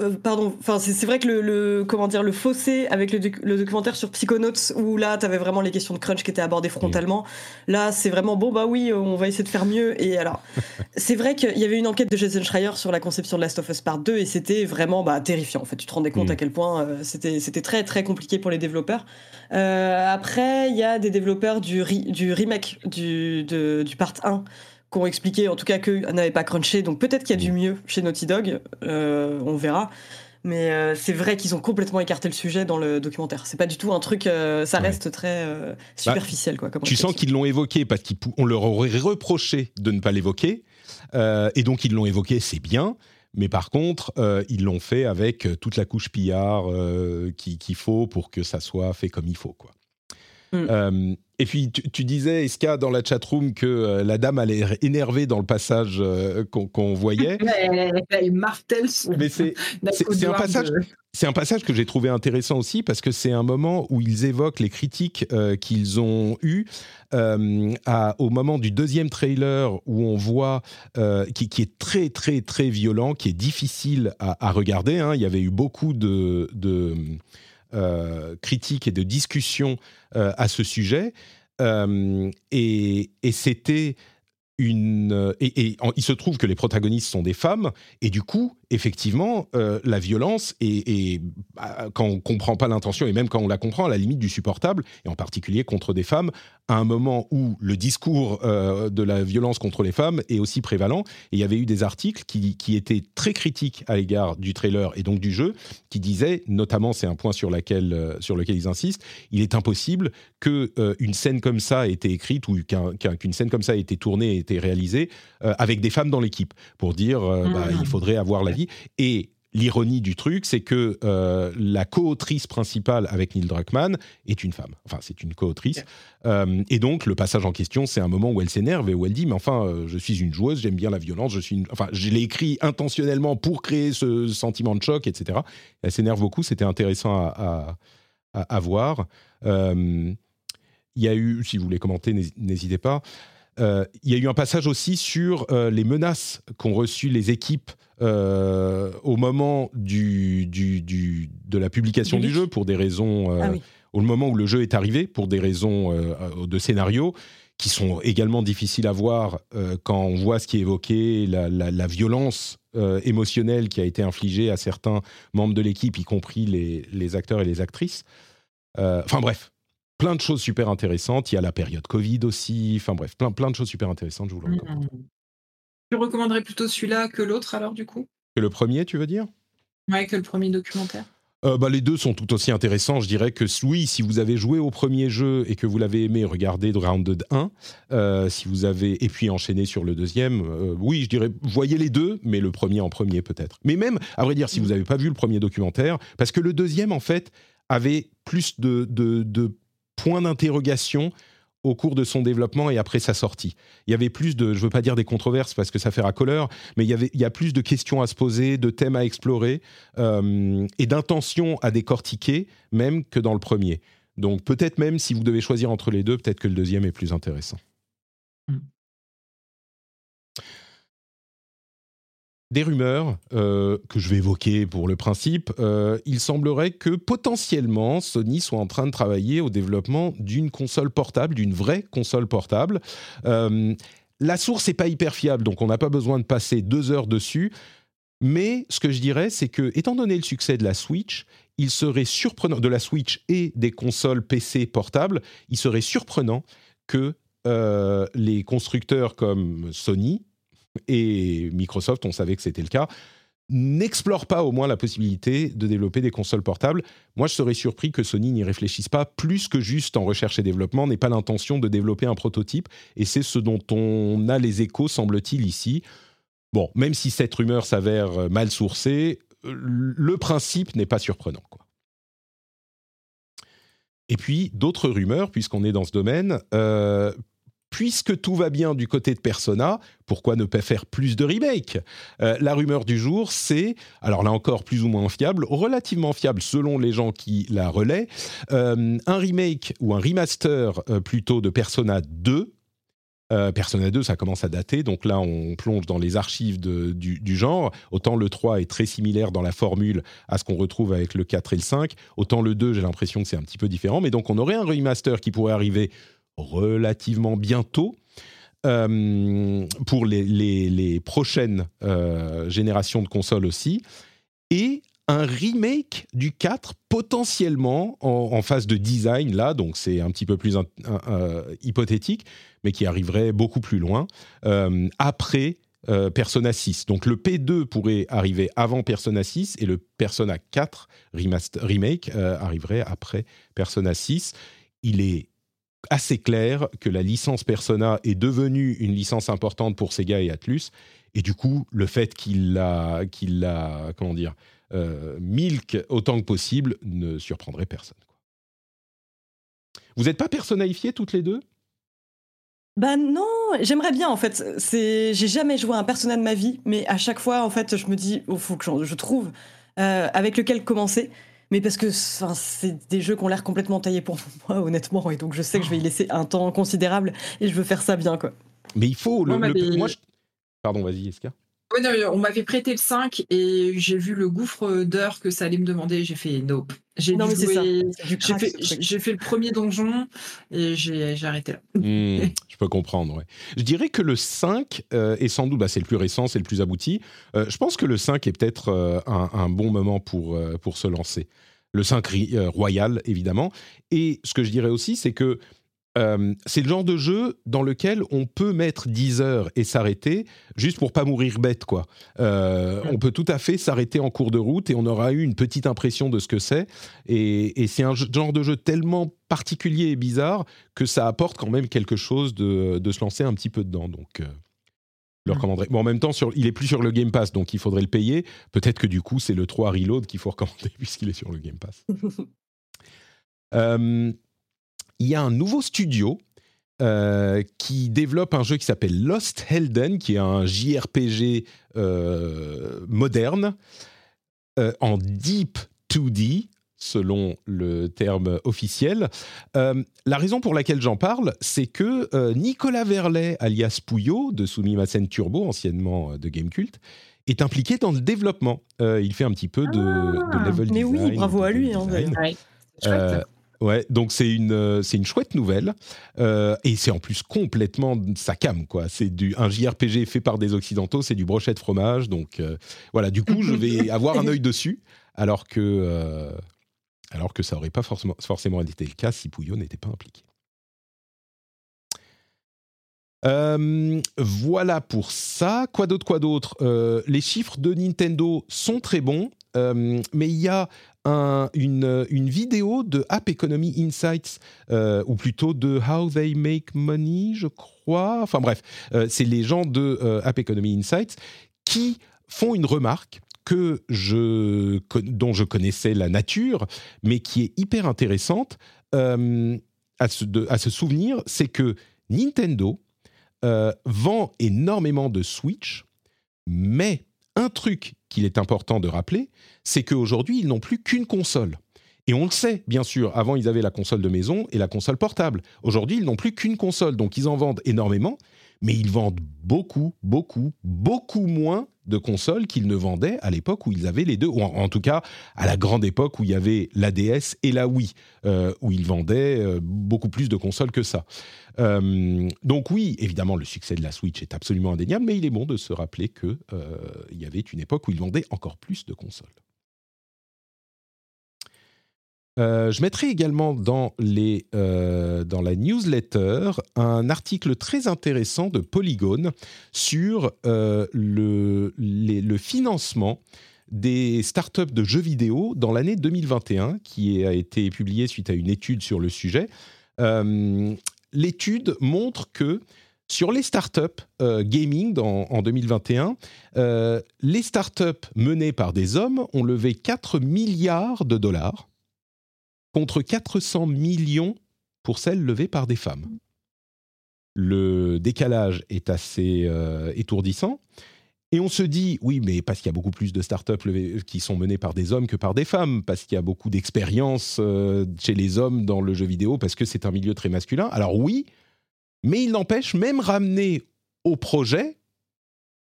euh, pardon, enfin c'est vrai que le, comment dire le fossé avec le, documentaire sur Psychonauts où là tu avais vraiment les questions de crunch qui étaient abordées frontalement. Là c'est vraiment bon bah oui on va essayer de faire mieux et alors c'est vrai qu'il y avait une enquête de Jason Schreier sur la conception de Last of Us Part 2 et c'était vraiment bah, terrifiant en fait tu te rendais compte mm. à quel point euh, c'était c'était très très compliqué pour les développeurs. Euh, après il y a des développeurs du du remake du du Part 1 qui ont expliqué en tout cas qu'eux n'avaient pas crunché. Donc peut-être qu'il y a du mieux chez Naughty Dog, euh, on verra. Mais euh, c'est vrai qu'ils ont complètement écarté le sujet dans le documentaire. C'est pas du tout un truc, euh, ça reste très bah, superficiel. quoi, tu sens qu'ils l'ont évoqué parce qu'on leur aurait reproché de ne pas l'évoquer. et donc ils l'ont évoqué, c'est bien. Mais par contre, ils l'ont fait avec toute la couche pillard qu'il faut pour que ça soit fait comme il faut. Quoi. Mm. Et puis, tu, disais, Eska, dans la chatroom, que euh, la dame allait être énervée dans le passage euh, qu'on voyait. Elle, martèle Mais c'est un passage. C'est un passage que j'ai trouvé intéressant aussi parce que c'est un moment où ils évoquent les critiques euh, qu'ils ont eues à, au moment du deuxième trailer où on voit qui, qui, est très très très violent, qui est difficile à, à regarder. Hein. Il y avait eu beaucoup de, de euh, critiques et de discussions euh, à ce sujet. Euh, et, et c'était une. Et, et, il se trouve que les protagonistes sont des femmes, et du coup, effectivement, euh, la violence, et, bah, quand on comprend pas l'intention, et même quand on la comprend, à la limite du supportable, et en particulier contre des femmes, à un moment où le discours euh, de la violence contre les femmes est aussi prévalent. Et il y avait eu des articles qui, qui étaient très critiques à l'égard du trailer et donc du jeu, qui disaient, notamment, c'est un point sur, laquelle, euh, sur lequel ils insistent, il est impossible que une scène comme ça ait été écrite ou qu'une scène comme ça ait été tournée, ait été réalisée avec des femmes dans l'équipe, pour dire, bah, il faudrait avoir la vie et l'ironie du truc, c'est que euh, la co-autrice principale avec Neil Druckmann est une femme. Enfin, c'est une co-autrice. Euh, et donc, le passage en question, c'est un moment où elle s'énerve et où elle dit, mais enfin, euh, je suis une joueuse, j'aime bien la violence, je suis Enfin, je l'ai écrit intentionnellement pour créer ce sentiment de choc, etc. Elle s'énerve beaucoup, c'était intéressant à, à voir. Il y a eu, si vous voulez commenter, n'hésitez pas. Il y a eu un passage aussi sur les menaces qu'ont reçues les équipes euh, au moment du, du, du, de la publication du, jeu, pour des raisons, euh, ah au moment où le jeu est arrivé, pour des raisons euh, de scénario, qui sont également difficiles à voir quand on voit ce qui est évoqué, la, la, violence émotionnelle qui a été infligée à certains membres de l'équipe, y compris les, les, acteurs et les actrices. Enfin bref, plein de choses super intéressantes. Il y a la période Covid aussi. Enfin bref, plein, plein de choses super intéressantes, je vous le recommande. Mmh. Tu recommanderais plutôt celui-là que l'autre alors du coup? Que le premier, tu veux dire? Ouais, que le premier documentaire. Euh, bah, les deux sont tout aussi intéressants. Je dirais que oui, si vous avez joué au premier jeu et que vous l'avez aimé, regardez Grounded 1. Euh, si vous avez et puis enchaîné sur le deuxième, euh, oui, je dirais voyez les deux, mais le premier en premier peut-être. Mais même, à vrai dire, si vous n'avez pas vu le premier documentaire, parce que le deuxième en fait avait plus de, de, de points d'interrogation au cours de son développement et après sa sortie. Il y avait plus de, je veux pas dire des controverses parce que ça fait racoleur, mais il y avait, il y a plus de questions à se poser, de thèmes à explorer euh, et d'intentions à décortiquer même que dans le premier. Donc peut-être même si vous devez choisir entre les deux, peut-être que le deuxième est plus intéressant. Des rumeurs euh, que je vais évoquer pour le principe. Euh, il semblerait que potentiellement Sony soit en train de travailler au développement d'une console portable, d'une vraie console portable. Euh, la source n'est pas hyper fiable, donc on n'a pas besoin de passer deux heures dessus. Mais ce que je dirais, c'est que, étant donné le succès de la Switch, il serait surprenant, de la Switch et des consoles PC portables, il serait surprenant que les constructeurs comme Sony, et Microsoft, on savait que c'était le cas, n'explore pas au moins la possibilité de développer des consoles portables. Moi, je serais surpris que Sony n'y réfléchisse pas plus que juste en recherche et développement, n'ait pas l'intention de développer un prototype, et c'est ce dont on a les échos, semble-t-il, ici. Bon, même si cette rumeur s'avère mal sourcée, le principe n'est pas surprenant. Et puis, d'autres rumeurs, puisqu'on est dans ce domaine, euh, puisque tout va bien du côté de Persona, pourquoi ne pas faire plus de remakes? Euh, La rumeur du jour, c'est, alors là encore plus ou moins fiable, relativement fiable selon les gens qui la relaient, euh, un remake ou un remaster euh, plutôt de Persona 2. Persona 2, ça commence à dater, donc là on plonge dans les archives du, du, genre. Autant le 3 est très similaire dans la formule à ce qu'on retrouve avec le 4 et le 5, autant le 2, j'ai l'impression que c'est un petit peu différent, mais donc on aurait un remaster qui pourrait arriver relativement bientôt. Euh, pour les, prochaines euh, générations de consoles aussi, et un remake du 4 potentiellement en, phase de design là, donc c'est un petit peu plus hypothétique, mais qui arriverait beaucoup plus loin euh, après Persona 6. Donc le P2 pourrait arriver avant Persona 6 et le Persona 4 remake arriverait après Persona 6. Il est assez clair que la licence Persona est devenue une licence importante pour Sega et Atlus. Et du coup, le fait qu'il l'a, qu'il comment dire, euh, milk autant que possible ne surprendrait personne. Vous n'êtes pas personnalifiées toutes les deux? Bah non, j'aimerais bien en fait. C'est, j'ai jamais joué un personnage de ma vie, mais à chaque fois en fait, je me dis, il oh, faut que je, trouve euh, avec lequel commencer mais parce que c'est des jeux qui ont l'air complètement taillés pour moi, honnêtement, et donc je sais que je vais y laisser un temps considérable et je veux faire ça bien, quoi. Mais il faut le. Pardon, vas-y, Eska. on m'avait prêté le 5 et j'ai vu le gouffre d'heures que ça allait me demander. J'ai fait nope. J'ai J'ai fait, le premier donjon et j'ai arrêté là. Hmm, je peux comprendre. Ouais. Je dirais que le 5 euh, est sans doute, bah, c'est le plus récent, c'est le plus abouti. Euh, je pense que le 5 est peut-être euh, un, un, bon moment pour, pour se lancer le 5 royal, évidemment. Et ce que je dirais aussi, c'est que euh, c'est le genre de jeu dans lequel on peut mettre 10 heures et s'arrêter juste pour pas mourir bête quoi. Euh, on peut tout à fait s'arrêter en cours de route et on aura eu une petite impression de ce que c'est. Et, c'est un genre de jeu tellement particulier et bizarre que ça apporte quand même quelque chose de, se lancer un petit peu dedans. Donc euh, le recommanderais. Bon, en même temps, sur, il est plus sur le Game Pass, donc il faudrait le payer. Peut-être que du coup, c'est le 3 Reload qu'il faut recommander puisqu'il est sur le Game Pass. il y a un nouveau studio euh, qui développe un jeu qui s'appelle Lost Helden, qui est un JRPG euh, moderne euh, en Deep 2D, selon le terme officiel. la raison pour laquelle j'en parle, c'est que Nicolas Verlet, alias Pouillot, de Sumimasen Turbo, anciennement de Gamecult, est impliqué dans le développement. il fait un petit peu de, ah, level design. Mais oui, bravo à lui. Hein, Ouais, donc c'est une, euh, c'est une chouette nouvelle. Euh, et c'est en plus complètement sa cam, quoi. C'est du, un JRPG fait par des Occidentaux, c'est du brochet de fromage. Donc euh, voilà, du coup, je vais avoir un œil dessus, alors que, alors que ça n'aurait pas forcément, forcément été le cas si Pouillot n'était pas impliqué. voilà pour ça. Quoi d'autre, quoi d'autre? Les chiffres de Nintendo sont très bons, mais il y a une, vidéo de App Economy Insights, euh, ou plutôt de How They Make Money, je crois. Enfin bref, euh, c'est les gens de euh, App Economy Insights qui font une remarque que je, dont je connaissais la nature, mais qui est hyper intéressante à, se, souvenir, c'est que Nintendo vend énormément de Switch, mais un truc qu'il est important de rappeler, c'est qu'aujourd'hui, ils n'ont plus qu'une console. Et on le sait, bien sûr, avant ils avaient la console de maison et la console portable. Aujourd'hui, ils n'ont plus qu'une console, donc ils en vendent énormément, mais ils vendent beaucoup, beaucoup, beaucoup moins de consoles qu'ils ne vendaient à l'époque où ils avaient les deux, ou en, tout cas à la grande époque où il y avait la DS et la Wii, euh, où ils vendaient euh, beaucoup plus de consoles que ça. Euh, donc oui, évidemment, le succès de la Switch est absolument indéniable, mais il est bon de se rappeler qu'il y avait une époque où ils vendaient encore plus de consoles. Euh, je mettrai également euh, dans la newsletter un article très intéressant de Polygon sur euh, le, financement des startups de jeux vidéo dans l'année 2021, qui a été publié suite à une étude sur le sujet. L'étude montre que sur les startups gaming en 2021, les startups menées par des hommes ont levé 4 milliards de dollars contre 400 millions pour celles levées par des femmes. Le décalage est assez euh, étourdissant. Et on se dit, oui, mais parce qu'il y a beaucoup plus de startups qui sont menées par des hommes que par des femmes, parce qu'il y a beaucoup d'expérience euh, chez les hommes dans le jeu vidéo, parce que c'est un milieu très masculin. Alors oui, mais il n'empêche, même ramener au projet,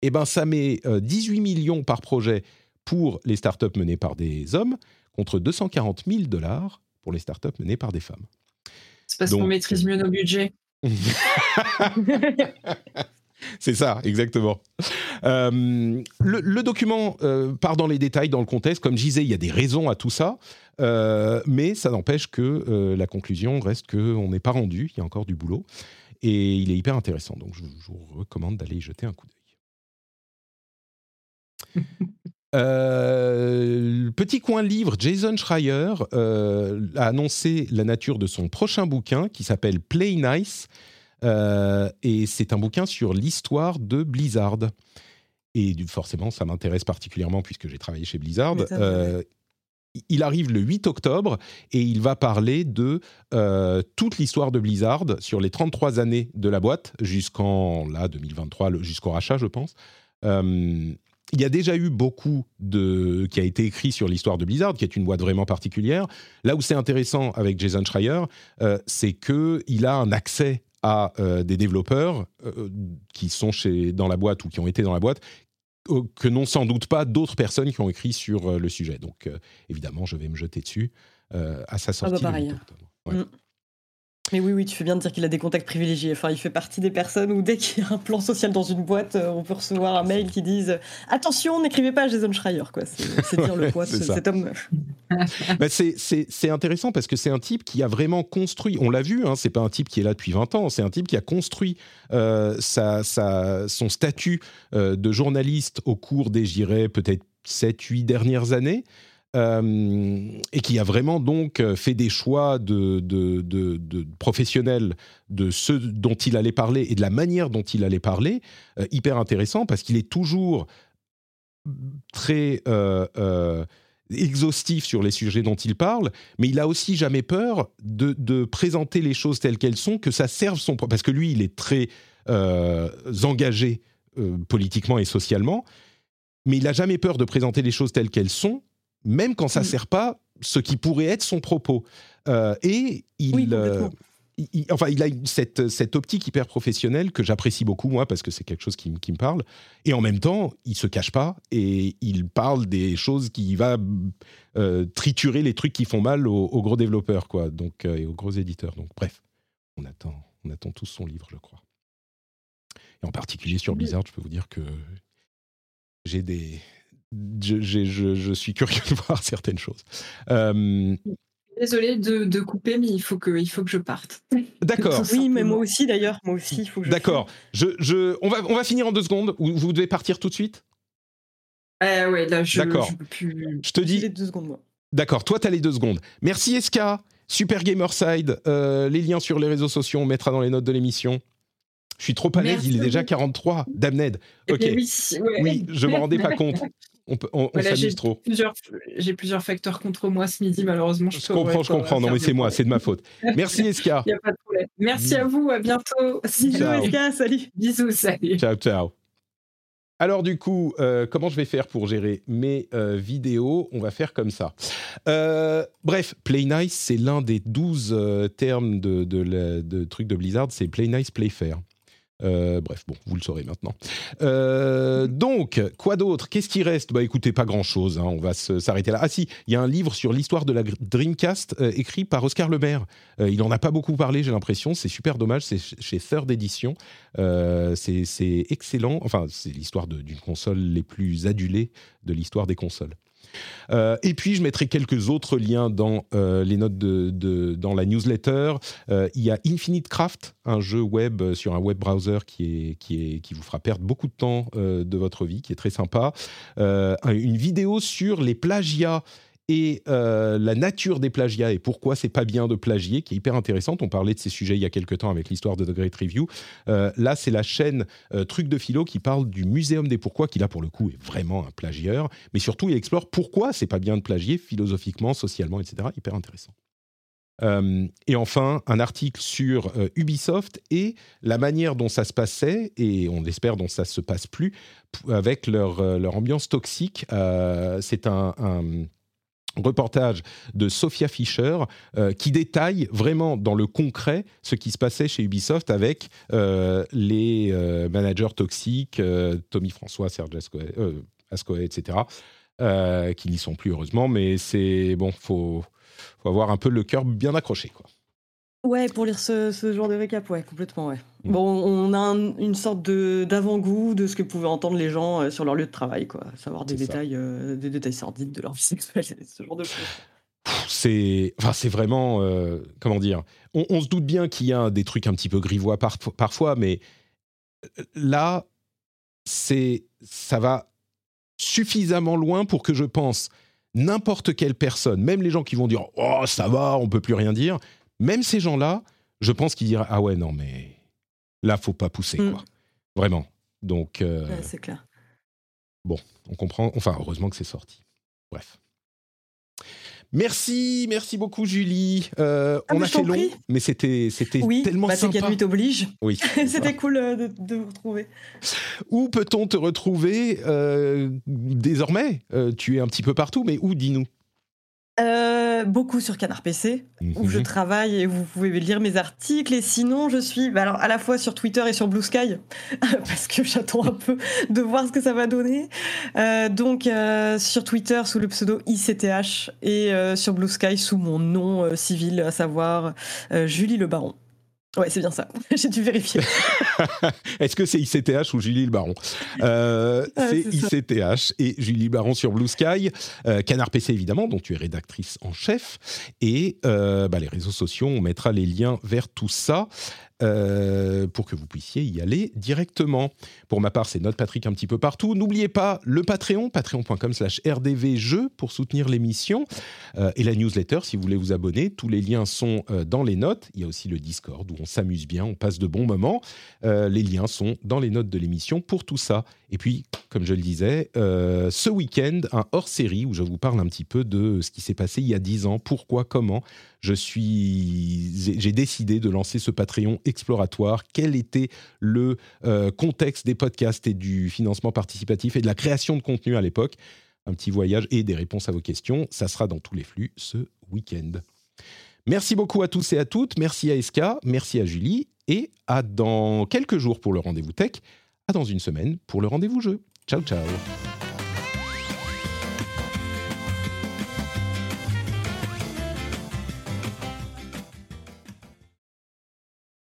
eh ben, ça met 18 euh, millions par projet pour les startups menées par des hommes, contre 240 000 dollars pour les startups menées par des femmes. C'est parce qu'on maîtrise mieux nos budgets. C'est ça, exactement. Euh, le, document euh, part dans les détails, dans le contexte. Comme je disais, il y a des raisons à tout ça, euh, mais ça n'empêche que la conclusion reste qu'on n'est pas rendu, il y a encore du boulot, et il est hyper intéressant. Donc je, je vous recommande d'aller y jeter un coup d'œil. Euh, petit coin livre, Jason Schreier euh, a annoncé la nature de son prochain bouquin qui s'appelle Play Nice. Euh, et c'est un bouquin sur l'histoire de Blizzard. Et forcément, ça m'intéresse particulièrement puisque j'ai travaillé chez Blizzard. il arrive le 8 octobre et il va parler de toute l'histoire de Blizzard sur les 33 années de la boîte jusqu'en là 2023, jusqu'au rachat, je pense il y a déjà eu beaucoup de qui a été écrit sur l'histoire de Blizzard, qui est une boîte vraiment particulière. Là où c'est intéressant avec Jason Schreier, euh, c'est que il a un accès à euh, des développeurs euh, qui sont chez dans la boîte ou qui ont été dans la boîte que n'ont sans doute pas d'autres personnes qui ont écrit sur le sujet. Donc évidemment, je vais me jeter dessus à sa sortie. Ah bah pareil. Mais oui, oui, tu fais bien de dire qu'il a des contacts privilégiés. Enfin, il fait partie des personnes où dès qu'il y a un plan social dans une boîte, euh, on peut recevoir un mail qui dise Attention, n'écrivez pas à Jason Schreier. C'est dire le poids de cet homme. bah c'est intéressant parce que c'est un type qui a vraiment construit, on l'a vu, hein, c'est pas un type qui est là depuis 20 ans, c'est un type qui a construit euh, sa, sa, son statut euh, de journaliste au cours des, j'irais, peut-être 7-8 dernières années. Euh, et qui a vraiment donc euh, fait des choix de, de, professionnels de ce dont il allait parler et de la manière dont il allait parler, euh, hyper intéressant parce qu'il est toujours très exhaustif sur les sujets dont il parle, mais il a aussi jamais peur de, présenter les choses telles qu'elles sont, que ça serve son... Parce que lui, il est très engagé politiquement et socialement, mais il n'a jamais peur de présenter les choses telles qu'elles sont même quand ça ne mm. sert pas ce qui pourrait être son propos. Euh, et il, euh, enfin, il a cette, cette, optique hyper professionnelle que j'apprécie beaucoup, moi, parce que c'est quelque chose qui, qui, me parle. Et en même temps, il se cache pas et il parle des choses qui va euh, triturer les trucs qui font mal aux, gros développeurs, quoi, donc, et aux gros éditeurs. Donc, bref, on attend, on attend tous son livre, je crois. Et en particulier sur Blizzard, je peux vous dire que j'ai des, je, suis curieux de voir certaines choses. Euh, Désolée de, couper, mais il faut que, il faut que je parte. D'accord. Oui, mais moi aussi d'ailleurs. Moi aussi, il faut que D'accord. Je, on, va, on va finir en deux secondes. Vous devez partir tout de suite? Euh, ouais, là, je, D'accord. Je, te dis. Les deux secondes, moi. D'accord, toi, tu as les deux secondes. Merci, Eska. Super Gamerside. Euh, les liens sur les réseaux sociaux, on mettra dans les notes de l'émission. Je suis trop à l'aise, il est déjà 43. Damned. Eh ok. Oui, oui, je me rendais pas compte. On, s'amuse trop. Plusieurs, j'ai plusieurs facteurs contre moi ce midi, malheureusement. Je, comprends, je comprends. Non, mais c'est moi, c'est de ma faute. Merci, Eska. Il n'y a pas de problème. Merci à vous, à bientôt. Bisous, Eska, salut. Bisous, salut. Ciao, ciao. Alors du coup, euh, comment je vais faire pour gérer mes euh, vidéos? On va faire comme ça. Euh, bref, Play Nice, c'est l'un des 12 termes de, de, de, trucs de Blizzard, c'est Play Nice, Play Fair. Euh, bref, bon, vous le saurez maintenant. Euh, donc, quoi d'autre? Qu'est-ce qui reste? Bah écoutez, pas grand-chose, hein, on va s'arrêter là. Ah si, il y a un livre sur l'histoire de la Dreamcast euh, écrit par Oscar Lemaire. il n'en a pas beaucoup parlé, j'ai l'impression, c'est super dommage, c'est chez Third Edition. c'est excellent, enfin, c'est l'histoire d'une console les plus adulées de l'histoire des consoles. Euh, et puis, je mettrai quelques autres liens dans euh, les notes de, dans la newsletter. Euh, il y a Infinite Craft, un jeu web sur un web browser qui, est, qui, est, qui vous fera perdre beaucoup de temps de votre vie, qui est très sympa. une vidéo sur les plagiats et euh, la nature des plagiats et pourquoi c'est pas bien de plagier, qui est hyper intéressante. On parlait de ces sujets il y a quelques temps avec l'histoire de The Great Review. Euh, là, c'est la chaîne euh, Truc de Philo qui parle du Muséum des Pourquoi, qui là pour le coup est vraiment un plagieur, mais surtout il explore pourquoi c'est pas bien de plagier philosophiquement, socialement, etc. Hyper intéressant. et enfin, un article sur Ubisoft et la manière dont ça se passait, et on espère dont ça se passe plus, avec leur, leur ambiance toxique. c'est un, reportage de Sophia Fischer euh, qui détaille vraiment dans le concret ce qui se passait chez Ubisoft avec euh, les euh, managers toxiques, Tommy François, Serge Ascoé, etc., qui n'y sont plus heureusement, mais c'est bon, faut, avoir un peu le cœur bien accroché, quoi. Ouais, pour lire ce, genre de récap, ouais, complètement, ouais. Mm. Bon, on a une sorte de d'avant-goût de ce que pouvaient entendre les gens euh, sur leur lieu de travail, quoi. Savoir des détails, euh, des détails sordides de leur vie sexuelle, ce genre de choses. C'est, enfin, c'est vraiment, euh, comment dire. On, se doute bien qu'il y a des trucs un petit peu grivois parfois, mais là, c'est, ça va suffisamment loin pour que je pense n'importe quelle personne, même les gens qui vont dire oh ça va, on peut plus rien dire, même ces gens-là, je pense qu'ils diraient ah ouais non mais là faut pas pousser mm. quoi, vraiment. Donc euh, c'est clair. Bon, on comprend. Enfin, heureusement que c'est sorti. Bref. Merci, merci beaucoup Julie. Euh, ah, on a fait long, mais c'était c'était oui, tellement bah, sympa. Oui, oblige. Oui. c'était cool euh, de, vous retrouver. Où peut-on te retrouver désormais? Tu es un petit peu partout, mais où dis-nous? Euh, beaucoup sur Canard PC, où je mhm. travaille et vous pouvez lire mes articles. Et sinon, je suis bah alors, à la fois sur Twitter et sur Blue Sky, parce que j'attends un peu de voir ce que ça va donner. Euh, donc, euh, sur Twitter sous le pseudo ICTH et sur Blue Sky sous mon nom civil, à savoir Julie Le Baron. Ouais, c'est bien ça. J'ai dû vérifier. Est-ce que c'est ICTH ou Julie le Baron? Euh, C'est ICTH et Julie Baron sur Blue Sky. Euh, Canard PC, évidemment, dont tu es rédactrice en chef. Et euh, bah, les réseaux sociaux, on mettra les liens vers tout ça. Euh, pour que vous puissiez y aller directement. Pour ma part, c'est Note Patrick un petit peu partout. N'oubliez pas le Patreon, patreon.com slash rdvjeux pour soutenir l'émission euh, et la newsletter si vous voulez vous abonner. Tous les liens sont euh, dans les notes. Il y a aussi le Discord où on s'amuse bien, on passe de bons moments. les liens sont dans les notes de l'émission pour tout ça. Et puis, comme je le disais, ce week-end, un hors-série où je vous parle un petit peu de ce qui s'est passé il y a dix ans, pourquoi, comment, je suis, j'ai décidé de lancer ce Patreon exploratoire. Quel était le euh, contexte des podcasts et du financement participatif et de la création de contenu à l'époque? Un petit voyage et des réponses à vos questions. Ça sera dans tous les flux ce week-end. Merci beaucoup à tous et à toutes. Merci à Eska, merci à Julie et à dans quelques jours pour le rendez-vous tech, à dans une semaine pour le rendez-vous jeu. Ciao ciao